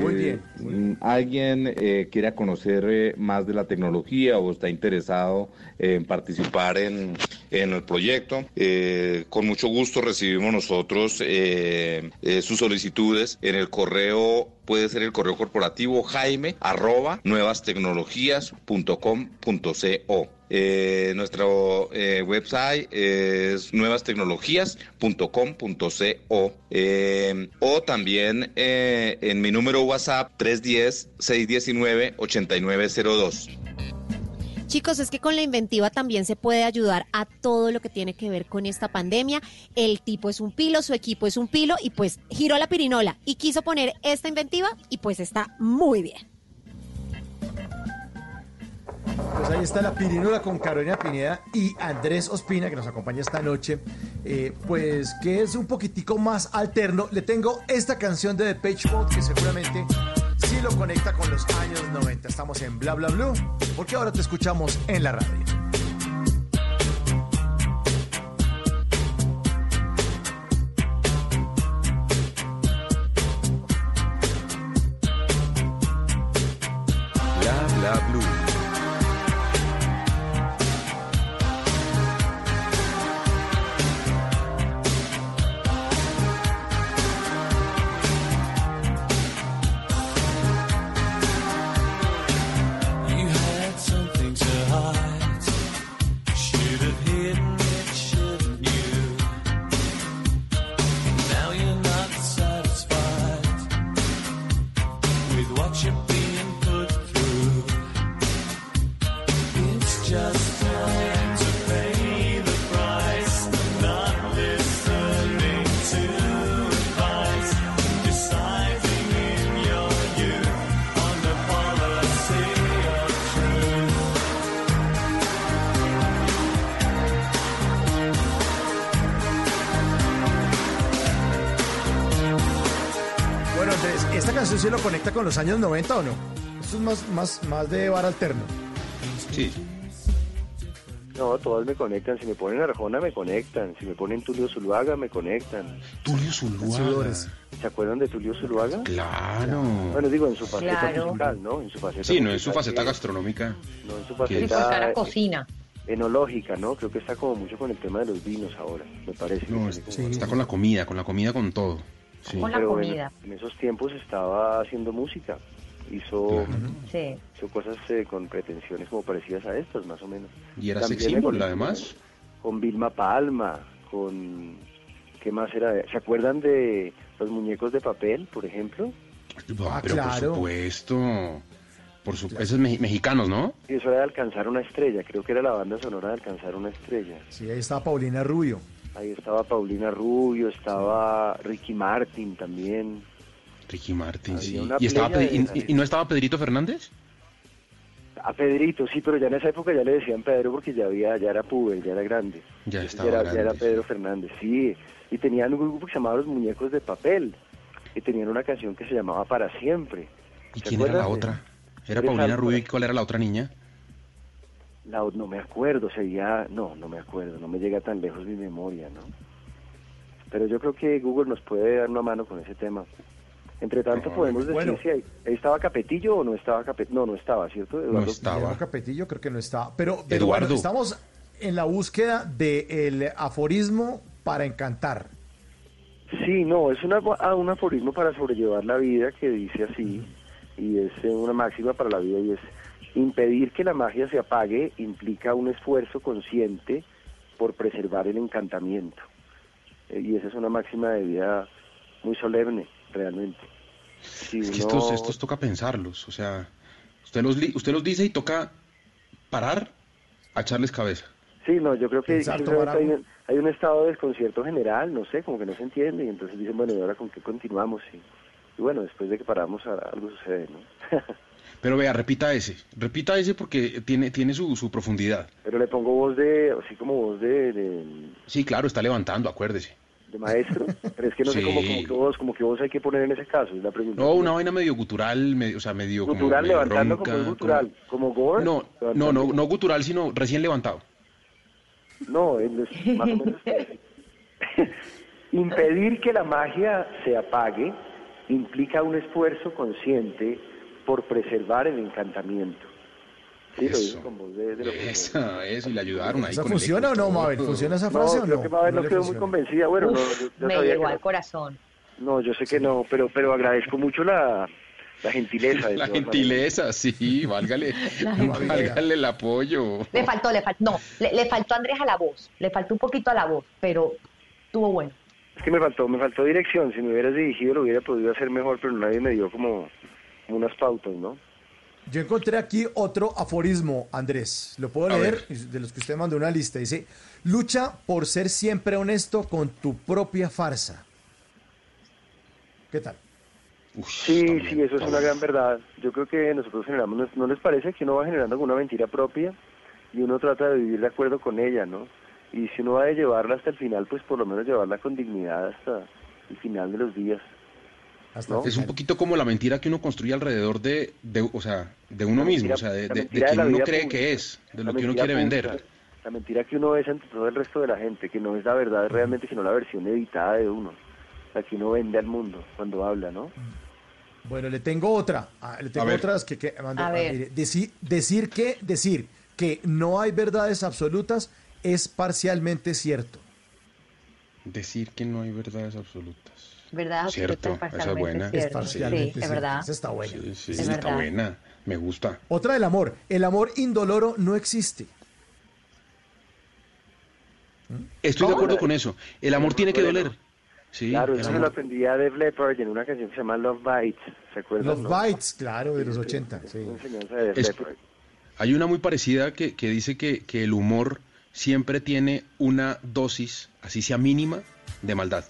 S23: mm, alguien eh, quiere conocer eh, más de la tecnología o está interesado en participar en, en el proyecto, eh, con mucho gusto recibimos nosotros eh, sus solicitudes en el correo puede ser el correo corporativo jaime arroba nuevastecnologías.com.co. Eh, nuestro eh, website es nuevastecnologías.com.co eh, o también eh, en mi número WhatsApp 310-619-8902.
S22: Chicos, es que con la inventiva también se puede ayudar a todo lo que tiene que ver con esta pandemia. El tipo es un pilo, su equipo es un pilo y pues giró la pirinola y quiso poner esta inventiva y pues está muy bien.
S24: Pues ahí está la pirinola con Carolina Pineda y Andrés Ospina, que nos acompaña esta noche. Eh, pues que es un poquitico más alterno. Le tengo esta canción de The Page Mode que seguramente sí lo conecta con los años 90. Estamos en Bla Bla Blue, porque ahora te escuchamos en la radio. Los años 90 o no? Esto es más, más, más de bar alterno.
S3: Sí.
S20: No, todas me conectan. Si me ponen Arjona, me conectan. Si me ponen Tulio Zuluaga, me conectan.
S3: Tulio Zuluaga.
S20: ¿Se acuerdan de Tulio Zuluaga?
S3: Claro.
S20: Bueno, digo, en su faceta
S5: Claro.
S20: musical, ¿no? En su faceta
S3: Sí, no en su faceta
S20: que-
S3: gastronómica.
S20: No en su faceta
S5: cara
S20: eh,
S5: cocina.
S20: enológica, ¿no? Creo que está como mucho con el tema de los vinos ahora, me parece.
S3: No, es- está con la comida, con la comida con todo. Sí.
S5: Con la
S20: Pero
S5: comida.
S20: En, en esos tiempos estaba haciendo música hizo,
S5: Sí.
S20: hizo cosas eh, con pretensiones como parecidas a estas, más o menos.
S3: Y era sex symbol, además.
S20: Con Vilma Palma, con... ¿Qué más era? ¿Se acuerdan de los muñecos de papel, por ejemplo?
S3: Ah, pero por supuesto. Por su... Esos me- mexicanos, ¿no?
S20: Y eso era de alcanzar una estrella, creo que era la banda sonora de alcanzar una estrella.
S4: Sí, ahí está Paulina Rubio.
S20: Ahí estaba Paulina Rubio, estaba Ricky Martin también.
S3: Ricky Martin,
S20: Había
S3: sí. ¿Y, estaba
S20: de-
S3: y- y no estaba Pedrito Fernández?
S20: A Pedrito, sí, pero ya en esa época ya le decían Pedro porque ya había, ya era puber, ya era grande.
S3: Ya estaba
S20: ya era,
S3: grande,
S20: ya era
S3: sí.
S20: Pedro Fernández, sí. Y tenían un grupo que se llamaba Los Muñecos de Papel. Y tenían una canción que se llamaba Para Siempre.
S3: ¿Y
S20: ¿Se
S3: quién era la otra? Era Paulina Rubio y cuál era la otra niña?
S20: La, no me acuerdo, sería... No, no me acuerdo, no me llega tan lejos mi memoria, ¿no? Pero yo creo que Google nos puede dar una mano con ese tema. Entre tanto, podemos decir
S4: bueno.
S20: si ahí, estaba Capetillo o no estaba Capetillo. No, no estaba, ¿cierto? Eduardo?
S4: Guillermo Capetillo creo que no está. Pero,
S20: Eduardo.
S4: estamos en la búsqueda del aforismo para encantar.
S20: Sí, no, es una, ah, un aforismo para sobrellevar la vida que dice así, y es eh, una máxima para la vida, y es impedir que la magia se apague implica un esfuerzo consciente por preservar el encantamiento. Eh, y esa es una máxima de vida muy solemne, realmente. Si
S3: Es que
S20: uno-
S3: estos, estos toca pensarlos, o sea, usted los, li- usted los dice y toca parar a echarles cabeza.
S20: Sí, no, yo creo que hay, un- hay un estado de desconcierto general, no sé, como que no se entiende, y entonces dicen, bueno, ¿y ahora con qué continuamos? Y, y bueno, después de que paramos, algo sucede, ¿no?
S3: Pero vea, repita ese, repita ese porque tiene, tiene su, su profundidad.
S20: Pero le pongo voz de, así como voz de, de,
S3: Sí, claro, está levantando, acuérdese.
S20: de maestro, pero es que no sé
S3: Sí.
S20: cómo, como que voz, como que voz hay que poner en ese caso, es la pregunta.
S3: No, una vaina medio gutural, medio, o sea, medio como
S20: Gutural,
S3: medio
S20: levantando
S3: ronca,
S20: como gutural, como gore.
S3: No, no, no, no gutural, sino recién levantado.
S20: No, es más o menos. Impedir que la magia se apague implica un esfuerzo consciente por preservar el encantamiento. Sí, lo digo con voz de,
S3: Eso, eso, y le ayudaron ahí
S4: ¿Esa funciona o no. Mabel? ¿Funciona esa frase
S20: no,
S4: o
S20: creo
S4: no?
S20: que Mabel no,
S4: le
S20: quedó muy
S4: funciona.
S20: convencida. Bueno, no,
S5: Uf,
S20: yo, yo
S5: me
S20: sabía
S5: llegó
S20: que
S5: al
S20: no.
S5: corazón.
S20: No, yo sé que no, pero pero agradezco mucho la, la gentileza. de
S3: La gentileza, sí, válgale,
S5: La
S3: válgale el apoyo.
S5: Le faltó, le faltó, no, le, le faltó a Andrés a la voz, le faltó un poquito a la voz, pero estuvo bueno.
S20: Es que me faltó, me faltó dirección. Si me hubieras dirigido lo hubiera podido hacer mejor, pero nadie me dio como unas pautas, ¿no?
S4: Yo encontré aquí otro aforismo, Andrés. Lo puedo
S20: A
S4: leer, de los que usted mandó una lista. Dice, lucha por ser siempre honesto con tu propia farsa. ¿Qué tal?
S20: Sí, sí, eso es una gran verdad. Yo creo que nosotros generamos, ¿no- ¿no les parece que uno va generando alguna mentira propia y uno trata de vivir de acuerdo con ella, ¿no? Y si uno va a llevarla hasta el final, pues por lo menos llevarla con dignidad hasta el final de los días. ¿No?
S3: Es un poquito como la mentira que uno construye alrededor de, de o sea, de uno
S20: La
S3: mismo,
S20: mentira-
S3: o sea, de,
S20: la
S3: de- de
S20: mentira de
S3: quien uno cree
S20: pública.
S3: que es, de
S20: La
S3: lo que uno quiere
S20: pública.
S3: vender.
S20: La mentira que uno es ante todo el resto de la gente, que no es la verdad realmente, sino la versión editada de uno, la que uno vende al mundo cuando habla, ¿no?
S4: Bueno, le tengo otra. ah, le tengo
S20: ver.
S4: otras que, que mandó-
S20: A
S4: ah,
S20: ver.
S4: mire, decir, decir que decir que no hay verdades absolutas es parcialmente cierto.
S3: Decir que no hay verdades absolutas.
S5: ¿Verdad?
S3: Cierto, esa es buena.
S4: Es parcialmente
S5: Sí, es
S4: cierto.
S5: verdad.
S4: Esa está buena.
S3: Sí, sí,
S5: Es
S3: está
S5: verdad.
S3: buena. Me gusta.
S4: Otra del amor. El amor indoloro no existe.
S3: Estoy de acuerdo con eso. El amor tiene que doler. Sí,
S20: claro, eso
S3: amor-
S20: lo aprendí a Def Leppard en una canción que se llama Love Bites, ¿se acuerdan? No?
S4: Bites, claro, de los 80. Sí.
S3: Es-. Hay una muy parecida que, que dice que, que el humor siempre tiene una dosis, así sea mínima, de maldad.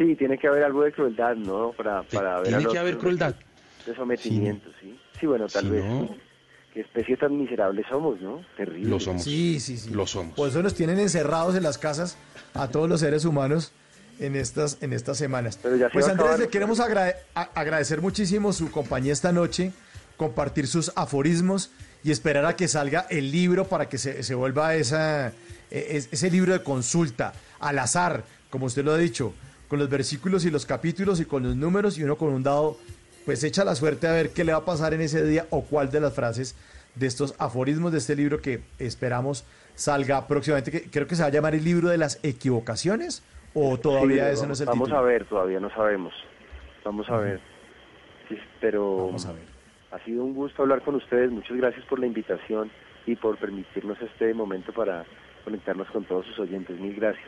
S20: Sí, tiene que haber algo de crueldad, ¿no? Para, para ver
S3: tiene
S20: al
S3: que haber crueldad.
S20: De sometimiento, sí. Sí, bueno, tal
S3: Si
S20: vez.
S3: no-
S20: Qué especie tan miserable somos, ¿no? Terrible.
S3: Lo somos.
S4: Sí, sí, sí.
S3: Lo somos.
S4: Por eso nos tienen encerrados en las casas a todos los seres humanos en estas, en estas semanas.
S20: ya se
S4: Pues Andrés,
S20: acabar.
S4: le queremos agrade- agradecer muchísimo su compañía esta noche, compartir sus aforismos y esperar a que salga el libro para que se, se vuelva esa, e- es- ese libro de consulta al azar, como usted lo ha dicho, con los versículos y los capítulos y con los números y uno con un dado, pues echa la suerte a ver qué le va a pasar en ese día o cuál de las frases de estos aforismos de este libro que esperamos salga próximamente, que creo que se va a llamar el libro de las equivocaciones o todavía
S20: Sí,
S4: ese no es el
S20: Vamos
S4: título.
S20: a ver, todavía no sabemos. Vamos a ver. Sí, pero
S4: Vamos a ver.
S20: ha sido un gusto hablar con ustedes. Muchas gracias por la invitación y por permitirnos este momento para conectarnos con todos sus oyentes. Mil gracias.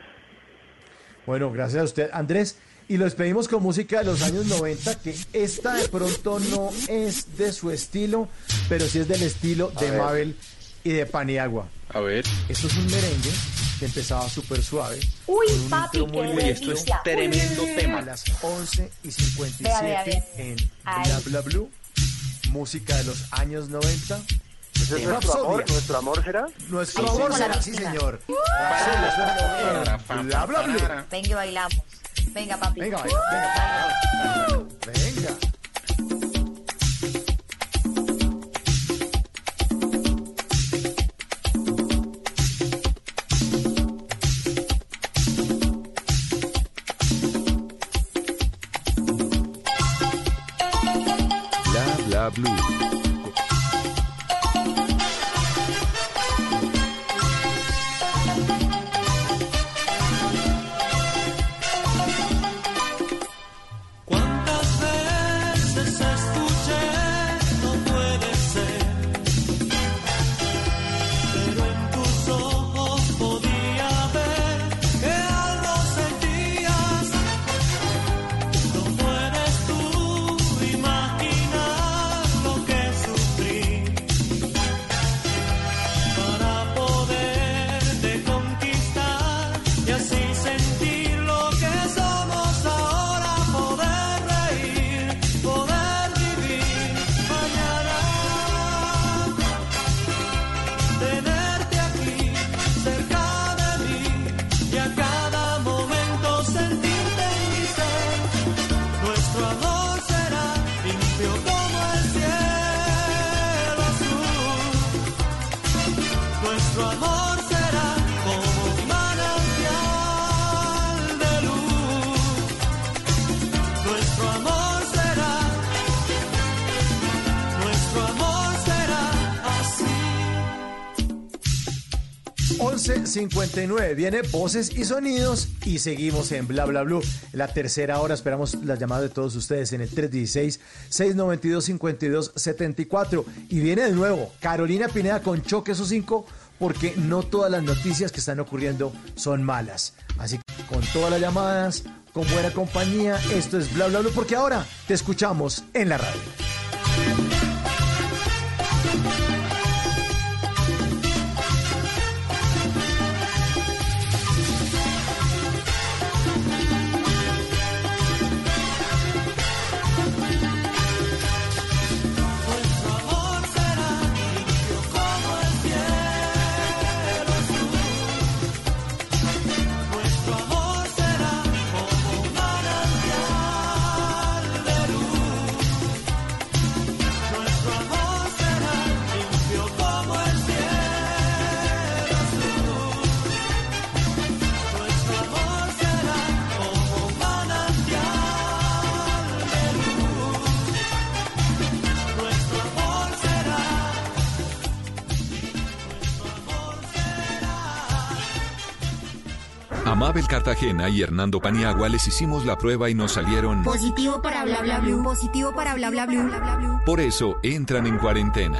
S4: Bueno, gracias a usted, Andrés. Y lo despedimos con música de los años 90, que esta de pronto no es de su estilo, pero sí es del estilo
S3: A
S4: de
S3: ver.
S4: Mabel y de Paniagua.
S3: A ver.
S4: Esto es un merengue que empezaba súper suave.
S5: Uy,
S4: con un
S5: papi,
S4: intro muy
S5: qué esto es delicia. tremendo
S4: Uy.
S5: tema.
S4: A las 11 y 57
S5: Vea, vea, vea.
S4: en. Bla Bla Blue. Música de los años 90.
S20: ¿Ese es
S4: de
S20: nuestro amor? ¿Nuestro amor será?
S4: Nuestro
S5: Ahí
S4: amor será, sí señor. Bla Bla Blue.
S5: Venga y bailamos. Venga, papi.
S4: Venga, baila, venga. Venga.
S1: Bla bla blue.
S4: 11.59. Viene voces y sonidos y seguimos en Bla Bla Blue. La tercera hora esperamos las llamadas de todos ustedes en el 316-692-5274. Y viene de nuevo Carolina Pineda con Choque esos 5 porque no todas las noticias que están ocurriendo son malas. Así que con todas las llamadas, con buena compañía, esto es Bla Bla Blue porque ahora te escuchamos en la radio.
S1: Cartagena y Hernando Paniagua les hicimos la prueba y nos salieron.
S25: Positivo para bla bla blue. Positivo para bla bla blue.
S1: Por eso entran en cuarentena.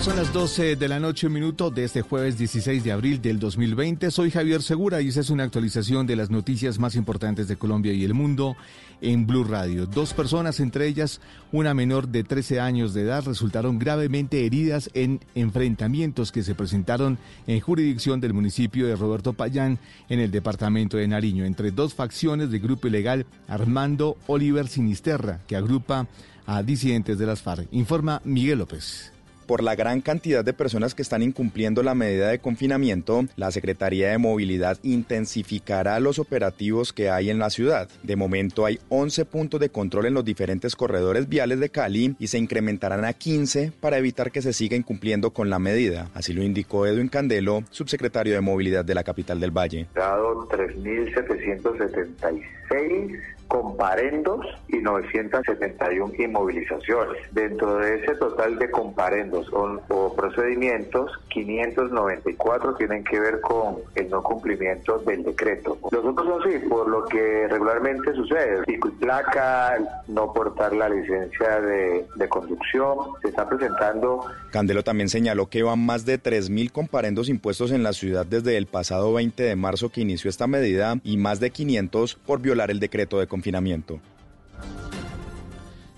S9: Son las 12 de la noche, un minuto de este jueves 16 de abril del 2020. Soy Javier Segura y esta es una actualización de las noticias más importantes de Colombia y el mundo en Blue Radio. Dos personas, entre ellas una menor de 13 años de edad, resultaron gravemente heridas en enfrentamientos que se presentaron en jurisdicción del municipio de Roberto Payán en el departamento de Nariño, entre dos facciones del grupo ilegal Armando Oliver Sinisterra, que agrupa a disidentes de las FARC. Informa Miguel López.
S26: Por la gran cantidad de personas que están incumpliendo la medida de confinamiento, la Secretaría de Movilidad intensificará los operativos que hay en la ciudad. De momento hay 11 puntos de control en los diferentes corredores viales de Cali y se incrementarán a 15 para evitar que se siga incumpliendo con la medida. Así lo indicó Edwin Candelo, subsecretario de Movilidad de la capital del Valle.
S27: Dado 3.776 comparendos y 971 inmovilizaciones. Dentro de ese total de comparendos o, o, procedimientos, 594 tienen que ver con el no cumplimiento del decreto. Los otros son sí, por lo que regularmente sucede. Pico y placa, no portar la licencia de, de conducción, se está presentando.
S26: Candelo también señaló que van más de 3.000 comparendos impuestos en la ciudad desde el pasado 20 de marzo que inició esta medida y más de 500 por violar el decreto de confinamiento.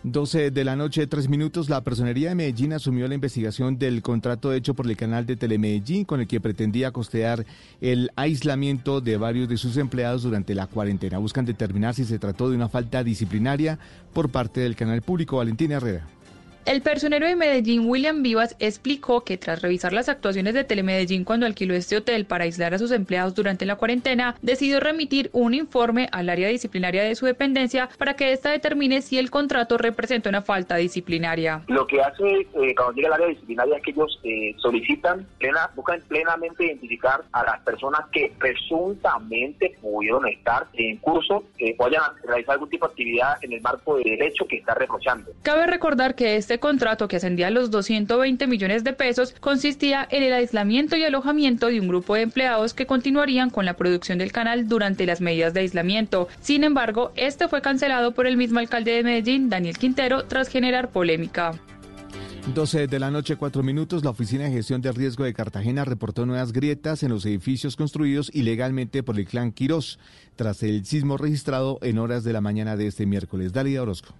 S9: 12 de la noche, 3 minutos, la Personería de Medellín asumió la investigación del contrato hecho por el canal de Telemedellín con el que pretendía costear el aislamiento de varios de sus empleados durante la cuarentena. Buscan determinar si se trató de una falta disciplinaria por parte del canal público. Valentina Herrera.
S28: El personero de Medellín, William Vivas, explicó que tras revisar las actuaciones de Telemedellín cuando alquiló este hotel para aislar a sus empleados durante la cuarentena, decidió remitir un informe al área disciplinaria de su dependencia para que ésta determine si el contrato representa una falta disciplinaria.
S29: Lo que hace eh, cuando llega al área disciplinaria es que ellos eh, solicitan, plena, buscan plenamente identificar a las personas que presuntamente pudieron estar en curso, que vayan a realizar algún tipo de actividad en el marco del derecho que está reprochando.
S28: Cabe recordar que este contrato, que ascendía a los 220 millones de pesos, consistía en el aislamiento y alojamiento de un grupo de empleados que continuarían con la producción del canal durante las medidas de aislamiento. Sin embargo, este fue cancelado por el mismo alcalde de Medellín, Daniel Quintero, tras generar polémica.
S9: 12 de la noche, 4 minutos, la Oficina de Gestión de Riesgo de Cartagena reportó nuevas grietas en los edificios construidos ilegalmente por el clan Quirós, tras el sismo registrado en horas de la mañana de este miércoles. Dalia Orozco.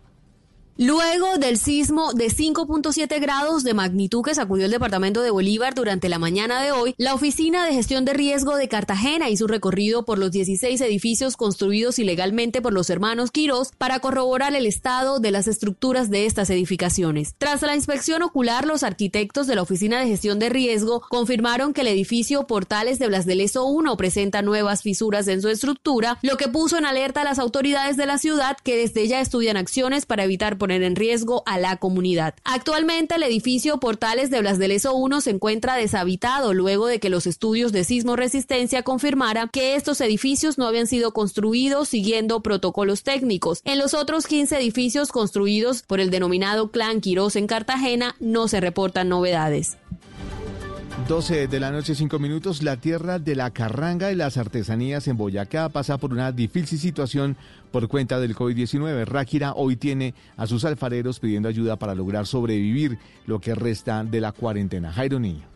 S30: Luego del sismo de 5.7 grados de magnitud que sacudió el departamento de Bolívar durante la mañana de hoy, la Oficina de Gestión de Riesgo de Cartagena hizo un recorrido por los 16 edificios construidos ilegalmente por los hermanos Quirós para corroborar el estado de las estructuras de estas edificaciones. Tras la inspección ocular, los arquitectos de la Oficina de Gestión de Riesgo confirmaron que el edificio Portales de Blas de Leso 1 presenta nuevas fisuras en su estructura, lo que puso en alerta a las autoridades de la ciudad que desde ya estudian acciones para evitar poner en riesgo a la comunidad. Actualmente el edificio Portales de Blas de Leso 1 se encuentra deshabitado luego de que los estudios de sismo resistencia confirmaran que estos edificios no habían sido construidos siguiendo protocolos técnicos. En los otros 15 edificios construidos por el denominado Clan Quirós en Cartagena no se reportan novedades.
S9: 12 de la noche, 5 minutos. La tierra de la carranga y las artesanías en Boyacá pasa por una difícil situación por cuenta del COVID-19. Ráquira hoy tiene a sus alfareros pidiendo ayuda para lograr sobrevivir lo que resta de la cuarentena. Jairo Niño.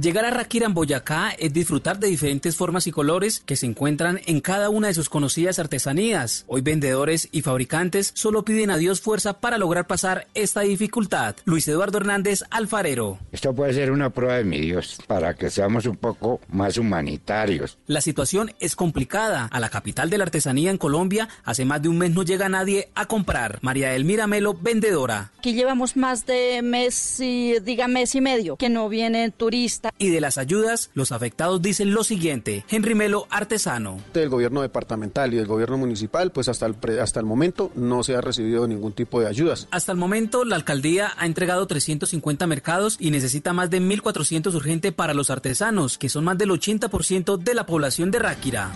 S31: Llegar a Ráquira en Boyacá es disfrutar de diferentes formas y colores que se encuentran en cada una de sus conocidas artesanías. Hoy vendedores y fabricantes solo piden a Dios fuerza para lograr pasar esta dificultad. Luis Eduardo Hernández, alfarero.
S32: Esto puede ser una prueba de mi Dios para que seamos un poco más humanitarios.
S31: La situación es complicada. A la capital de la artesanía en Colombia hace más de un mes no llega nadie a comprar. María Elmira Melo, vendedora.
S33: Aquí llevamos más de mes y diga mes y medio que no vienen turistas
S31: y de las ayudas, los afectados dicen lo siguiente. Henry Melo, artesano.
S34: Del gobierno departamental y del gobierno municipal, pues hasta el, hasta el momento no se ha recibido ningún tipo de ayudas.
S31: Hasta el momento, la alcaldía ha entregado 350 mercados y necesita más de 1.400 urgente para los artesanos, que son más del 80% de la población de Ráquira.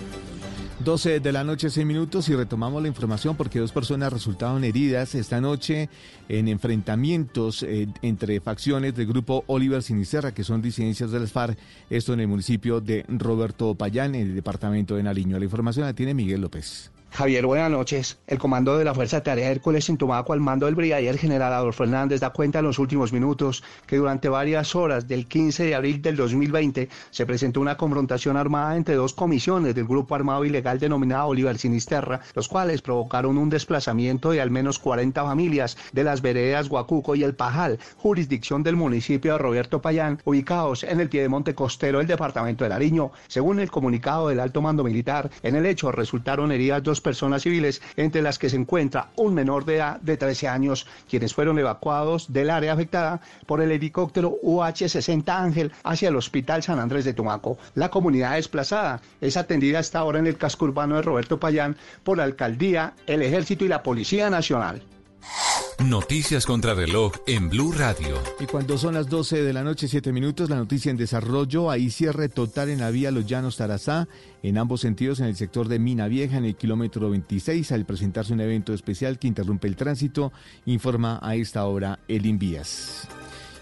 S9: 12 de la noche, 6 minutos y retomamos la información porque dos personas resultaron heridas esta noche en enfrentamientos eh, entre facciones del grupo Oliver Sinisterra, que son disidencias del FARC, esto en el municipio de Roberto Payán, en el departamento de Nariño. La información la tiene Miguel López.
S35: Javier, buenas noches. El comando de la Fuerza de Tarea Hércules en Tumaco al mando del brigadier general Adolfo Hernández da cuenta en los últimos minutos que durante varias horas del 15 de abril del 2020 se presentó una confrontación armada entre dos comisiones del grupo armado ilegal denominado Oliver Sinisterra, los cuales provocaron un desplazamiento de al menos 40 familias de las veredas Guacuco y El Pajal, jurisdicción del municipio de Roberto Payán, ubicados en el piedemonte costero del departamento de Nariño. Según el comunicado del alto mando militar, en el hecho resultaron heridas dos personas civiles, entre las que se encuentra un menor de edad de 13 años, quienes fueron evacuados del área afectada por el helicóptero UH-60 Ángel hacia el Hospital San Andrés de Tumaco. La comunidad desplazada es atendida hasta ahora en el casco urbano de Roberto Payán por la alcaldía, el ejército y la Policía Nacional.
S1: Noticias contra reloj en Blue Radio.
S9: Y cuando son las 12 de la noche, 7 minutos, la noticia en desarrollo, ahí cierre total en la vía Los Llanos Tarazá, en ambos sentidos en el sector de Mina Vieja, en el kilómetro 26, al presentarse un evento especial que interrumpe el tránsito, informa a esta hora el Invías.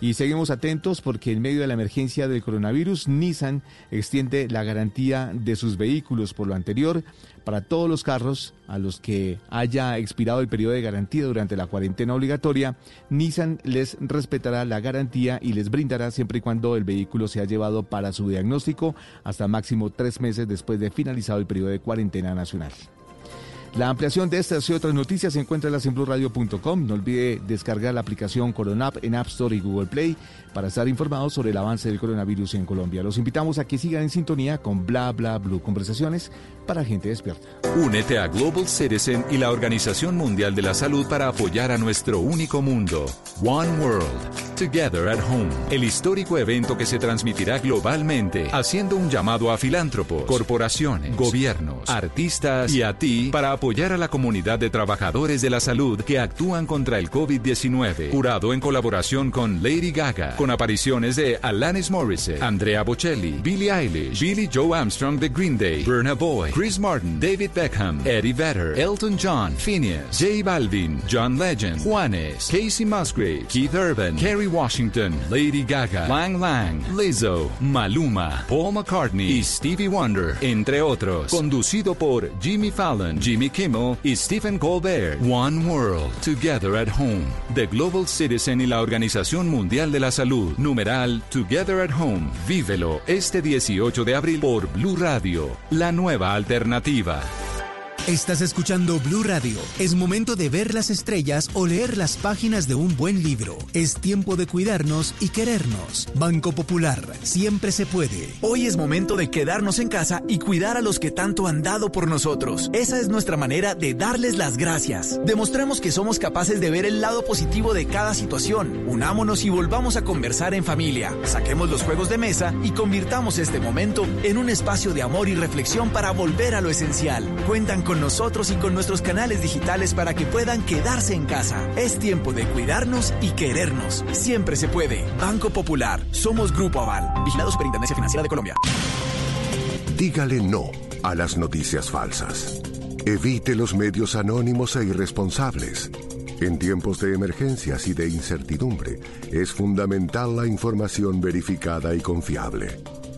S9: Y seguimos atentos porque en medio de la emergencia del coronavirus, Nissan extiende la garantía de sus vehículos por lo anterior para todos los carros a los que haya expirado el periodo de garantía durante la cuarentena obligatoria. Nissan les respetará la garantía y les brindará siempre y cuando el vehículo sea llevado para su diagnóstico hasta máximo tres meses después de finalizado el periodo de cuarentena nacional. La ampliación de estas y otras noticias se encuentra en blueradio.com. No olvide descargar la aplicación Coronap en App Store y Google Play para estar informados sobre el avance del coronavirus en Colombia. Los invitamos a que sigan en sintonía con Bla Bla Blue, conversaciones para gente despierta.
S1: Únete a Global Citizen y la Organización Mundial de la Salud para apoyar a nuestro único mundo. One World, Together at Home. El histórico evento que se transmitirá globalmente, haciendo un llamado a filántropos, corporaciones, gobiernos, artistas y a ti para apoyar a la comunidad de trabajadores de la salud que actúan contra el COVID-19. Jurado en colaboración con Lady Gaga, apariciones de Alanis Morissette, Andrea Bocelli, Billie Eilish, Billy Joe Armstrong de Green Day, Burna Boy, Chris Martin, David Beckham, Eddie Vedder, Elton John, Phineas, J Balvin, John Legend, Juanes, Casey Musgrave, Keith Urban, Kerry Washington, Lady Gaga, Lang Lang, Lizzo, Maluma, Paul McCartney y Stevie Wonder, entre otros. Conducido por Jimmy Fallon, Jimmy Kimmel y Stephen Colbert. One World, Together at Home. The Global Citizen y la Organización Mundial de la Salud. Numeral Together at Home. Vívelo este 18 de abril por Blue Radio, la nueva alternativa.
S36: Estás escuchando Blue Radio. Es momento de ver las estrellas o leer las páginas de un buen libro. Es tiempo de cuidarnos y querernos. Banco Popular. Siempre se puede.
S37: Hoy es momento de quedarnos en casa y cuidar a los que tanto han dado por nosotros. Esa es nuestra manera de darles las gracias. Demostremos que somos capaces de ver el lado positivo de cada situación. Unámonos y volvamos a conversar en familia. Saquemos los juegos de mesa y convirtamos este momento en un espacio de amor y reflexión para volver a lo esencial. Cuentan con nosotros y con nuestros canales digitales para que puedan quedarse en casa. Es tiempo de cuidarnos y querernos. Siempre se puede. Banco Popular. Somos Grupo Aval. Vigilado Superintendencia Financiera de Colombia.
S38: Dígale no a las noticias falsas. Evite los medios anónimos e irresponsables. En tiempos de emergencias y de incertidumbre, es fundamental la información verificada y confiable.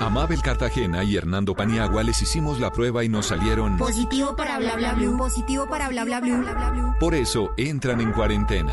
S1: A Mabel Cartagena y Hernando Paniagua les hicimos la prueba y nos salieron.
S25: Positivo para bla bla blue. Positivo para bla, bla, blue.
S1: Por eso entran en cuarentena.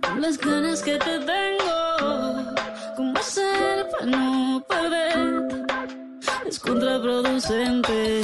S39: con las ganas que te tengo? ¿Cómo ser para no perder? Es contraproducente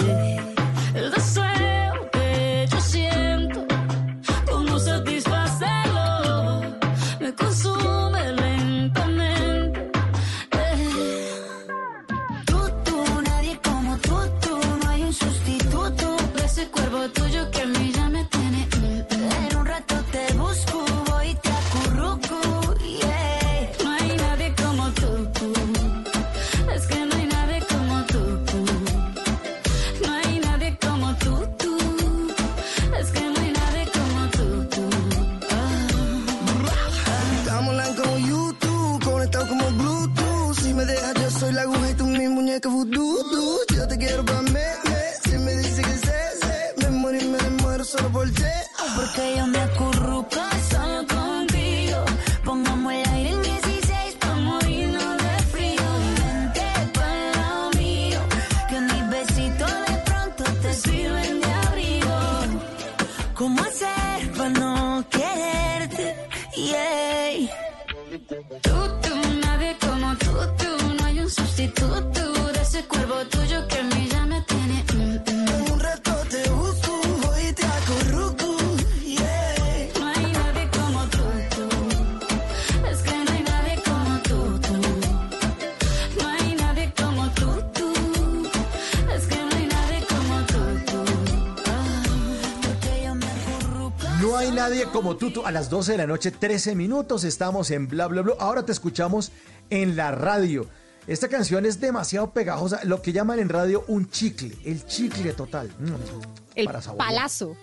S25: como tú, tú.
S39: A
S4: las 12 de la noche, 13 minutos, estamos en Bla Bla Bla. Ahora te escuchamos en la radio. Esta canción es demasiado pegajosa, lo que llaman en radio un chicle, el chicle total. Mm,
S22: El
S4: para
S22: palazo.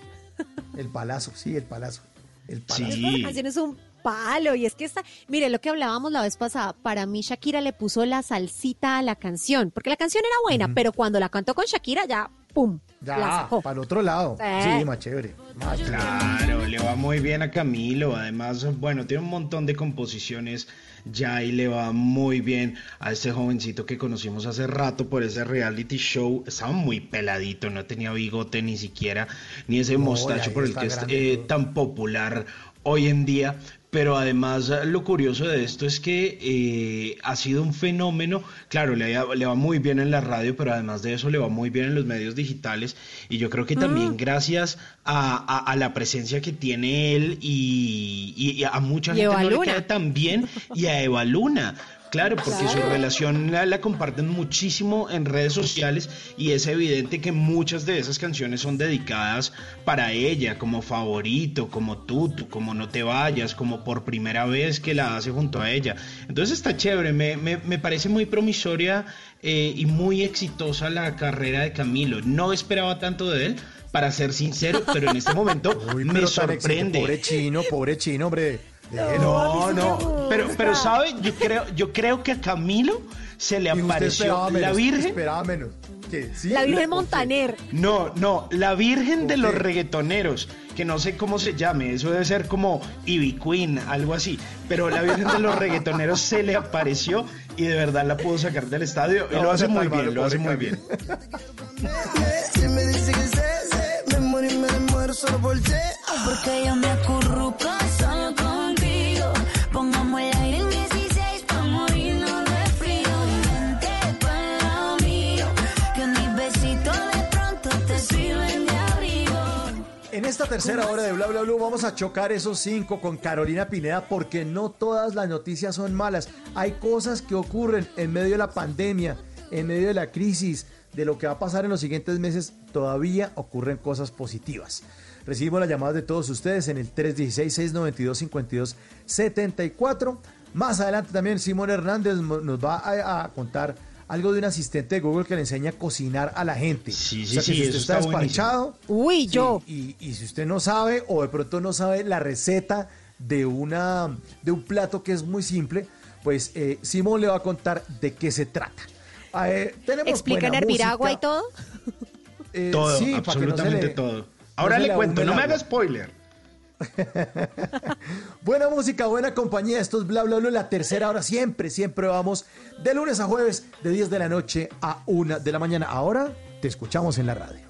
S4: El palazo, sí, el palazo. El palazo.
S22: La canción es un palo y es que esta, mire lo que hablábamos la vez pasada, para mí Shakira le puso la salsita a la canción, porque la canción era buena, pero cuando la cantó con Shakira ya, pum, la
S4: Ya,
S22: sacó.
S4: para el otro lado.
S22: Sí.
S4: Sí, más chévere. más chévere.
S40: Claro, le va muy bien a Camilo. Además, bueno, tiene un montón de composiciones ya y le va muy bien a este jovencito que conocimos hace rato por ese reality show. Estaba muy peladito, no tenía bigote ni siquiera, ni ese
S4: No,
S40: mostacho por el que es eh, tan popular hoy en día. Pero además lo curioso de esto es que eh, ha sido un fenómeno, claro, le, le va muy bien en la radio, pero además de eso le va muy bien en los medios digitales. Y yo creo que también gracias a, a- a la presencia que tiene él y, y- y a mucha gente no le queda tan bien y a Eva Luna. Claro, porque su relación la, la comparten muchísimo en redes sociales y es evidente que muchas de esas canciones son dedicadas para ella, como favorito, como tutu, como no te vayas, como por primera vez que la hace junto a ella. Entonces está chévere, me, me- me parece muy promisoria eh, y muy exitosa la carrera de Camilo. No esperaba tanto de él, para ser sincero, pero en este momento
S4: Uy,
S40: me sorprende.
S4: Pobre chino, pobre chino, hombre.
S40: No, no, pero, pero sabe, yo creo, yo creo que a Camilo se le apareció la Virgen.
S4: Esperaba menos. ¿Qué? ¿Sí?
S22: La Virgen. Montaner.
S40: No, no, la Virgen de
S4: ¿Por
S40: los reggaetoneros, que no sé cómo se llame, eso debe ser como Ivy Queen, algo así, pero la Virgen de los reggaetoneros se le apareció y de verdad la pudo sacar del estadio y
S4: No,
S40: lo hace muy bien,
S4: malo,
S40: lo hace muy bien.
S41: Si me dice que se, se, me muero y me muero solo por ti.
S39: Porque yo me acurruco. Pongamos el aire en 16 pa' morirnos de frío. Vente lado mío. Que mis besitos de pronto te sirven de abrigo.
S4: En esta tercera hora de Bla Bla Blue vamos a chocar esos cinco con Carolina Pineda porque no todas las noticias son malas. Hay cosas que ocurren en medio de la pandemia, en medio de la crisis, de lo que va a pasar en los siguientes meses. Todavía ocurren cosas positivas. Recibimos las llamadas de todos ustedes en el 316-692-5274. Más adelante también Simón Hernández nos va a, a contar algo de un asistente de Google que le enseña a cocinar a la gente.
S40: Sí,
S4: O
S40: sí,
S4: sea que
S40: sí,
S4: si
S40: eso
S4: usted
S40: está
S4: está despachado,
S22: Uy, yo.
S4: y, y si usted no sabe o de pronto no sabe la receta de, una, de un plato que es muy simple, pues eh, Simón le va a contar de qué se trata. Eh, tenemos
S22: ¿Explican hervir agua y todo?
S4: eh,
S40: Todo,
S4: sí, para que no se
S40: absolutamente
S4: le-
S40: todo. Ahora le cuento, no me haga spoiler.
S4: Buena música, buena compañía. Esto es Bla Bla Bla, la tercera hora. Siempre, siempre vamos de lunes a jueves, de 10 de la noche a 1 de la mañana. Ahora te escuchamos en la radio.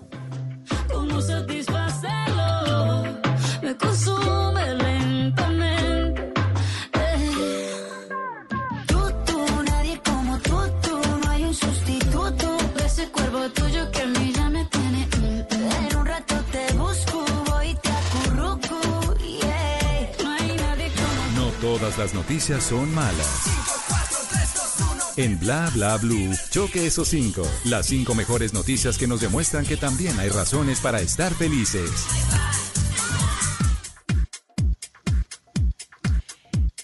S1: Todas las noticias son malas. En Bla Bla Blue, choque esos cinco. Las cinco mejores noticias que nos demuestran que también hay razones para estar felices.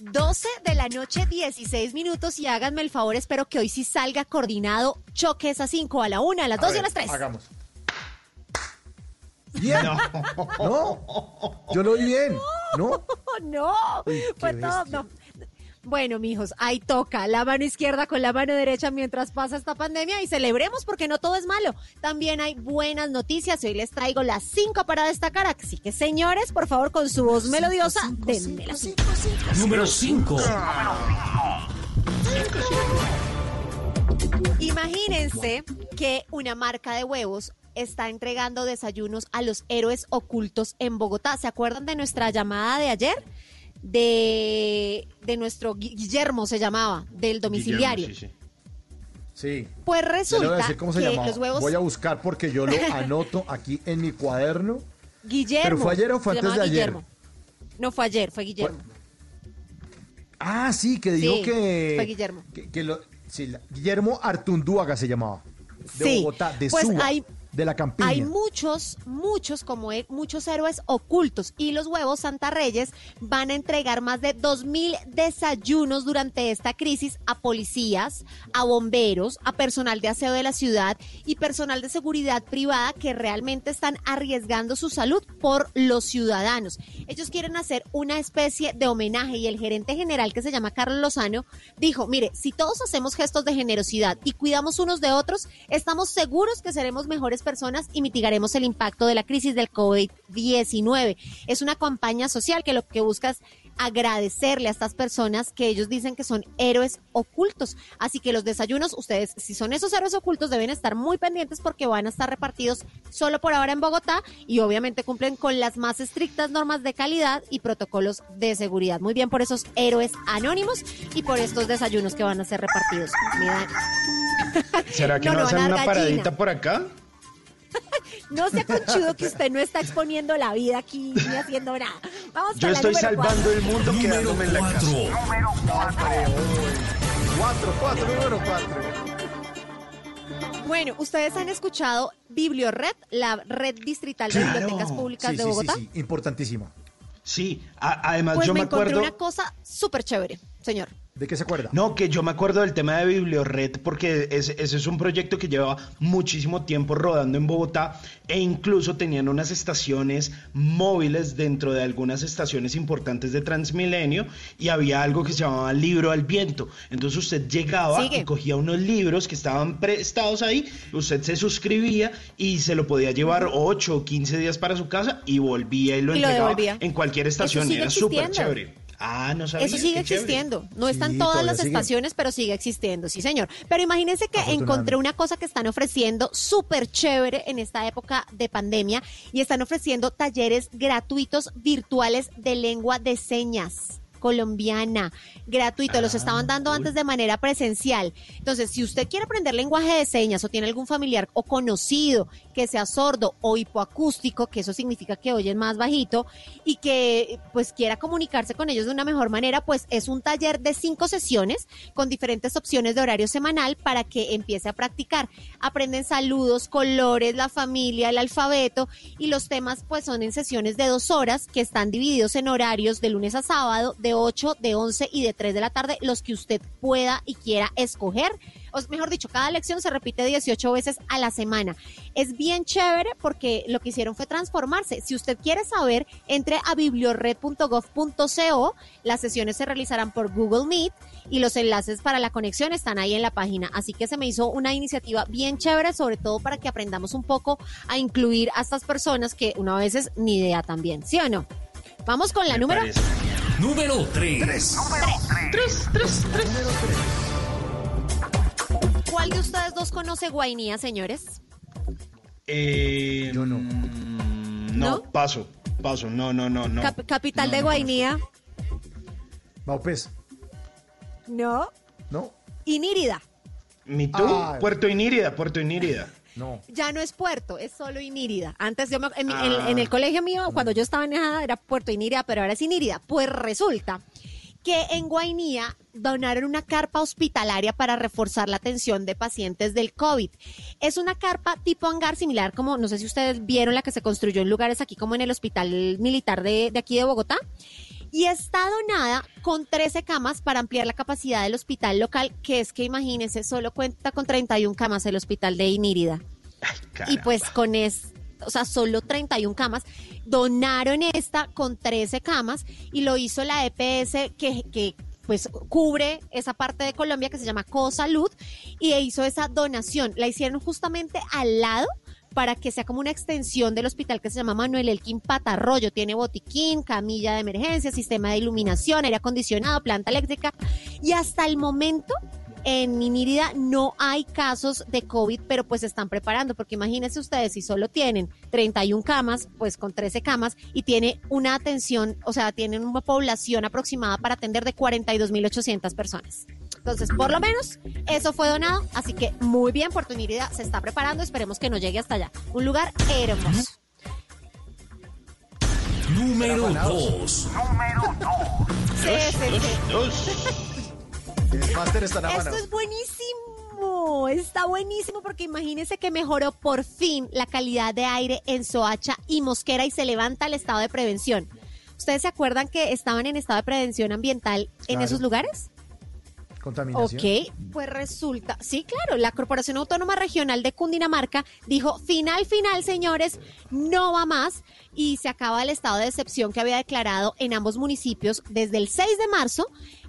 S22: 12 de la noche, 16 minutos y háganme el favor, espero que hoy sí salga coordinado choques a 5, a la 1, a las 2 y a las 3.
S4: Hagamos. Bien. No. Yo lo oí bien. No.
S22: no,
S4: Uy,
S22: pues no. Bueno, mijos, ahí toca la mano izquierda con la mano derecha mientras pasa esta pandemia y celebremos porque no todo es malo. También hay buenas noticias y hoy les traigo las cinco para destacar. Así que, señores, por favor, con su voz melodiosa, denme las cinco.
S37: Número 5.
S22: Imagínense que una marca de huevos está entregando desayunos a los héroes ocultos en Bogotá. ¿Se acuerdan de nuestra llamada de ayer? de, de nuestro Gui- Guillermo, se llamaba, del domiciliario.
S4: Guillermo, sí, sí.
S22: Pues
S4: Ya le voy a
S22: resulta
S4: decir cómo se
S22: que
S4: llamaba.
S22: los huevos
S4: Voy a buscar porque yo lo anoto aquí en mi cuaderno.
S22: Guillermo.
S4: ¿Pero fue ayer o fue antes de ayer?
S22: Guillermo. No fue ayer, fue Guillermo.
S4: Ah, sí, que dijo
S22: Sí,
S4: que,
S22: fue Guillermo.
S4: que, que lo- sí, la- Guillermo Artundúaga se llamaba. De
S22: Sí,
S4: Bogotá, de
S22: pues
S4: Suba,
S22: hay-
S4: de la campiña.
S22: Hay muchos, muchos como él, muchos héroes ocultos y los huevos Santa Reyes van a entregar más de 2.000 desayunos durante esta crisis a policías, a bomberos, a personal de aseo de la ciudad y personal de seguridad privada que realmente están arriesgando su salud por los ciudadanos. Ellos quieren hacer una especie de homenaje y el gerente general que se llama Carlos Lozano dijo, mire, si todos hacemos gestos de generosidad y cuidamos unos de otros, estamos seguros que seremos mejores personas y mitigaremos el impacto de la crisis del COVID-19. Es una campaña social que lo que busca es agradecerle a estas personas que ellos dicen que son héroes ocultos. Así que los desayunos, ustedes, si son esos héroes ocultos, deben estar muy pendientes porque van a estar repartidos solo por ahora en Bogotá y obviamente cumplen con las más estrictas normas de calidad y protocolos de seguridad. Muy bien por esos héroes anónimos y por estos desayunos que van a ser repartidos.
S40: ¿Será que
S22: No,
S40: hacen una
S22: gallina.
S40: paradita por acá?
S22: no sea conchudo que usted no está exponiendo la vida aquí ni haciendo nada. Vamos
S40: Yo estoy
S22: número
S40: salvando
S22: cuatro.
S40: el mundo quedándome en la casa.
S4: Cuatro, cuatro, número cuatro.
S22: Bueno, ustedes han escuchado Bibliored, la red distrital de
S4: Claro.
S22: bibliotecas públicas
S4: Sí,
S22: de
S4: sí, sí,
S22: Bogotá.
S4: sí, importantísima.
S40: Sí, a- además
S22: Pues
S40: yo
S22: me,
S40: me
S22: encontré
S40: acuerdo...
S22: una cosa súper chévere, señor.
S4: ¿De qué se acuerda?
S40: No, que yo me acuerdo del tema de Bibliored porque ese, ese es un proyecto que llevaba muchísimo tiempo rodando en Bogotá e incluso tenían unas estaciones móviles dentro de algunas estaciones importantes de Transmilenio y había algo que se llamaba libro al viento. Entonces usted llegaba
S22: Sigue.
S40: y cogía unos libros que estaban prestados ahí, usted se suscribía y se lo podía llevar 8 o 15 días para su casa y volvía y lo
S22: Y
S40: entregaba en cualquier estación. Era súper chévere. Ah, no sabía.
S22: Eso sigue
S40: chévere.
S22: existiendo. No está en
S4: Sí,
S22: todas las
S4: sigue.
S22: estaciones, pero sigue existiendo, sí, señor. Pero imagínense que encontré una cosa que están ofreciendo súper chévere en esta época de pandemia y están ofreciendo talleres gratuitos virtuales de lengua de señas colombiana, gratuito, los estaban dando antes de manera presencial. Entonces, si usted quiere aprender lenguaje de señas o tiene algún familiar o conocido que sea sordo o hipoacústico, que eso significa que oyen más bajito y que pues quiera comunicarse con ellos de una mejor manera, pues es un taller de cinco sesiones con diferentes opciones de horario semanal para que empiece a practicar. Aprenden saludos, colores, la familia, el alfabeto y los temas pues son en sesiones de dos horas que están divididos en horarios de lunes a sábado, de 8, de 11 y de 3 de la tarde, los que usted pueda y quiera escoger. O mejor dicho, cada lección se repite 18 veces a la semana. Es bien chévere porque lo que hicieron fue transformarse. Si usted quiere saber, entre a bibliored.gov.co. Las sesiones se realizarán por Google Meet y los enlaces para la conexión están ahí en la página. Así que se me hizo una iniciativa bien chévere, sobre todo para que aprendamos un poco a incluir a estas personas que una veces ni idea también, ¿sí o no? Vamos con la número
S41: Número 3.
S22: Tres, tres, tres. ¿Cuál de ustedes dos conoce Guainía, señores?
S40: Eh,
S4: Yo no.
S40: mm, No,
S22: ¿No?
S40: paso, paso, no, no, no, no.
S22: Cap- capital
S40: No,
S22: de Guainía.
S4: Baupés,
S22: No.
S4: ¿no?
S22: Inírida.
S40: ¿Mi tú?
S4: Ah.
S40: Puerto Inírida, Puerto Inírida.
S4: No.
S22: Ya no es puerto, es solo Inírida. Antes yo me- en,
S40: Ah.
S22: en el colegio mío, cuando yo estaba en esa, era Puerto Inírida, pero ahora es Inírida. Pues resulta que en Guainía donaron una carpa hospitalaria para reforzar la atención de pacientes del COVID. Es una carpa tipo hangar similar como, no sé si ustedes vieron la que se construyó en lugares aquí como en el hospital militar de, de aquí de Bogotá. Y está donada con 13 camas para ampliar la capacidad del hospital local, que es que imagínense, solo cuenta con 31 camas el hospital de Inírida. Y pues con es, o sea, solo 31 camas. Donaron esta con 13 camas y lo hizo la EPS que, que pues cubre esa parte de Colombia que se llama Cosalud y hizo esa donación. La hicieron justamente al lado para que sea como una extensión del hospital que se llama Manuel Elkin Patarroyo. Tiene botiquín, camilla de emergencia, sistema de iluminación, aire acondicionado, planta eléctrica. Y hasta el momento en Inírida no hay casos de COVID, pero pues se están preparando, porque imagínense ustedes, si solo tienen 31 camas, pues con 13 camas, y tiene una atención, o sea, tienen una población aproximada para atender de 42.800 personas. Entonces, por lo menos, eso fue donado, así que muy bien, Puerto Inírida se está preparando, esperemos que no llegue hasta allá. Un lugar hermoso.
S41: Número 2.
S22: Sí, sí, sí.
S4: El máster está
S22: Esto
S4: afanado.
S22: es buenísimo, está buenísimo porque imagínense que mejoró por fin la calidad de aire en Soacha y Mosquera y se levanta el estado de prevención. ¿Ustedes se acuerdan que estaban en estado de prevención ambiental en
S4: Claro.
S22: esos lugares?
S4: Contaminación.
S22: Ok, pues resulta, sí, claro, la Corporación Autónoma Regional de Cundinamarca dijo, final, final, señores, no va más y se acaba el estado de excepción que había declarado en ambos municipios desde el 6 de marzo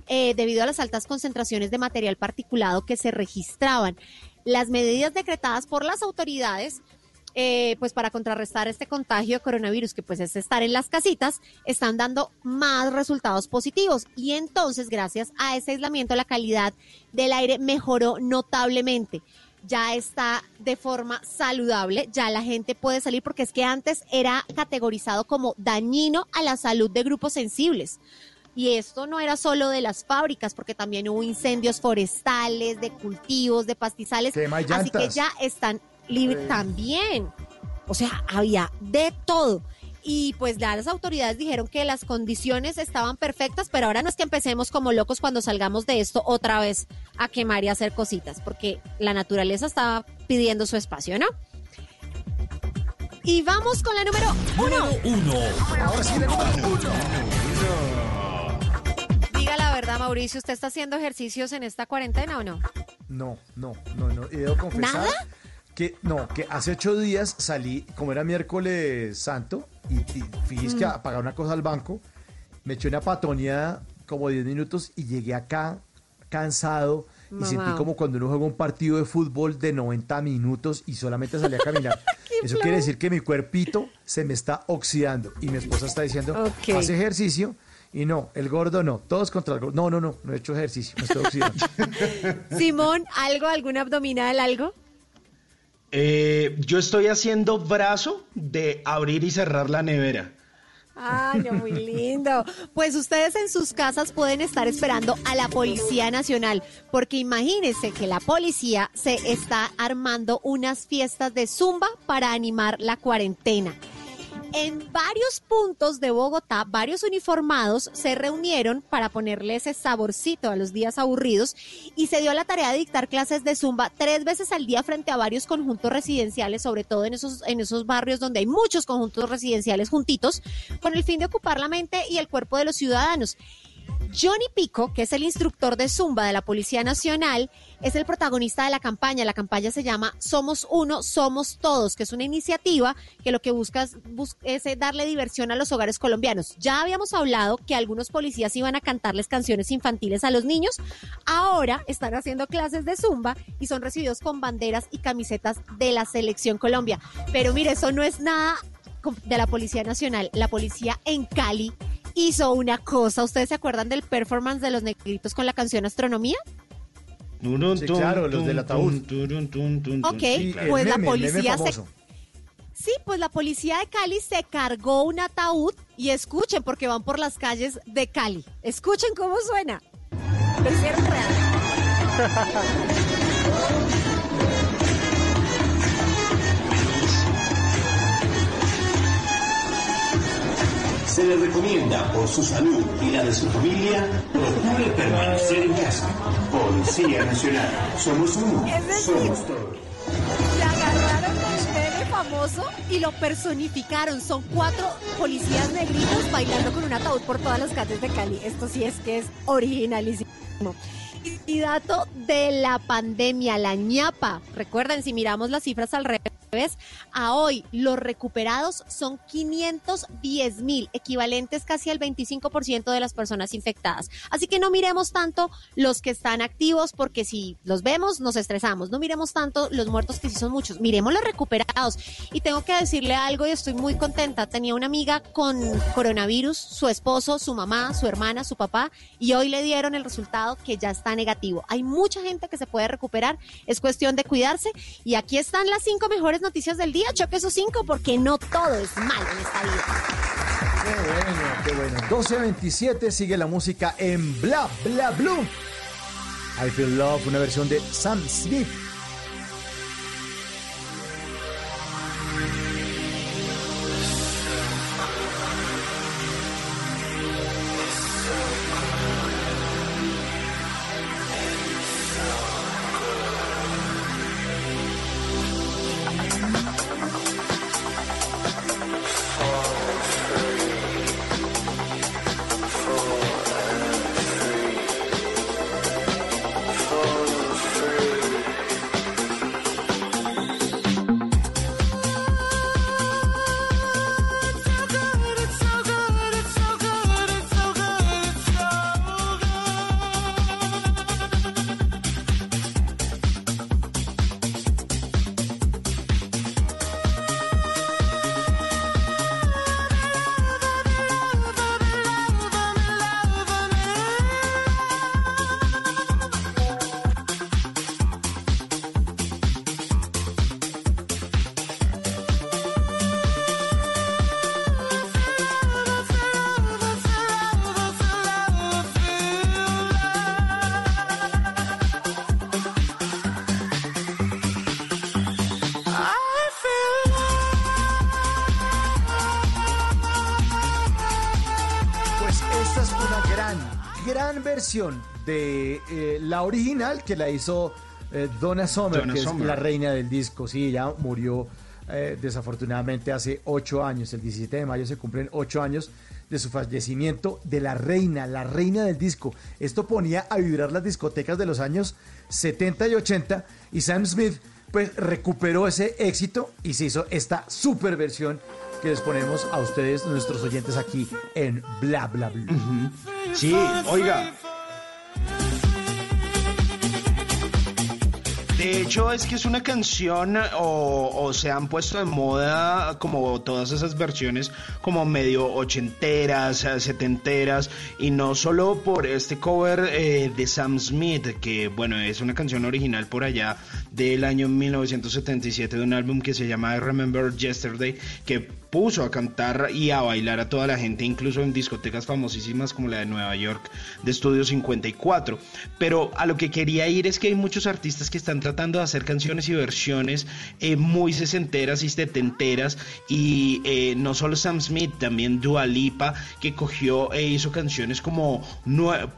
S22: eh, debido a las altas concentraciones de material particulado que se registraban. Las medidas decretadas por las autoridades eh, pues para contrarrestar este contagio de coronavirus, que pues es estar en las casitas, están dando más resultados positivos. Y entonces, gracias a ese aislamiento, la calidad del aire mejoró notablemente. Ya está de forma saludable, ya la gente puede salir porque es que antes era categorizado como dañino a la salud de grupos sensibles. Y esto no era solo de las fábricas, porque también hubo incendios forestales, de cultivos, de pastizales. Así que ya están libres también. O sea, había de todo. Y pues ya las autoridades dijeron que las condiciones estaban perfectas, pero ahora no es que empecemos como locos cuando salgamos de esto otra vez a quemar y a hacer cositas, porque la naturaleza estaba pidiendo su espacio, ¿no? Y vamos con la número uno.
S41: Uno.
S4: Ahora sí, la número uno.
S22: Diga la verdad, Mauricio, ¿usted está haciendo ejercicios en esta cuarentena o no?
S4: No, no, no, no. Y debo confesar
S22: ¿Nada?
S4: Que no, que hace ocho días salí, como era miércoles santo, y, y fíjese que
S22: Mm.
S4: a pagar una cosa al banco, me eché una patoneada como 10 minutos y llegué acá cansado y sentí como cuando uno juega un partido de fútbol de 90 minutos y solamente salí a caminar. Eso quiere decir que mi cuerpito se me está oxidando y mi esposa está diciendo,
S22: Ok.
S4: hace ejercicio. Y no, el gordo no, todos contra el gordo. No, no, no, no he hecho ejercicio, me estoy oxidando.
S22: Simón, ¿algo, algún abdominal, algo?
S40: Eh, yo estoy haciendo brazo de abrir y cerrar la nevera.
S22: Ay, no, muy lindo. Pues ustedes en sus casas pueden estar esperando a la Policía Nacional, porque imagínense que la policía se está armando unas fiestas de zumba para animar la cuarentena. En varios puntos de Bogotá, varios uniformados se reunieron para ponerle ese saborcito a los días aburridos y se dio la tarea de dictar clases de zumba tres veces al día frente a varios conjuntos residenciales, sobre todo en esos, en esos barrios donde hay muchos conjuntos residenciales juntitos, con el fin de ocupar la mente y el cuerpo de los ciudadanos. Johnny Pico, que es el instructor de Zumba de la Policía Nacional, es el protagonista de la campaña. La campaña se llama Somos Uno, Somos Todos, que es una iniciativa que lo que busca es, eh, darle diversión a los hogares colombianos. Ya habíamos hablado que algunos policías iban a cantarles canciones infantiles a los niños. Ahora están haciendo clases de Zumba y son recibidos con banderas y camisetas de la Selección Colombia. Pero mire, eso no es nada de la Policía Nacional. La policía en Cali hizo una cosa. ¿Ustedes se acuerdan del performance de los negritos con la canción Astronomía?
S4: Sí, claro, los del ataúd.
S22: Ok,
S4: Sí,
S22: pues la
S4: meme,
S22: policía se... Sí, pues la policía de Cali se cargó un ataúd y escuchen porque van por las calles de Cali. Escuchen cómo suena. Lo hicieron real.
S41: Se le recomienda por su salud y la de su familia, procure permanecer en casa. Policía Nacional. Somos uno. Somos todos.
S22: Se agarraron el meme famoso y lo personificaron. Son cuatro policías negritos bailando con un ataúd por todas las calles de Cali. Esto sí es que es originalísimo. Y, y dato de la pandemia, la ñapa. Recuerden, si miramos las cifras alrededor a hoy, los recuperados son 510 mil, equivalentes casi al 25% de las personas infectadas. Así que no miremos tanto los que están activos, porque si los vemos, nos estresamos. No miremos tanto los muertos, que sí son muchos. Miremos los recuperados. Y tengo que decirle algo y estoy muy contenta. Tenía una amiga con coronavirus, su esposo, su mamá, su hermana, su papá, y hoy le dieron el resultado que ya está negativo. Hay mucha gente que se puede recuperar, es cuestión de cuidarse. Y aquí están las cinco mejores noticias del día. Choque esos cinco porque no todo es malo en esta vida.
S4: Qué bueno, qué bueno. 12.27 sigue la música en Bla Bla Blue. I Feel Love, una versión de Sam Smith. La original que la hizo eh, Donna Summer,
S40: Donna
S4: que
S40: Summer.
S4: es la reina del disco. Sí, ella murió eh, desafortunadamente hace ocho años. El 17 de mayo se cumplen ocho años de su fallecimiento de la reina, la reina del disco. Esto ponía a vibrar las discotecas de los años 70 y 80 y Sam Smith pues recuperó ese éxito y se hizo esta super versión que les ponemos a ustedes, nuestros oyentes aquí en Bla Bla Bla.
S40: Sí, oiga. De hecho, es que es una canción o, se han puesto de moda como todas esas versiones como medio ochenteras, eh, setenteras y no solo por este cover eh, de Sam Smith, que bueno, es una canción original por allá del año 1977 de un álbum que se llama I Remember Yesterday, que puso a cantar y a bailar a toda la gente, incluso en discotecas famosísimas como la de Nueva York de Estudio 54. Pero a lo que quería ir es que hay muchos artistas que están tratando de hacer canciones y versiones eh, muy sesenteras y setenteras y eh, no solo Sam Smith, también Dua Lipa que cogió e hizo canciones como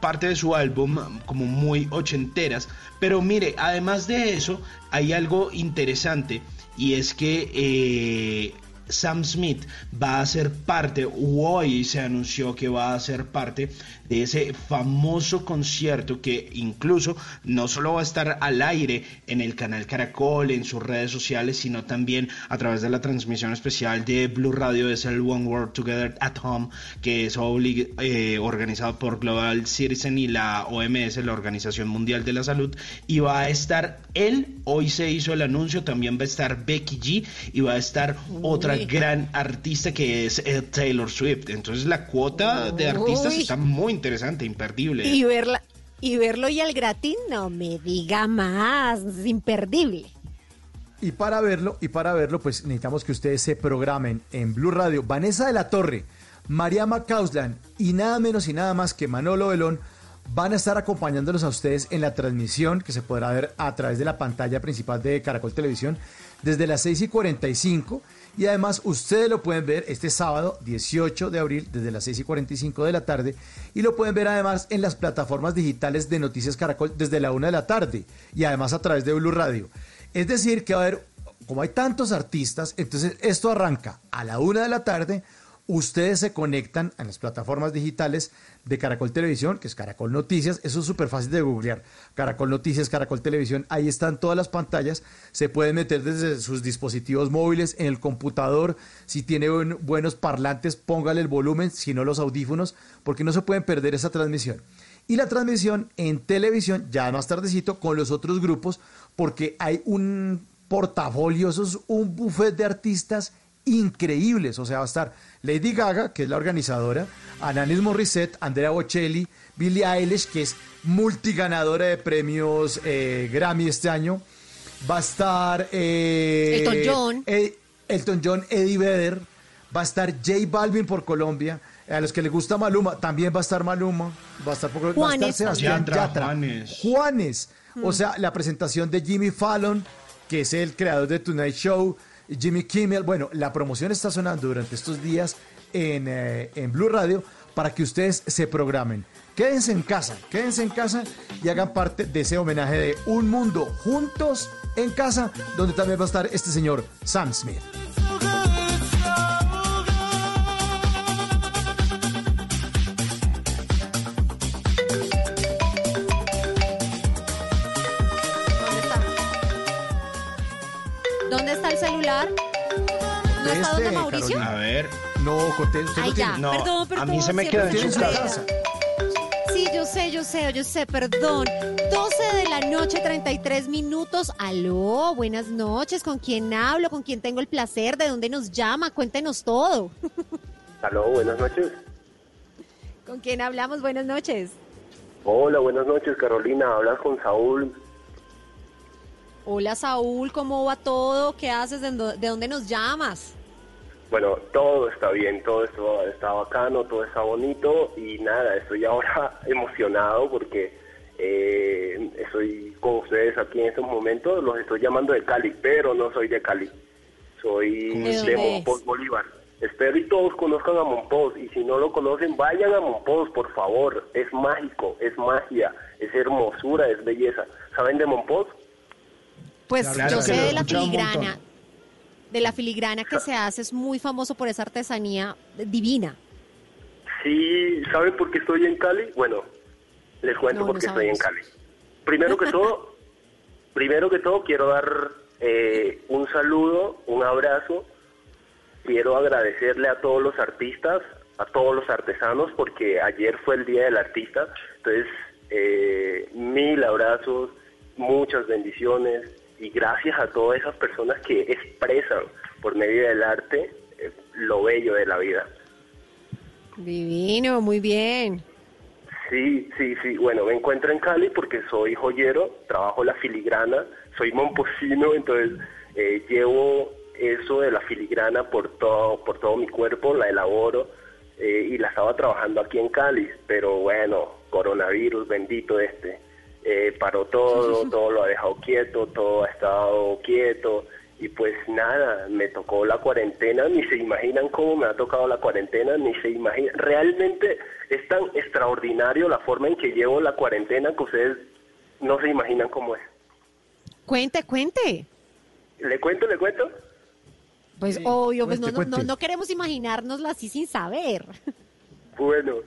S40: parte de su álbum como muy ochenteras. Pero mire, además de eso hay algo interesante y es que eh, Sam Smith va a ser parte, o hoy se anunció que va a ser parte de ese famoso concierto que incluso no solo va a estar al aire en el canal Caracol, en sus redes sociales, sino también a través de la transmisión especial de Blue Radio, es el One World Together at Home, que es eh, organizado por Global Citizen y la OMS, la Organización Mundial de la Salud, y va a estar él, hoy se hizo el anuncio, también va a estar Becky G y va a estar otra
S22: Uy.
S40: gran artista que es eh, Taylor Swift. Entonces la cuota de artistas
S22: Uy.
S40: está muy interesante, imperdible.
S22: Y verla y verlo y al gratín, no me diga más, es imperdible.
S4: Y para verlo, y para verlo, pues necesitamos que ustedes se programen en Blue Radio. Vanessa de la Torre, María Macauslan y nada menos y nada más que Manolo Belón van a estar acompañándolos a ustedes en la transmisión que se podrá ver a través de la pantalla principal de Caracol Televisión desde las 6 y 45. Y además ustedes lo pueden ver este sábado 18 de abril desde las 6 y 45 de la tarde. Y lo pueden ver además en las plataformas digitales de Noticias Caracol desde la 1 de la tarde. Y además a través de Blue Radio. Es decir, que va a haber, como hay tantos artistas, entonces esto arranca a la 1 de la tarde, Ustedes se conectan a las plataformas digitales de Caracol Televisión, que es Caracol Noticias. Eso es súper fácil de googlear. Caracol Noticias, Caracol Televisión. Ahí están todas las pantallas. Se pueden meter desde sus dispositivos móviles, en el computador. Si tiene buen- buenos parlantes, póngale el volumen, si no los audífonos, porque no se pueden perder esa transmisión. Y la transmisión en televisión, ya más tardecito, con los otros grupos, porque hay un portafolio, eso es un buffet de artistas increíbles. O sea, va a estar Lady Gaga, que es la organizadora, Alanis Morissette, Andrea Bocelli, Billie Eilish, que es multiganadora de premios eh, Grammy este año. Va a estar eh,
S22: Elton John.
S4: eh, Elton John, Eddie Vedder. Va a estar J Balvin por Colombia. A los que les gusta Maluma, también va a estar Maluma. Va a estar, por- va a estar
S22: Juanes
S4: Sebastián. Yatra.
S40: Juanes.
S4: Juanes. O
S22: Mm.
S4: sea, la presentación de Jimmy Fallon, que es el creador de Tonight Show, Jimmy Kimmel. Bueno, la promoción está sonando durante estos días en, eh, en Blue Radio para que ustedes se programen. Quédense en casa, quédense en casa y hagan parte de ese homenaje de Un Mundo Juntos en Casa, donde también va a estar este señor Sam Smith.
S22: ¿No está donde Mauricio?
S40: A ver.
S4: No, Coté, usted
S22: Ay,
S4: lo
S22: ya,
S4: tiene.
S40: No,
S22: perdón, perdón.
S40: a mí se me queda en su casa.
S22: Sí, yo sé, yo sé, yo sé, perdón. 12 de la noche, 33 minutos. Aló, buenas noches. ¿Con quién hablo? ¿Con quién tengo el placer? ¿De dónde nos llama? Cuéntenos todo.
S42: Aló, buenas noches.
S22: ¿Con quién hablamos? Buenas noches.
S42: Hola, buenas noches, Carolina. Hablas con Saúl.
S22: Hola, Saúl, ¿cómo va todo? ¿Qué haces? ¿De dó- de dónde nos llamas?
S42: Bueno, todo está bien, todo esto está bacano, todo está bonito y nada, estoy ahora emocionado porque eh, estoy con ustedes aquí en estos momentos. Los estoy llamando de Cali, pero no soy de Cali. Soy
S22: ¿De?
S42: Monpós, Bolívar. Espero y todos conozcan a Monpós y si no lo conocen, vayan a Monpós, por favor. Es mágico, es magia, es hermosura, es belleza. ¿Saben de Monpós?
S22: Pues
S42: Claro
S22: yo sé de la filigrana. De la filigrana que se hace, es muy famoso por esa artesanía divina.
S42: Sí, ¿saben por qué estoy en Cali? Bueno, les cuento
S22: No,
S42: por qué estoy en. Cali. Primero que todo, primero que todo quiero dar eh, un saludo, un abrazo. Quiero agradecerle a todos los artistas, a todos los artesanos, porque ayer fue el Día del Artista. Entonces, eh, mil abrazos, muchas bendiciones y gracias a todas esas personas que expresan por medio del arte eh, lo bello de la vida.
S22: Divino, muy bien.
S42: Sí, sí, sí. Bueno, me encuentro en Cali porque soy joyero, trabajo la filigrana, soy momposino, entonces eh, llevo eso de la filigrana por todo, por todo mi cuerpo, la elaboro eh, y la estaba trabajando aquí en Cali, pero bueno, coronavirus bendito este, eh, paró todo, todo lo ha dejado quieto, todo ha estado quieto y pues nada, me tocó la cuarentena, ni se imaginan cómo me ha tocado la cuarentena, ni se imaginan, realmente es tan extraordinario la forma en que llevo la cuarentena que ustedes no se imaginan cómo es.
S22: Cuente, cuente.
S42: ¿Le cuento, le cuento?
S22: Pues obvio, pues no,
S42: cuente,
S22: no, no, no queremos imaginárnoslo así sin saber.
S42: Bueno,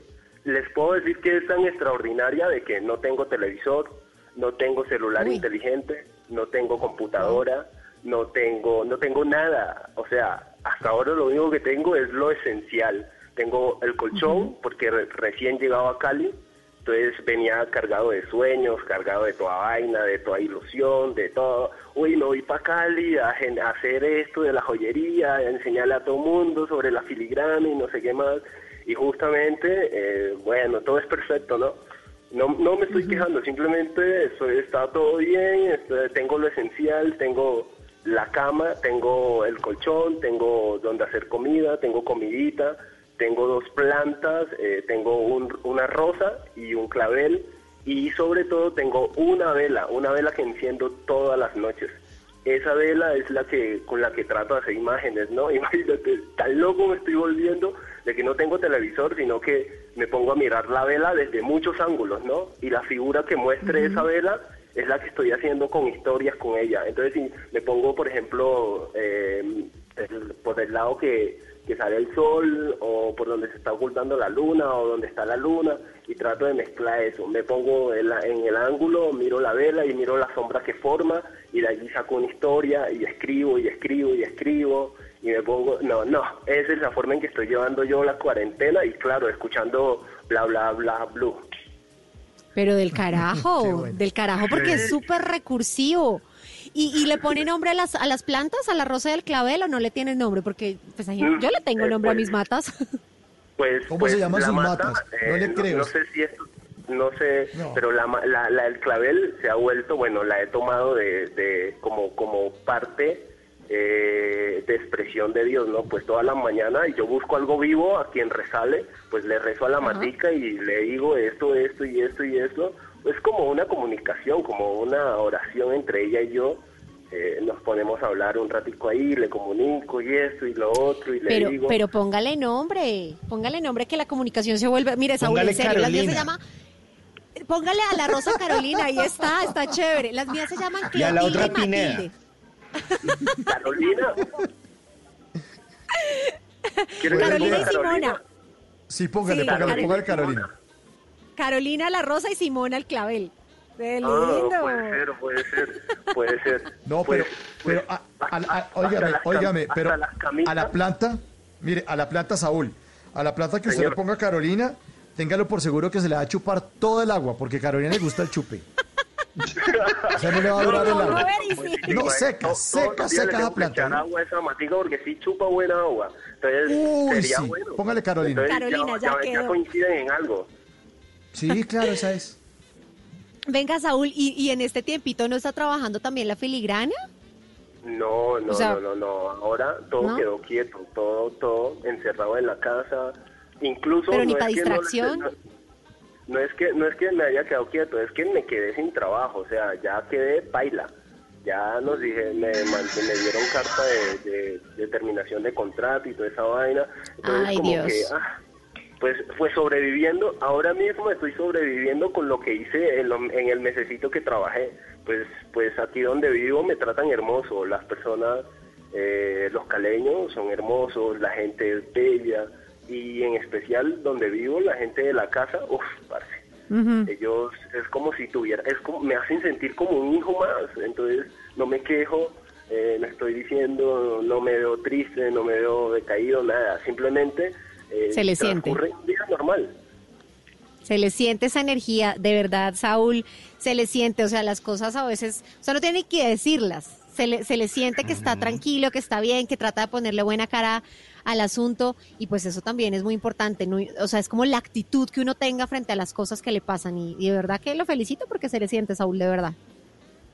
S42: les puedo decir que es tan extraordinaria de que no tengo televisor, no tengo celular
S22: Uy.
S42: inteligente, no tengo computadora, no tengo, no tengo nada. O sea, hasta ahora lo único que tengo es lo esencial. Tengo el colchón porque re- recién llegado a Cali, entonces venía cargado de sueños, cargado de toda vaina, de toda ilusión, de todo. Uy, me voy para Cali a, a hacer esto de la joyería, a enseñarle a todo mundo sobre la filigrana y no sé qué más. Y justamente, eh, bueno, todo es perfecto, ¿no? No, no me estoy quejando, simplemente estoy, está todo bien, este, tengo lo esencial, tengo la cama, tengo el colchón, tengo donde hacer comida, tengo comidita, tengo dos plantas, eh, tengo un- una rosa y un clavel y sobre todo tengo una vela, una vela que enciendo todas las noches. Esa vela es la que con la que trato de hacer imágenes, ¿no? Imagínate, tan loco me estoy volviendo de que no tengo televisor, sino que me pongo a mirar la vela desde muchos ángulos, ¿no? Y la figura que muestre esa vela es la que estoy haciendo con historias con ella. Entonces, si me pongo, por ejemplo, eh, el- por el lado que que sale el sol o por donde se está ocultando la luna o donde está la luna y trato de mezclar eso. Me pongo en, la- en el ángulo, miro la vela y miro la sombra que forma y de allí saco una historia y escribo y escribo y escribo y me pongo, no, no, esa es la forma en que estoy llevando yo la cuarentena y claro, escuchando bla bla bla blue.
S22: Pero del carajo, del carajo, porque es súper recursivo. ¿Y, y le pone nombre a las, a las plantas, a la rosa del clavel o no le tiene nombre? Porque pues, ahí-
S42: Mm,
S22: yo le tengo
S42: eh,
S22: nombre a
S42: pues,
S22: mis matas.
S42: Pues,
S4: ¿Cómo
S42: pues,
S4: se llaman
S42: la
S4: sus
S42: mata,
S4: matas?
S42: eh,
S4: No le creo.
S42: No sé si es, no sé,
S4: No.
S42: pero la, ma- la, la del clavel se ha vuelto, bueno, la he tomado de, de como, como parte eh, de expresión de Dios, ¿no? Pues toda la mañana yo busco algo vivo a quien resale, pues le rezo a la matica y le digo esto, esto y esto y esto. Es como una comunicación, como una oración entre ella y yo. Eh, nos ponemos a hablar un ratico ahí, le comunico y esto y lo otro y le
S22: Pero,
S42: digo...
S22: pero póngale nombre, póngale nombre que la comunicación se vuelve. Mire, Saúl, en serio, las mías se llama. Póngale a la Rosa Carolina, ahí está, está chévere. Las mías se llaman
S40: Y a la
S22: Clotilde
S40: otra.
S22: Matilde.
S42: Carolina. ¿Quieres
S22: Carolina y Simona.
S4: Sí, póngale,
S22: Sí,
S4: póngale,
S22: Carolina.
S4: póngale Carolina.
S22: Carolina la Rosa y Simona el clavel. ¡Qué
S42: Ah, puede ser, puede ser, puede ser.
S4: No,
S42: Pues,
S4: pero, pero, a- a- a- óigame, óigame, pero a la planta, mire, a la planta Saúl, a la planta que usted
S42: Señor.
S4: le ponga Carolina, téngalo por seguro que se le va a chupar todo el agua, porque a Carolina le gusta el chupe. O sea, no le va a durar el agua. No, seca, seca, seca esa planta.
S42: echar agua esa matica porque sí chupa buena agua. Entonces,
S4: Uy,
S42: sería
S4: sí.
S42: bueno.
S4: Póngale Carolina.
S42: Entonces,
S22: Carolina, ya
S42: ya,
S22: quedó.
S42: coinciden en algo.
S4: Sí, claro, esa es.
S22: Venga, Saúl, ¿y, y en este tiempito no está trabajando también la filigrana?
S42: No, no,
S22: O sea-
S42: no, no, no. Ahora todo
S22: ¿No?
S42: quedó quieto, todo, todo encerrado en la casa. Incluso
S22: Pero ni
S42: no
S22: pa'
S42: es que no-
S22: distracción.
S42: No, no es que no es que me haya quedado quieto, es que me quedé sin trabajo, o sea, ya quedé baila. Ya nos dije, me, me dieron carta de, de- de terminación de contrato y toda esa vaina. Entonces
S22: Ay,
S42: como
S22: Dios.
S42: que ah, pues pues sobreviviendo, ahora mismo estoy sobreviviendo con lo que hice en, lo- en el mesecito que trabajé. Pues pues aquí donde vivo me tratan hermoso, las personas eh, los caleños son hermosos, la gente es bella y en especial donde vivo la gente de la casa, uff, parce. Ellos es como si tuviera, es como, me hacen sentir como un hijo más, entonces no me quejo, eh, no estoy diciendo, no me veo triste, no me veo decaído, nada, simplemente eh,
S22: Se le siente.
S42: un día normal.
S22: Se le siente esa energía, de verdad, Saúl, se le siente, o sea, las cosas a veces, o sea, no tiene que decirlas, se le, se le siente que está tranquilo, que está bien, que trata de ponerle buena cara al asunto y pues eso también es muy importante, ¿no? o sea, es como la actitud que uno tenga frente a las cosas que le pasan y, y de verdad que lo felicito porque se le siente, Saúl, de verdad.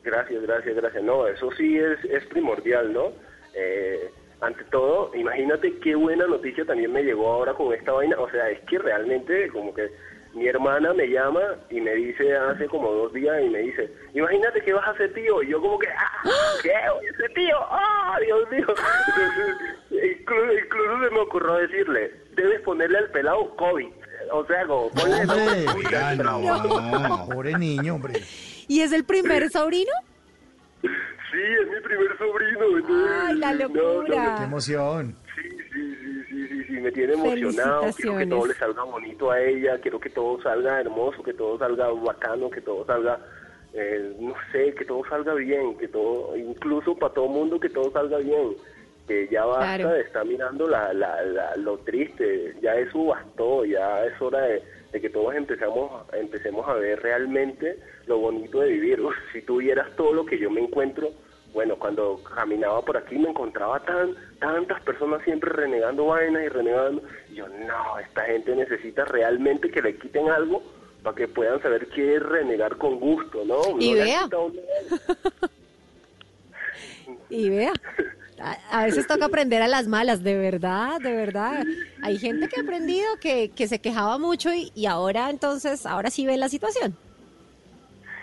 S42: Gracias, gracias, gracias. No, eso sí es, es primordial, ¿no? Eh, ante todo, imagínate qué buena noticia también me llegó ahora con esta vaina. O sea, es que realmente como que mi hermana me llama y me dice hace como dos días y me dice, imagínate que vas a ser tío. Y yo como que, ah, ¿qué? Voy a ser tío. ¡Ah, Dios mío! Entonces, incluso, incluso se me ocurrió decirle, debes ponerle al pelado COVID. O sea, como, ponle COVID pelado.
S4: no, pobre niño, hombre.
S22: ¿Y es el primer sobrino?
S42: Sí, es mi primer sobrino. entonces,
S22: ¡Ay, la
S42: no, no,
S22: locura!
S4: Qué emoción.
S42: Sí, sí, sí, me tiene emocionado. Quiero que todo le salga bonito a ella, quiero que todo salga hermoso, que todo salga bacano, que todo salga, eh, no sé, que todo salga bien, que todo, incluso para todo mundo, que todo salga bien. Que ya basta
S22: Claro.
S42: de estar mirando la, la, la- lo triste, ya eso bastó, ya es hora de, de que todos empezamos, empecemos a ver realmente lo bonito de vivir. Uf, si tú vieras todo lo que yo me encuentro, bueno, cuando caminaba por aquí me encontraba tan tantas personas siempre renegando vainas y renegando. Y yo, no, esta gente necesita realmente que le quiten algo para que puedan saber qué es renegar con gusto, ¿no?
S22: Y vea. Y vea, a, a veces toca aprender a las malas, de verdad, de verdad. Hay gente que ha aprendido que, que se quejaba mucho y, y ahora entonces, ahora sí ve la situación.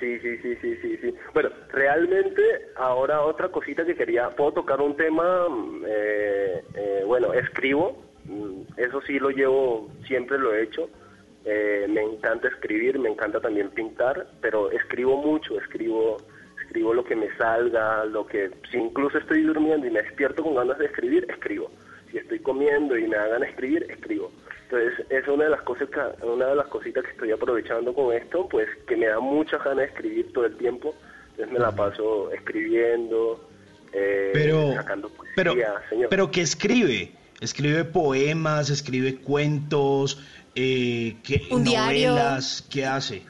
S42: Sí, sí, sí, sí, sí, sí. Bueno, realmente ahora otra cosita que quería, puedo tocar un tema, mm, eh, eh, bueno, escribo, mm, eso sí lo llevo, siempre lo he hecho, Eh, me encanta escribir, me encanta también pintar, pero escribo mucho, escribo, escribo lo que me salga, lo que, si incluso estoy durmiendo y me despierto con ganas de escribir, escribo. Si estoy comiendo y me hagan escribir, escribo. Entonces, es una de las cosas que, una de las cositas que estoy aprovechando con esto, pues que me da mucha ganas de escribir todo el tiempo. Entonces me la paso escribiendo, eh,
S40: Pero,
S42: sacando
S40: pero,
S42: poesía, señor.
S40: pero ¿qué escribe? Escribe poemas, escribe cuentos, eh, ¿qué-
S42: Un diario.
S40: novelas, ¿qué hace?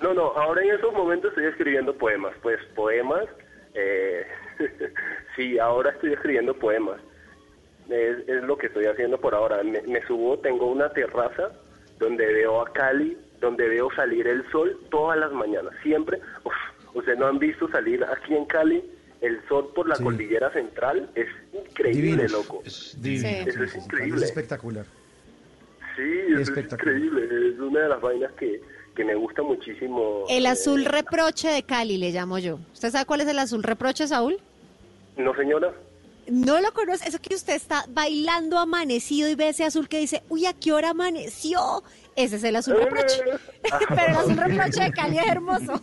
S42: No, no, ahora en estos momentos estoy escribiendo poemas, pues poemas, eh, sí, ahora estoy escribiendo poemas, es, es lo que estoy haciendo por ahora, me, me subo, tengo una terraza donde veo a Cali, donde veo salir el sol todas las mañanas, siempre, uf, ustedes no han visto salir aquí en Cali el sol por la cordillera central, es increíble,
S4: Divino.
S42: loco,
S4: divino.
S42: eso es
S4: Es
S42: increíble.
S4: espectacular.
S42: Sí, eso es
S4: Espectacular.
S42: increíble, es una de las vainas que, que me gusta muchísimo.
S22: El
S42: eh,
S22: azul reproche de Cali le llamo yo. ¿Usted sabe cuál es el azul reproche, Saúl?
S42: No, señora.
S22: No lo conoce, eso que usted está bailando amanecido y ve ese azul que dice, uy, ¿a qué hora amaneció? Ese es el azul reproche. Pero el azul reproche de Cali es hermoso.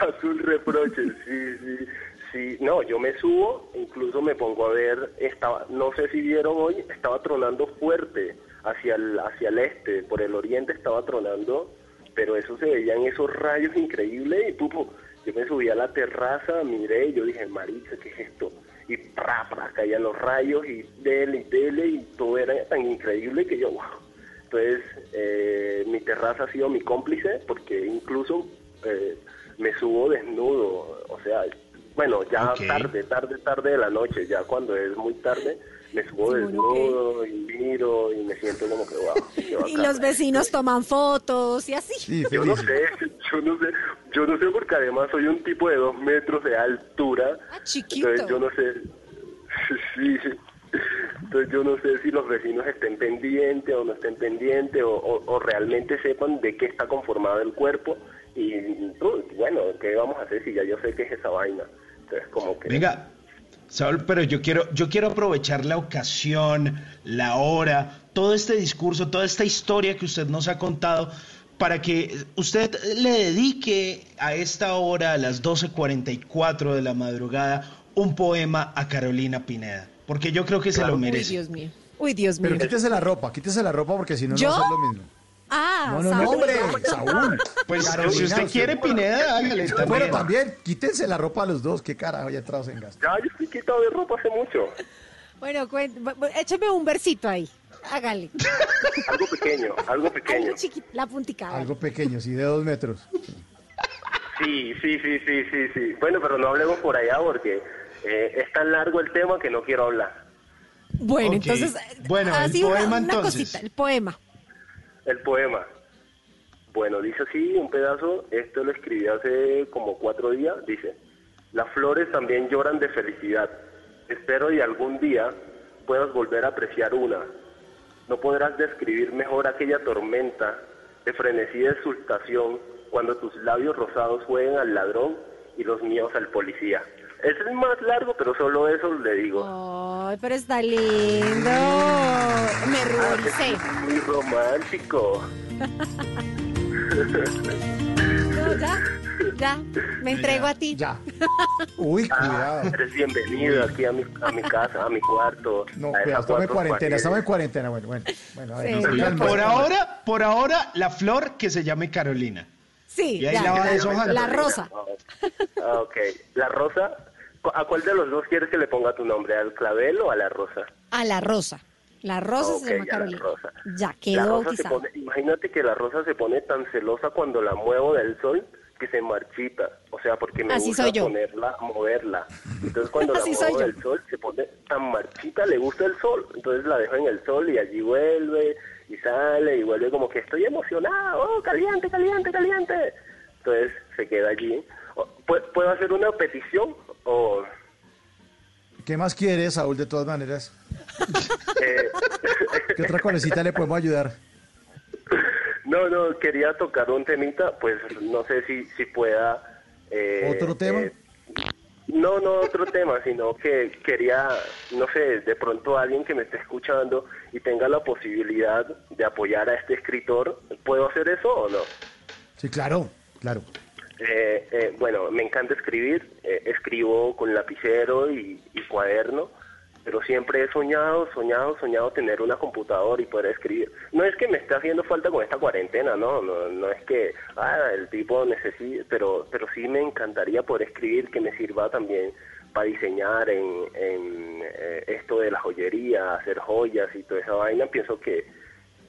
S42: Azul reproche, sí, sí, sí. No, yo me subo, incluso me pongo a ver, estaba, no sé si vieron hoy, estaba tronando fuerte hacia el, hacia el este, por el oriente estaba tronando, pero eso se veían esos rayos increíbles y pupo, yo me subí a la terraza, miré y yo dije, marica, ¿qué es esto? Y pra, pra, caían los rayos y dele y dele y todo era tan increíble que yo, wow. Entonces, eh, mi terraza ha sido mi cómplice porque incluso eh, me subo desnudo, o sea, bueno, ya tarde, tarde, tarde de la noche, ya cuando es muy tarde, me subo desnudo y miro y me siento como que, wow,
S22: Y los vecinos toman fotos y así.
S42: Yo no sé, yo no sé, yo no sé porque además soy un tipo de dos metros de altura.
S22: Ah, chiquito.
S42: Entonces yo no sé, sí, entonces yo no sé si los vecinos estén pendientes o no estén pendientes o, o- o realmente sepan de qué está conformado el cuerpo y pues, bueno, ¿qué vamos a hacer si ya yo sé qué es esa vaina? Entonces como que...
S40: Venga, Saúl, pero yo quiero, yo quiero aprovechar la ocasión, la hora, todo este discurso, toda esta historia que usted nos ha contado, para que usted le dedique a esta hora, a las 12.44 de la madrugada, un poema a Carolina Pineda, porque yo creo que se lo
S22: Uy,
S40: merece.
S22: Dios mío. Uy, Dios mío.
S4: Pero quítese la ropa, quítese la ropa porque si no, no va a ser lo mismo.
S22: Ah,
S4: No,
S22: Saúl.
S4: hombre, Saúl.
S40: Pues,
S4: Carolina,
S40: si usted quiere Pineda, hágale también.
S4: Bueno, también, quítense la ropa a los dos, qué carajo, ya entrados en gasto.
S42: Ya, yo estoy quitado de ropa hace mucho.
S22: Bueno, écheme un versito ahí. Hágale.
S42: Algo pequeño, algo pequeño.
S22: Algo chiquito, la puntica.
S4: Algo pequeño, sí, de dos metros.
S42: Sí, sí, sí, sí, sí, sí. Bueno, pero no hablemos por allá porque eh, es tan largo el tema que no quiero hablar.
S22: Bueno, entonces,
S40: Bueno, el
S22: así una-
S40: poema,
S22: una,
S40: entonces.
S22: cosita, el poema.
S42: El poema. Bueno, dice así, un pedazo, esto lo escribí hace como cuatro días, dice, las flores también lloran de felicidad. Espero y algún día puedas volver a apreciar una. No podrás describir mejor aquella tormenta de frenesí de exultación cuando tus labios rosados jueguen al ladrón y los míos al policía. Ese es más largo, pero solo eso le digo.
S22: Ay, pero está lindo. Me ruboricé.
S42: Muy romántico.
S22: No, ya, ya, me entrego a ti.
S4: Ya. Uy,
S42: Ah,
S4: cuidado.
S42: eres bienvenido aquí a mi, a mi casa, a mi cuarto.
S4: No, cuidado, estamos en cuarentena,
S42: paredes.
S4: estamos en cuarentena. Bueno, bueno, bueno, a ver.
S22: Sí.
S40: Por ahora, por ahora, la flor que se llame Carolina.
S22: Sí,
S40: Y ahí
S22: ya.
S40: la va deshojando.
S22: La rosa.
S42: Ah, ok. La rosa, ¿cu- ¿a cuál de los dos quieres que le ponga tu nombre? ¿Al clavel o a la rosa?
S22: A la rosa. La rosa
S42: Ok,
S22: se llama Carolina.
S42: rosa.
S22: Ya quedó bautizada.
S42: pone, imagínate que la rosa se pone tan celosa cuando la muevo del sol que se marchita. O sea, porque me
S22: Así
S42: gusta ponerla, moverla. Entonces cuando la muevo del sol se pone tan marchita, le gusta el sol. Entonces la dejo en el sol y allí vuelve y sale y vuelve como que estoy emocionado, oh, caliente, caliente, caliente. Entonces se queda allí. O- ¿pu- ¿Puedo hacer una petición? O,
S4: ¿Qué más quieres, Saúl, de todas maneras?
S42: eh,
S4: ¿Qué otra colecita le podemos ayudar?
S42: No, no, quería tocar un temita, pues no sé si, si pueda... eh,
S4: ¿Otro tema?
S42: eh, no, no otro tema, sino que quería, no sé, de pronto alguien que me esté escuchando y tenga la posibilidad de apoyar a este escritor, ¿puedo hacer eso o no?
S4: Sí, claro, claro.
S42: Eh, eh, bueno, me encanta escribir, eh, escribo con lapicero y, cuaderno pero siempre he soñado, soñado, soñado tener una computadora y poder escribir. No es que me esté haciendo falta con esta cuarentena, no, no, es que ah, el tipo necesite, pero, pero sí me encantaría poder escribir que me sirva también para diseñar en, en eh, esto de la joyería, hacer joyas y toda esa vaina. Pienso que,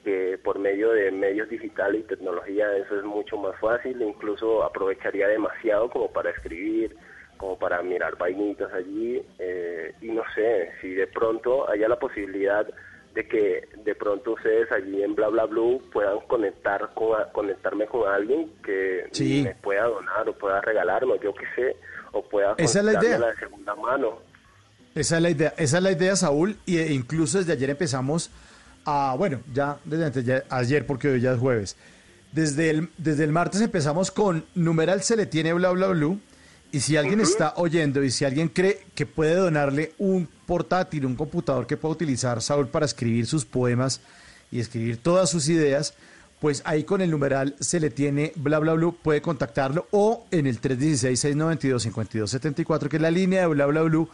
S42: que por medio de medios digitales y tecnología eso es mucho más fácil, e incluso aprovecharía demasiado como para escribir, como para mirar vainitas allí eh, y no sé si de pronto haya la posibilidad de que de pronto ustedes allí en bla bla blue puedan conectar con conectarme con alguien que
S4: Sí.
S42: me pueda donar o pueda regalarme yo qué sé o pueda
S4: Esa es la idea.
S42: de segunda mano
S4: Esa es la idea, esa es la idea, Saúl, y eh, incluso desde ayer empezamos a, bueno, ya desde antes, ya- ayer porque hoy ya es jueves. Desde el, desde el martes empezamos con numeral se le tiene bla bla blue. Y si alguien está oyendo y si alguien cree que puede donarle un portátil, un computador que pueda utilizar Saúl para escribir sus poemas y escribir todas sus ideas, pues ahí con el numeral se le tiene bla bla blue, puede contactarlo o en el 316-692-5274, que es la línea de bla bla blue,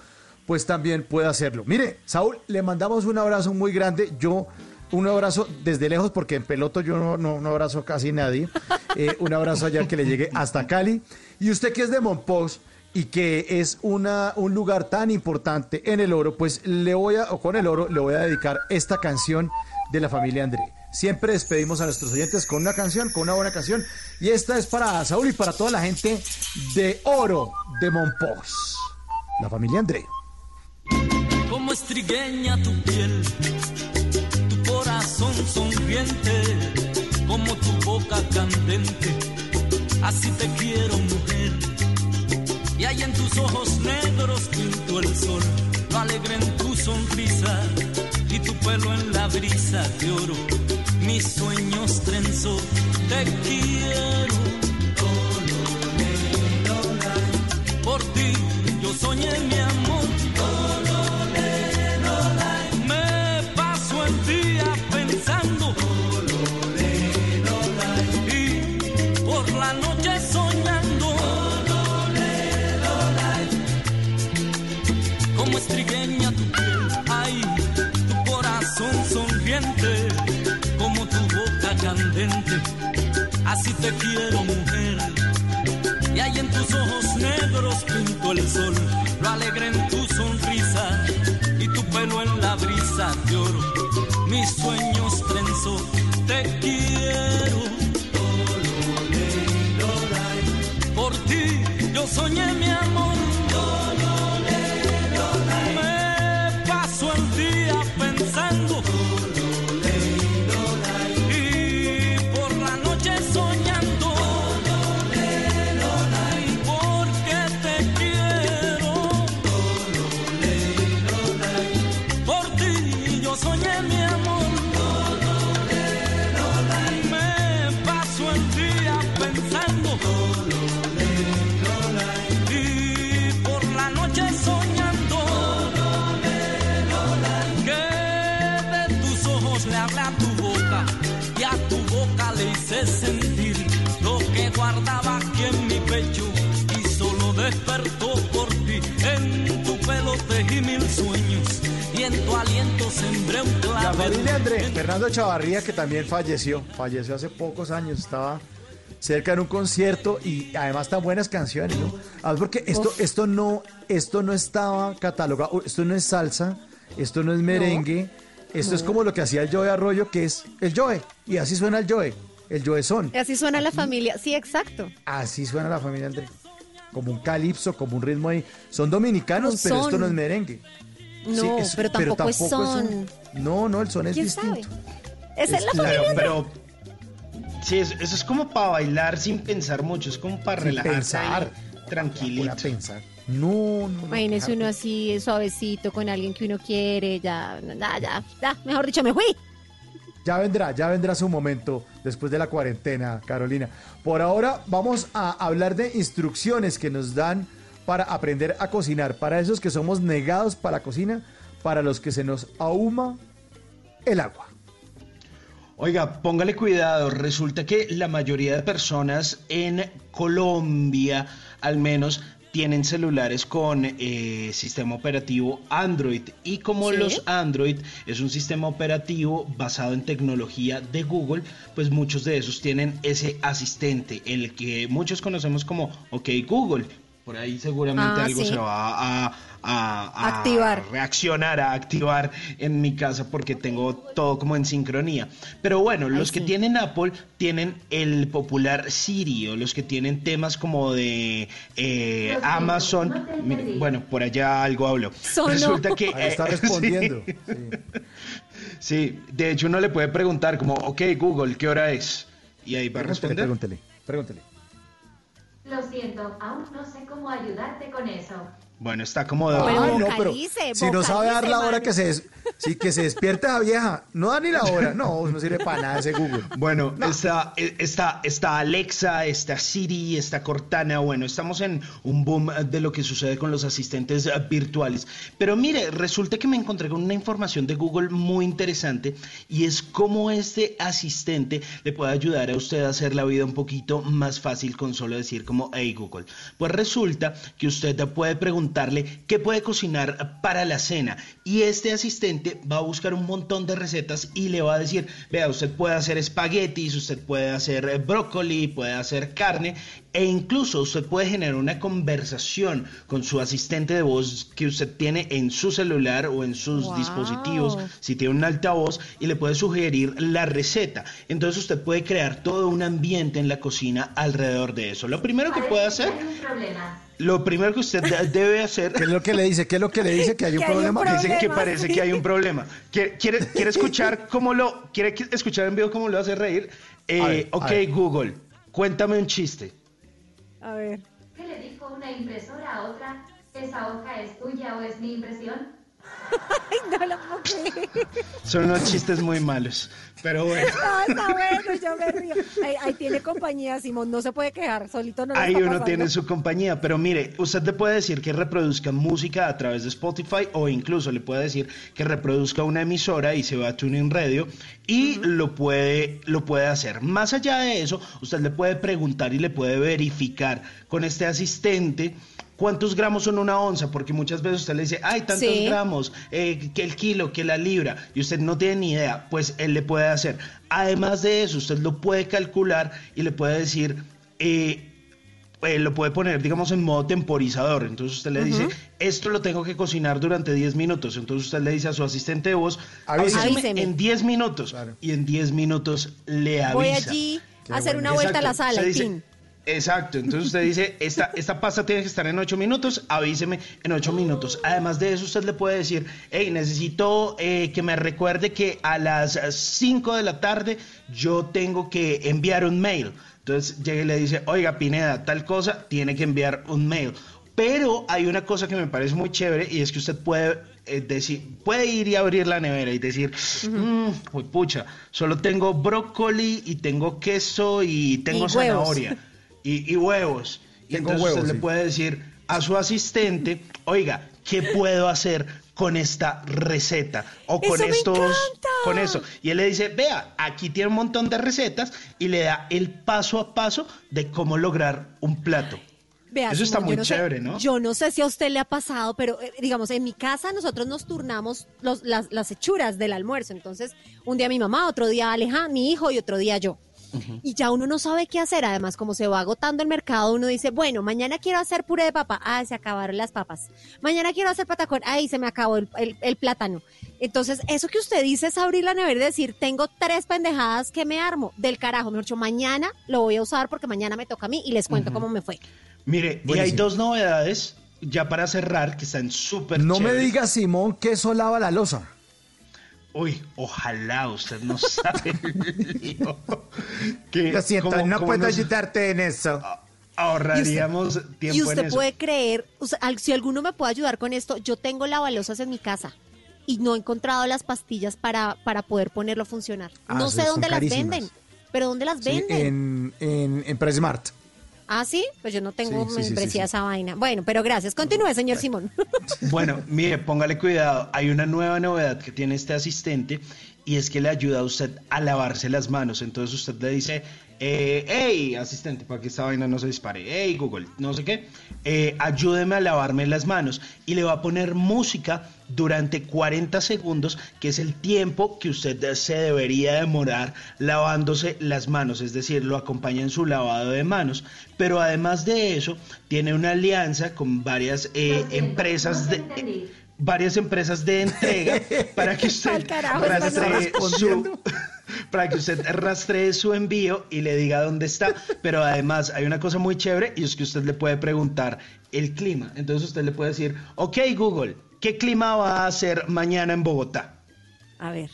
S4: pues también puede hacerlo. Mire, Saúl, le mandamos un abrazo muy grande. Yo, un abrazo desde lejos, porque en peloto yo no, no, no abrazo casi nadie. Eh, un abrazo allá que le llegue hasta Cali. Y usted que es de Monpós y que es una, un lugar tan importante en el oro, pues le voy a, o con el oro, le voy a dedicar esta canción de la familia André. Siempre despedimos a nuestros oyentes con una canción, con una buena canción. Y esta es para Saúl y para toda la gente de oro de Monpós. La familia André.
S43: Estrigueña tu piel, tu corazón sonriente, como tu boca candente, así te quiero mujer. Y hay en tus ojos negros pinto el sol, lo alegre en tu sonrisa y tu pelo en la brisa de oro. Mis sueños trenzó, te quiero. Por ti yo soñé mi amor. Así te quiero mujer. Y hay en tus ojos negros pinto el sol, lo alegre en tu sonrisa y tu pelo en la brisa de oro. Mis sueños trenzo, te quiero. Por ti yo soñé mi amor. Sembré un
S4: La familia André, Fernando Chavarría, que también falleció, falleció hace pocos años, estaba cerca en un concierto y además tan buenas canciones, ¿no? Ah, porque esto, esto no, esto no estaba catalogado, esto no es salsa, esto no es merengue, esto es como lo que hacía el Joe Arroyo, que es el Joe, y así suena el Joe, el Joe son.
S22: Y así suena la familia. Sí, exacto.
S4: Así suena la familia André. Como un calipso, como un ritmo ahí. Son dominicanos, pero esto no es merengue.
S22: No,
S4: Sí, es-
S22: pero tampoco es son.
S4: un- no, no, el son es
S22: ¿Quién
S4: distinto.
S22: sabe? Esa es la
S40: Claro, pero sí, eso, eso es como para bailar sin pensar mucho, es como para
S4: Sin
S40: relajarse ahí,
S4: pensar.
S40: tranquilito.
S4: pensar. No, no.
S22: Imagínese uno así suavecito con alguien que uno quiere, ya, ya, ya, ya, mejor dicho, me fui.
S4: Ya vendrá, ya vendrá su momento después de la cuarentena, Carolina. Por ahora vamos a hablar de instrucciones que nos dan para aprender a cocinar, para esos que somos negados para la cocina, para los que se nos ahuma el agua.
S40: Oiga, póngale cuidado, resulta que la mayoría de personas en Colombia, al menos, tienen celulares con eh, sistema operativo Android y como
S22: Sí.
S40: los Android es un sistema operativo basado en tecnología de Google, pues muchos de esos tienen ese asistente, el que muchos conocemos como OK Google. Por ahí seguramente
S22: Ah,
S40: algo
S22: sí.
S40: se va a, a- a
S22: Activar.
S40: reaccionar, a activar en mi casa porque tengo todo como en sincronía. Pero bueno, los que tienen Apple tienen el popular Siri o los que tienen temas como de eh, Amazon. Mire, bueno, por allá algo hablo.
S4: Sonó.
S40: Resulta que
S4: Ahí está
S40: eh,
S4: respondiendo.
S40: sí. Sí, de hecho uno le puede preguntar como, ok Google, ¿qué hora es? Y ahí va a responder.
S4: Pregúntele, pregúntele.
S44: Lo siento, aún no sé cómo ayudarte con eso.
S40: Bueno, está como de
S4: Ay, no, pero
S22: vocalice,
S4: si no sabe dar la hora
S22: man.
S4: que se des- sí, que se despierte la vieja, no da ni la hora, no, no sirve para nada ese Google.
S40: Bueno, está, eh, está, está Alexa, está Siri, está Cortana. Bueno, estamos en un boom de lo que sucede con los asistentes virtuales. Pero mire, resulta que me encontré con una información de Google muy interesante y es cómo este asistente le puede ayudar a usted a hacer la vida un poquito más fácil con solo decir como, hey Google. Pues resulta que usted puede preguntarle qué puede cocinar para la cena. Y este asistente va a buscar un montón de recetas y le va a decir, vea, usted puede hacer espaguetis, usted puede hacer brócoli, puede hacer carne e incluso usted puede generar una conversación con su asistente de voz que usted tiene en su celular o en sus
S22: Wow.
S40: dispositivos, si tiene un altavoz y le puede sugerir la receta. Entonces usted puede crear todo un ambiente en la cocina alrededor de eso. Lo primero que puede hacer lo primero que usted de- debe hacer.
S4: ¿Qué es lo que le dice? ¿Qué es lo que le dice? Que hay un
S44: Que hay un
S4: problema.
S40: Dice que parece que hay un problema. ¿Quiere, quiere, quiere escuchar cómo lo. ¿Quiere escuchar en vivo cómo lo hace reír? Eh,
S4: ver,
S40: ok. Google, cuéntame un chiste.
S22: A ver.
S44: ¿Qué le dijo una impresora a otra? ¿Esa hoja es tuya o es mi impresión?
S22: Ay, no lo puedo creer.
S40: Son unos chistes muy malos. Pero bueno.
S22: No, está bueno, yo me río. Ahí, ahí tiene compañía, Simón, no se puede quejar, solito no
S40: Ahí uno tiene su compañía, pero mire, usted le puede decir que reproduzca música a través de Spotify o incluso le puede decir que reproduzca una emisora y se va a TuneIn Radio y lo puede lo puede hacer. Más allá de eso, usted le puede preguntar y le puede verificar con este asistente cuántos gramos son una onza, porque muchas veces usted le dice, ay, tantos
S22: Sí.
S40: gramos, eh, que el kilo, que la libra, y usted no tiene ni idea, pues él le puede hacer. Además de eso, usted lo puede calcular y le puede decir, eh, eh, lo puede poner, digamos, en modo temporizador. Entonces usted le dice, esto lo tengo que cocinar durante 10 minutos. Entonces usted le dice a su asistente de voz,
S4: Avíseme.
S40: avíseme en 10 minutos. Y en 10 minutos le avisa.
S22: Voy allí a hacer una vuelta a la sala
S40: dice,
S22: tin.
S40: Exacto, entonces usted dice, esta, esta pasta tiene que estar en 8 minutos, avíseme en 8 minutos. Además de eso, usted le puede decir, hey, necesito eh, que me recuerde que a las 5 de la tarde yo tengo que enviar un mail. Entonces llega y le dice, oiga, Pineda, tal cosa, tiene que enviar un mail. Pero hay una cosa que me parece muy chévere y es que usted puede eh, decir, puede ir y abrir la nevera y decir, "Mm, uy, pucha, solo tengo brócoli y tengo queso y tengo
S22: Y huevos.
S40: Y, y huevos. Y
S4: Tengo
S40: entonces
S4: huevos,
S40: usted
S4: sí.
S40: le puede decir a su asistente, oiga, ¿qué puedo hacer con esta receta? O con
S22: ¡Eso me
S40: estos, con eso. Y él le dice, vea, aquí tiene un montón de recetas y le da el paso a paso de cómo lograr un plato.
S22: Vea,
S40: Eso está muy
S22: sé-
S40: chévere, ¿no?
S22: Yo no sé si a usted le ha pasado, pero eh, digamos, en mi casa nosotros nos turnamos los- las, las hechuras del almuerzo. Entonces, un día mi mamá, otro día Aleja, mi hijo y otro día yo. Y ya uno no sabe qué hacer. Además, como se va agotando el mercado, uno dice, bueno, mañana quiero hacer puré de papa. Ah, se acabaron las papas. Mañana quiero hacer patacón. Ay, se me acabó el, el- el plátano. Entonces, eso que usted dice es abrir la nevera y decir, tengo tres pendejadas que me armo del carajo. Mejor dicho, mañana lo voy a usar porque mañana me toca a mí y les cuento cómo me fue.
S40: Mire, y hay dos novedades, ya para cerrar, que están súper
S4: No me
S40: chéveres.
S4: diga, Simón, que eso lava la losa.
S40: Uy, ojalá usted no sabe. que
S4: Lo siento,
S40: cómo-
S4: no
S40: cómo
S4: puedo
S40: nos
S4: ayudarte en eso.
S40: Ahorraríamos tiempo
S22: Y
S40: en
S22: usted
S40: eso.
S22: puede creer, o sea, si alguno me puede ayudar con esto, yo tengo lavalosas en mi casa y no he encontrado las pastillas para, para poder ponerlo a funcionar.
S4: Ah,
S22: no
S4: sí,
S22: sé dónde las
S4: carísimas.
S22: venden, pero ¿dónde las
S4: Sí,
S22: venden?
S4: en, en, en Presmart.
S22: Ah, sí, pues yo no tengo
S4: Sí, sí,
S22: membresía esa vaina. Bueno, pero gracias. Continúe, señor Simón.
S40: Bueno, mire, póngale cuidado. Hay una nueva novedad que tiene este asistente y es que le ayuda a usted a lavarse las manos. Entonces usted le dice, eh, hey, asistente, para que esta vaina no se dispare, hey, Google, no sé qué, eh, ayúdeme a lavarme las manos. Y le va a poner música durante 40 segundos, que es el tiempo que usted se debería demorar lavándose las manos, es decir, lo acompaña en su lavado de manos. Pero además de eso, tiene una alianza con varias eh, empresas de varias empresas de entrega para que usted
S22: carajo,
S40: rastree su, para que usted rastree su envío y le diga dónde está. Pero además hay una cosa muy chévere y es que usted le puede preguntar el clima. Entonces usted le puede decir, ok Google, ¿qué clima va a hacer mañana en Bogotá?
S22: A ver.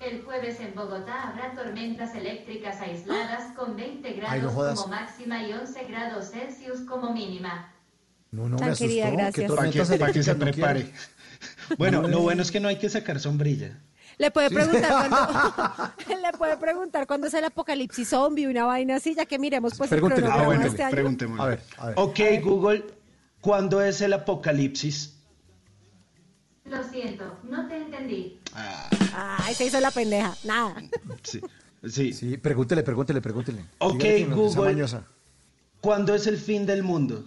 S44: El jueves en Bogotá habrá tormentas eléctricas aisladas con 20 grados
S4: Ay, no jodas.
S44: como máxima y 11 grados Celsius como mínima.
S4: No, no,
S22: Tan
S4: me asustó.
S22: querida,
S4: ¿Qué
S22: gracias.
S40: Para que,
S4: tormentas
S40: para que se prepare. Bueno,
S4: No,
S40: lo bueno es que no hay que sacar sombrilla.
S22: Le puede preguntar cuándo le puede preguntar cuándo es el apocalipsis zombie, una vaina así, ya que miremos pues el
S4: Pregúntele.
S22: cronograma
S40: Ah, bueno,
S22: este año.
S40: preguntémosle.
S4: A ver, a ver.
S40: Ok, Google, ¿cuándo es el apocalipsis?
S44: Lo siento, no te entendí.
S22: Ay, se hizo la pendeja. Nada.
S40: Sí, sí.
S4: Sí, pregúntele, pregúntele, pregúntele.
S40: Ok,
S4: Dígale
S40: Google. ¿Cuándo es el fin del mundo?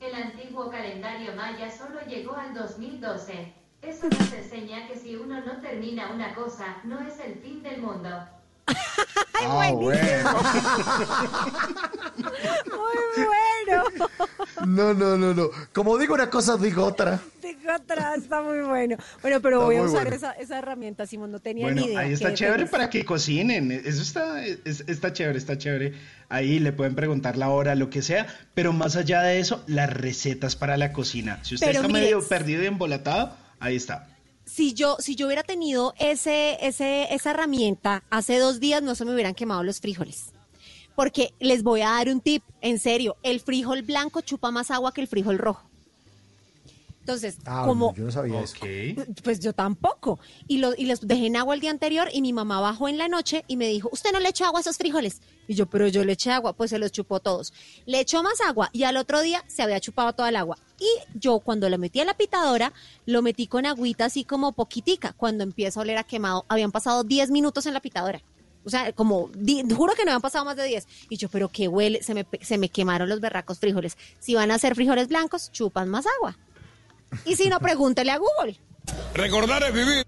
S44: El antiguo calendario maya solo llegó al 2012. Eso nos enseña que si uno no termina una cosa, no es el fin del mundo.
S40: Ah, bueno.
S22: Muy bueno.
S4: No, no, no, no. Como digo una cosa, digo otra.
S22: Digo atrás, está muy bueno. Bueno, pero
S4: Está
S22: voy a usar
S4: bueno.
S22: esa, esa herramienta, Simón, no tenía
S40: Bueno,
S22: ni idea.
S40: ahí está chévere para que cocinen. Eso está, es- está chévere, está chévere. Ahí le pueden preguntar la hora, lo que sea. Pero más allá de eso, las recetas para la cocina. Si usted
S22: Pero
S40: está
S22: mire,
S40: medio perdido y embolatado, ahí está.
S22: Si yo, si yo hubiera tenido ese, ese, esa herramienta hace dos días, no se me hubieran quemado los frijoles. Porque les voy a dar un tip, en serio, el frijol blanco chupa más agua que el frijol rojo. Entonces,
S4: Ah,
S22: como
S4: no, yo no sabía eso.
S22: Pues yo tampoco. Y, lo, y les dejé en agua el día anterior y mi mamá bajó en la noche y me dijo, usted no le echó agua a esos frijoles. Y yo, pero yo le eché agua, pues se los chupó todos. Le echó más agua y al otro día se había chupado toda el agua. Y yo cuando lo metí a la pitadora, lo metí con agüita así como poquitica. Cuando empieza a oler a quemado, habían pasado 10 minutos en la pitadora. O sea, como, di- juro que no habían pasado más de 10. Y yo, pero qué huele, se me, se me quemaron los berracos frijoles. Si van a ser frijoles blancos, chupan más agua. Y si no, pregúntele a Google.
S45: Recordar es vivir.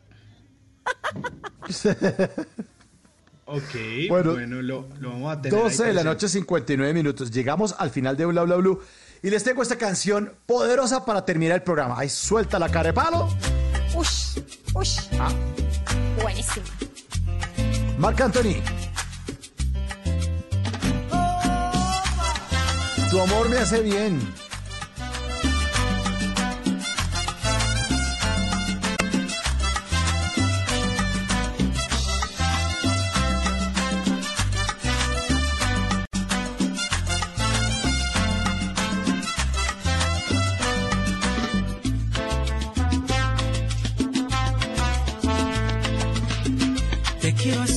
S40: Ok,
S4: Bueno,
S40: bueno, lo, lo vamos a tener. ahí
S4: 12 de la noche, 59 minutos. Llegamos al final de Bla Bla Blue y les tengo esta canción poderosa para terminar el programa. Ahí suelta la cara de palo.
S22: Ush, ush. Buenísima.
S4: Marc Anthony. Tu amor me hace bien.
S43: Quiero así,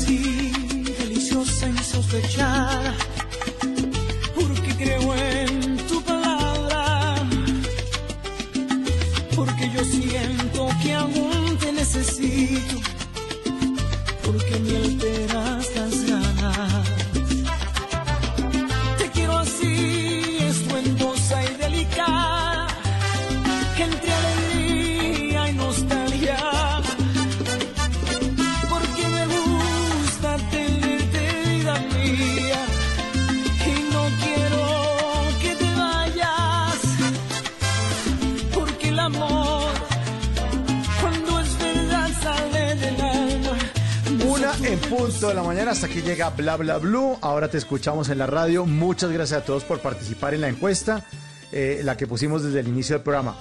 S4: Bla Bla Blue. Ahora te escuchamos en la radio. Muchas gracias a todos por participar en la encuesta, eh, la que pusimos desde el inicio del programa.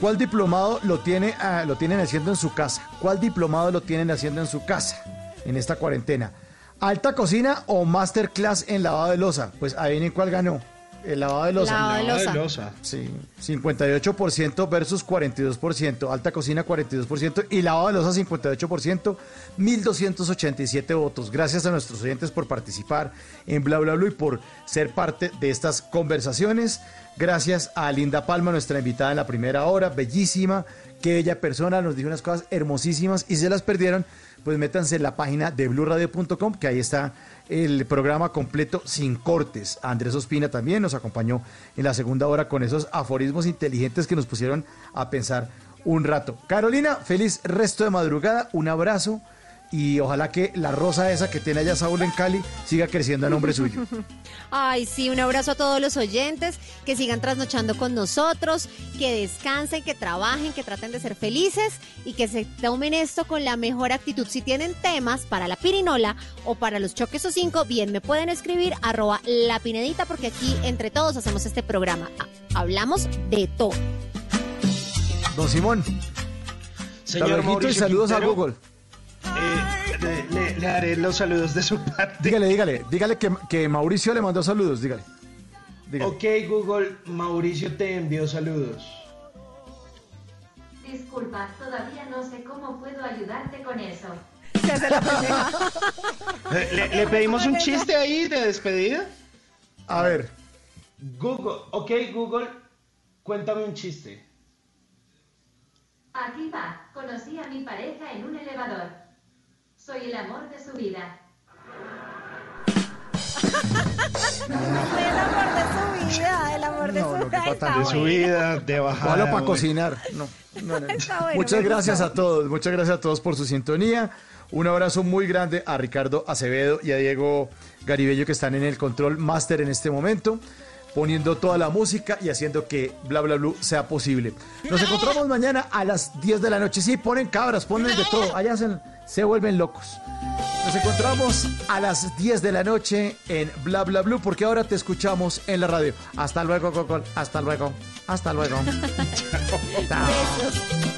S4: ¿Cuál diplomado lo, tiene, ah, lo tienen haciendo en su casa? ¿Cuál diplomado lo tienen haciendo en su casa en esta cuarentena? ¿Alta cocina o masterclass en lavado de losa? Pues adivinen cuál ganó. El lavado de losa.
S22: Lavado de
S40: Lavado de
S22: losa.
S40: losa.
S4: Sí, 58% versus 42%, alta cocina 42% y lavado de losa 58%, 1287 votos. Gracias a nuestros oyentes por participar en Bla Bla Bla y por ser parte de estas conversaciones. Gracias a Linda Palma, nuestra invitada en la primera hora, bellísima, Qué bella persona, nos dijo unas cosas hermosísimas y si se las perdieron, pues métanse en la página de blurradio.com, que ahí está el programa completo sin cortes. Andrés Ospina también nos acompañó en la segunda hora con esos aforismos inteligentes que nos pusieron a pensar un rato. Carolina, feliz resto de madrugada, un abrazo y ojalá que la rosa esa que tiene allá Saúl en Cali siga creciendo a nombre suyo.
S22: Ay, sí, un abrazo a todos los oyentes, que sigan trasnochando con nosotros, que descansen, que trabajen, que traten de ser felices y que se tomen esto con la mejor actitud. Si tienen temas para la pirinola o para los choques o cinco, bien, me pueden escribir arroba la pinedita porque aquí entre todos hacemos este programa. Ha- Hablamos de todo.
S4: Don Simón.
S40: Señor
S4: y saludos a
S40: Quintero.
S4: Google.
S40: Eh, le, le- haré los saludos de su parte.
S4: Dígale, dígale, dígale que, que Mauricio le mandó saludos, dígale. dígale.
S40: Ok, Google, Mauricio te envió saludos.
S44: Disculpa, todavía no sé cómo puedo ayudarte con eso.
S40: Eh, ¿Le, le pedimos un chiste ahí de despedida?
S4: A ver.
S40: Google, ok, Google, cuéntame un chiste.
S44: Aquí va, conocí a mi pareja en un elevador. Soy el amor de su vida.
S22: El amor de su vida, el amor de
S4: No,
S22: su vida. está
S4: De su
S40: vida, de bajada.
S4: Malo para cocinar. No, no, no.
S22: Está bueno,
S4: muchas gracias a todos, muchas gracias a todos por su sintonía. Un abrazo muy grande a Ricardo Acevedo y a Diego Garibello que están en el control master en este momento, poniendo toda la música y haciendo que Bla Bla Blue sea posible. Nos encontramos mañana a las 10 de la noche. Sí, ponen cabras, ponen de todo. Allá se, se vuelven locos. Nos encontramos a las 10 de la noche en Bla Bla Blue porque ahora te escuchamos en la radio. Hasta luego, Cocol. Hasta luego. Hasta luego. Chao.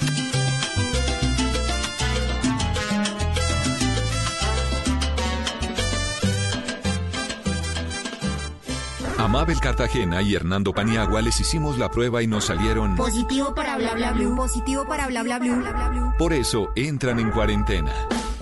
S1: A Mabel Cartagena y Hernando Paniagua les hicimos la prueba y nos salieron.
S25: Positivo para bla bla blue. Positivo para bla bla blue.
S1: Por eso entran en cuarentena.